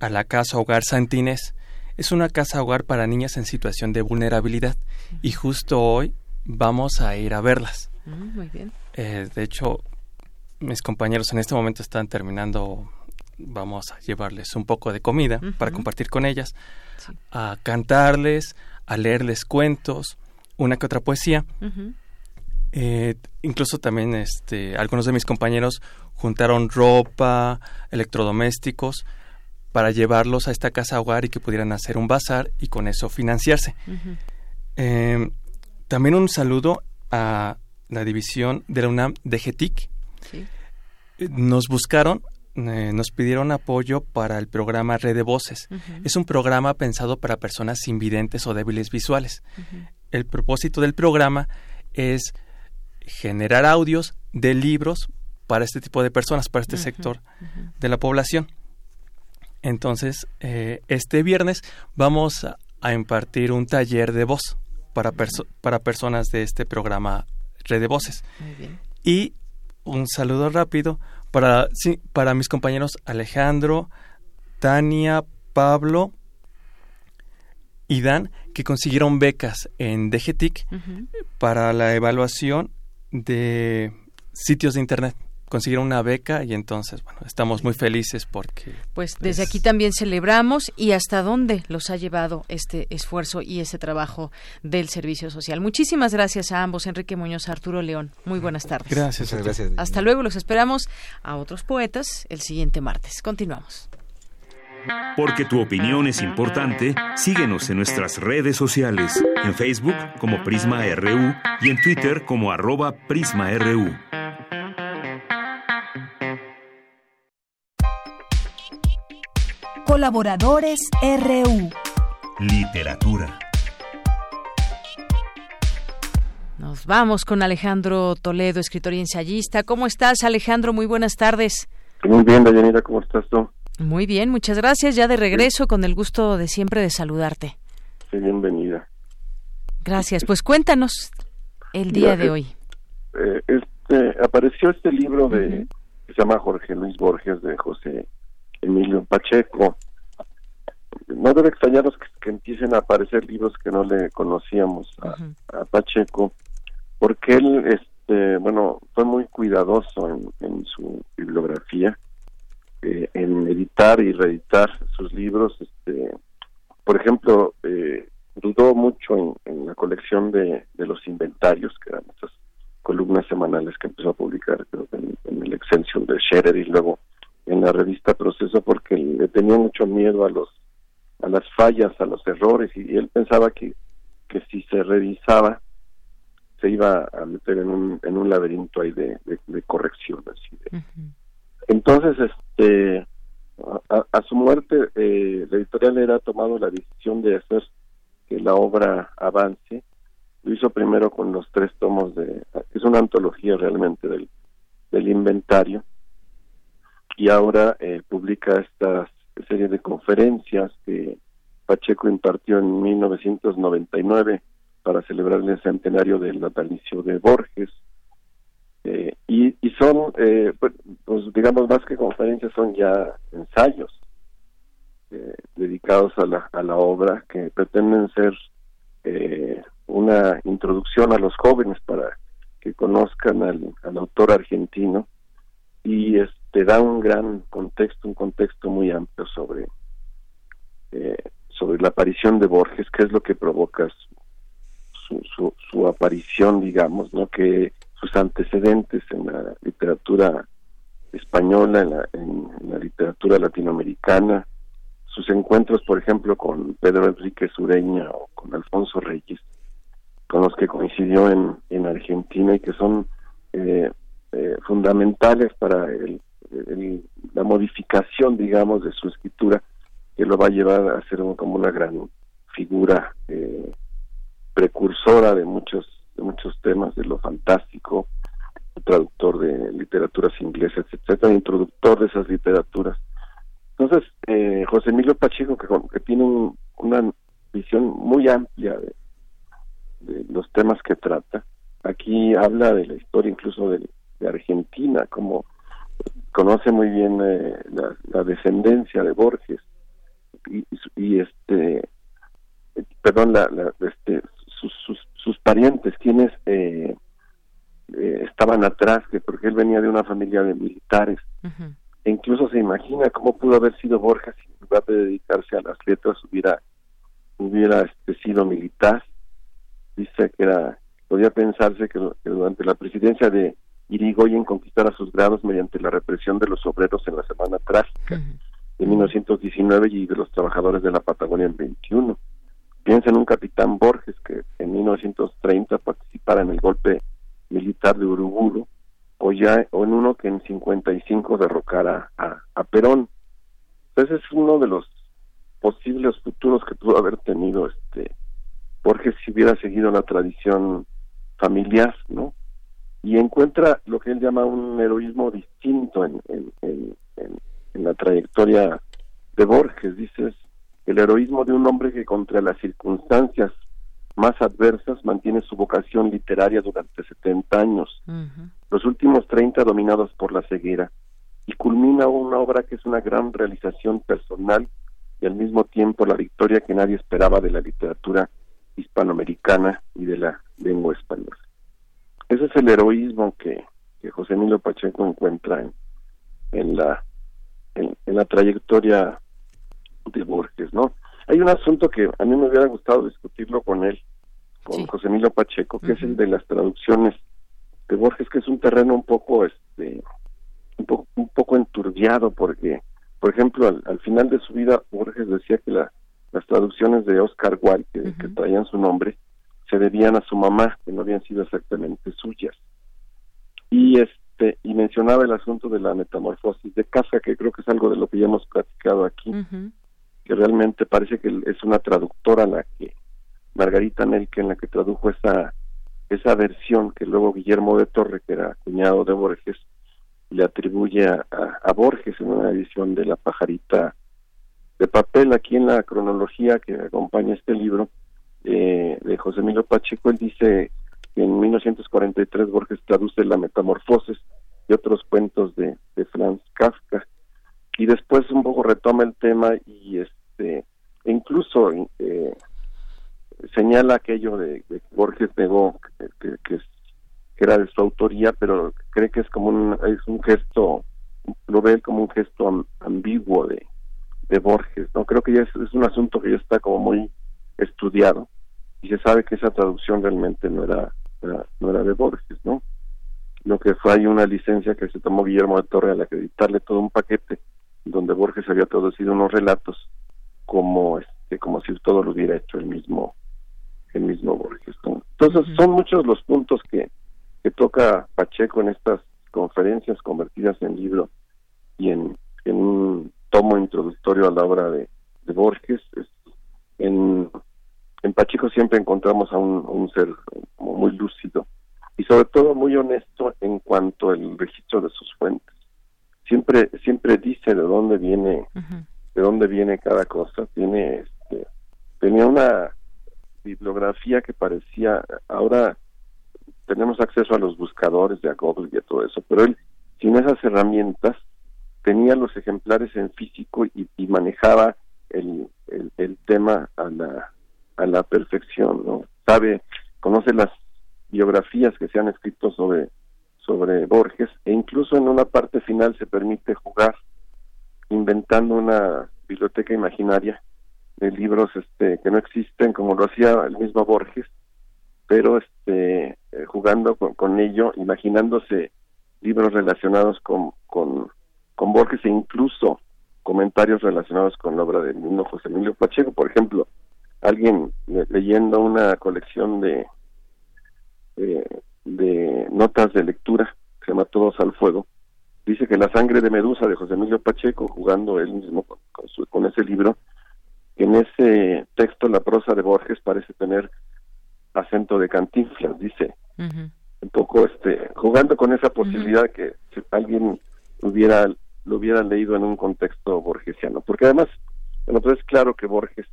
S34: a la Casa Hogar Santines Es una casa hogar para niñas en situación de vulnerabilidad y justo hoy vamos a ir a verlas.
S1: Mm, muy bien.
S34: Eh, de hecho, mis compañeros en este momento están terminando, vamos a llevarles un poco de comida para compartir con ellas, a cantarles, a leerles cuentos, una que otra poesía. Eh, incluso también este, algunos de mis compañeros juntaron ropa, electrodomésticos para llevarlos a esta casa hogar y que pudieran hacer un bazar y con eso financiarse. Em, también un saludo a la división de la UNAM de GETIC. Nos buscaron, eh, nos pidieron apoyo para el programa Red de Voces. Es un programa pensado para personas invidentes o débiles visuales. El propósito del programa es generar audios de libros para este tipo de personas, para este sector de la población. Entonces, eh, este viernes vamos a, impartir un taller de voz para, para personas de este programa Red de Voces. Y un saludo rápido para, sí, para mis compañeros Alejandro, Tania, Pablo y Dan, que consiguieron becas en DGTIC para la evaluación de sitios de Internet consiguieron una beca y entonces, bueno, estamos muy felices porque...
S1: Pues desde aquí también celebramos y hasta dónde los ha llevado este esfuerzo y ese trabajo del servicio social. Muchísimas gracias a ambos, Enrique Muñoz, Arturo León. Muy buenas tardes.
S34: Gracias, gracias.
S1: Hasta luego, los esperamos a otros poetas el siguiente martes. Continuamos.
S2: Porque tu opinión es importante, síguenos en nuestras redes sociales, en Facebook como Prisma RU y en Twitter como arroba PrismaRU.
S3: Colaboradores RU.
S2: Literatura.
S1: Nos vamos con Alejandro Toledo, escritor y ensayista. ¿Cómo estás, Alejandro? Muy buenas tardes.
S39: Muy bien, Dayanira, ¿cómo estás tú?
S1: Muy bien, muchas gracias. Ya de regreso, con el gusto de siempre de saludarte.
S39: Sí, bienvenida.
S1: Gracias. Pues cuéntanos el día de hoy.
S39: Eh, este, apareció este libro de que se llama Jorge Luis Borges de José Emilio Pacheco. No debe extrañarnos que, empiecen a aparecer libros que no le conocíamos a, Pacheco, porque él, este, bueno, fue muy cuidadoso en su bibliografía eh, en editar y reeditar sus libros. Este, por ejemplo, eh, dudó mucho en, la colección de, los inventarios, que eran estas columnas semanales que empezó a publicar en, el Excelsior de Scherer y luego en la revista Proceso, porque le tenía mucho miedo a los a las fallas, a los errores, y, él pensaba que, que si se revisaba se iba a meter en un, en un laberinto ahí de, de, correcciones. Entonces, este, a, su muerte, eh, la editorial era tomado la decisión de hacer que la obra avance. Lo hizo primero con los tres tomos de, es una antología realmente del, del inventario, y ahora eh, publica esta serie de conferencias que Pacheco impartió en 1999 para celebrar el centenario del natalicio de Borges. Eh, y, son, eh, pues, pues, digamos, más que conferencias, son ya ensayos eh, dedicados a la, a la obra que pretenden ser una introducción a los jóvenes para que conozcan al, autor argentino. Y este da un gran contexto, un contexto muy amplio sobre sobre la aparición de Borges, qué es lo que provoca su, su, su aparición, digamos, ¿no? Que sus antecedentes en la literatura española, en la, en la literatura latinoamericana, sus encuentros, por ejemplo, con Pedro Enrique Sureña o con Alfonso Reyes, con los que coincidió en, en Argentina y que son eh, eh, fundamentales para el, la modificación, digamos, de su escritura, que lo va a llevar a ser como una gran figura eh, precursora de muchos de muchos temas de lo fantástico, traductor de literaturas inglesas, etcétera, introductor de esas literaturas. Entonces, eh, José Emilio Pacheco, que, tiene una visión muy amplia de, los temas que trata, aquí habla de la historia incluso de, Argentina, como conoce muy bien eh, la, descendencia de Borges y, y, este perdón, la, este, sus, sus, sus, parientes, quienes eh, eh, estaban atrás, que porque él venía de una familia de militares. E incluso se imagina cómo pudo haber sido Borges si en lugar de dedicarse a las letras hubiera, hubiera este, sido militar. Dice que era, podía pensarse que, durante la presidencia de Irigoyen conquistara sus grados mediante la represión de los obreros en la Semana Trágica de 1919 y de los trabajadores de la Patagonia en 21. Piensa en un capitán Borges que en 1930 participara en el golpe militar de Uruguru o ya o en uno que en 55 derrocara a, a Perón. Ese es uno de los posibles futuros que pudo haber tenido este Borges si hubiera seguido la tradición familiar, ¿no? Y encuentra lo que él llama un heroísmo distinto en, en, en, en la trayectoria de Borges. Dices, el heroísmo de un hombre que contra las circunstancias más adversas mantiene su vocación literaria durante 70 años, los últimos 30 dominados por la ceguera, y culmina una obra que es una gran realización personal y al mismo tiempo la victoria que nadie esperaba de la literatura hispanoamericana y de la lengua española. Ese es el heroísmo que, que José Emilio Pacheco encuentra en, en la en, la trayectoria de Borges, ¿no? Hay un asunto que a mí me hubiera gustado discutirlo con él, con José Emilio Pacheco, que es el de las traducciones de Borges, que es un terreno un poco, este, un poco, un poco enturbiado, porque, por ejemplo, al, final de su vida, Borges decía que la, las traducciones de Oscar Wilde, que, que traían su nombre, se debían a su mamá, que no habían sido exactamente suyas. Y es este, y mencionaba el asunto de la metamorfosis de Kafka, que creo que es algo de lo que ya hemos platicado aquí, que realmente parece que es una traductora la que, Margarita Nelke, en la que tradujo esa, esa versión que luego Guillermo de Torre, que era cuñado de Borges, le atribuye a, a, Borges en una edición de La pajarita de papel. Aquí en la cronología que acompaña este libro eh, de José Emilio Pacheco, él dice en 1943 Borges traduce La Metamorfosis y otros cuentos de, de Franz Kafka. Y después un poco retoma el tema y este e incluso eh, señala aquello de, que Borges negó que, que, era de su autoría, pero cree que es como un, es un gesto, lo ve como un gesto ambiguo de, de Borges. no Creo que ya es, es un asunto que ya está como muy estudiado y se sabe que esa traducción realmente no era no era de Borges, ¿no? Lo que fue ahí una licencia que se tomó Guillermo de Torre al acreditarle todo un paquete donde Borges había traducido unos relatos como este como si todo lo hubiera hecho el mismo el mismo Borges. Entonces son muchos los puntos que, que toca Pacheco en estas conferencias convertidas en libro y en, en un tomo introductorio a la obra de, de Borges. En, en Pacheco siempre encontramos a un, ser muy lúcido y sobre todo muy honesto en cuanto al registro de sus fuentes. Siempre siempre dice de dónde viene de dónde viene cada cosa. Tiene este, tenía una bibliografía que parecía ahora tenemos acceso a los buscadores de Google y a todo eso, pero él sin esas herramientas tenía los ejemplares en físico y, manejaba el, el tema a la a la perfección, ¿no? Sabe, conoce las biografías que se han escrito sobre sobre Borges e incluso en una parte final se permite jugar inventando una biblioteca imaginaria de libros este que no existen como lo hacía el mismo Borges pero este eh, jugando con, ello imaginándose libros relacionados con, con, con Borges e incluso comentarios relacionados con la obra de mismo José Emilio Pacheco por ejemplo alguien leyendo una colección de, de notas de lectura que se llama Todos al Fuego, dice que La sangre de Medusa de José Emilio Pacheco, jugando él mismo con, con, ese libro, en ese texto la prosa de Borges parece tener acento de cantinflas, dice. Un poco este jugando con esa posibilidad que si alguien hubiera lo hubiera leído en un contexto borgesiano, porque además bueno, pues es claro que Borges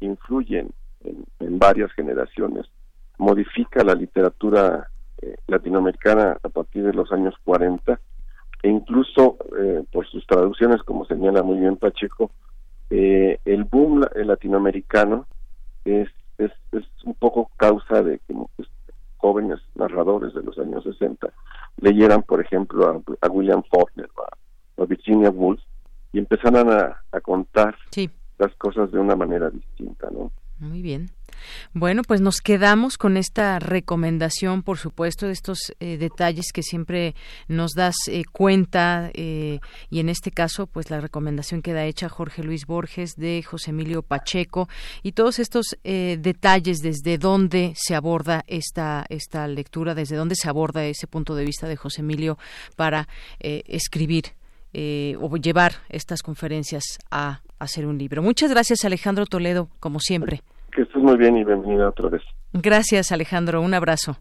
S39: influyen en, varias generaciones, modifica la literatura eh, latinoamericana a partir de los años 40 e incluso eh, por sus traducciones, como señala muy bien Pacheco, eh, el boom latinoamericano es, es, un poco causa de que pues, jóvenes narradores de los años 60 leyeran, por ejemplo, a, William Faulkner o a, Virginia Woolf y empezaran a, a contar las cosas de una manera distinta, ¿no?
S1: Muy bien. Bueno, pues nos quedamos con esta recomendación, por supuesto, de estos eh, detalles que siempre nos das eh, cuenta eh, y en este caso, pues la recomendación queda hecha Jorge Luis Borges de José Emilio Pacheco y todos estos detalles desde dónde se aborda esta esta lectura, desde dónde se aborda ese punto de vista de José Emilio para escribir o llevar estas conferencias a hacer un libro. Muchas gracias Alejandro Toledo, como siempre.
S39: Que estés muy bien y bienvenida otra vez.
S1: Gracias, Alejandro. Un abrazo.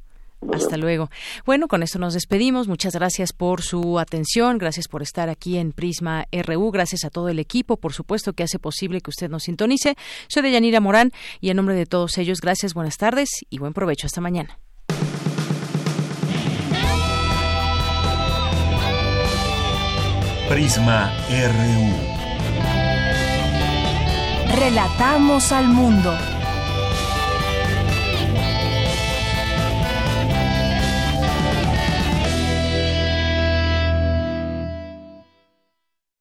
S1: Hasta luego. Bueno, con esto nos despedimos. Muchas gracias por su atención. Gracias por estar aquí en Prisma RU. Gracias a todo el equipo, por supuesto, que hace posible que usted nos sintonice. Soy de Yanira Morán y en nombre de todos ellos, gracias, buenas tardes y buen provecho. Hasta mañana.
S2: Prisma RU.
S3: Relatamos al mundo.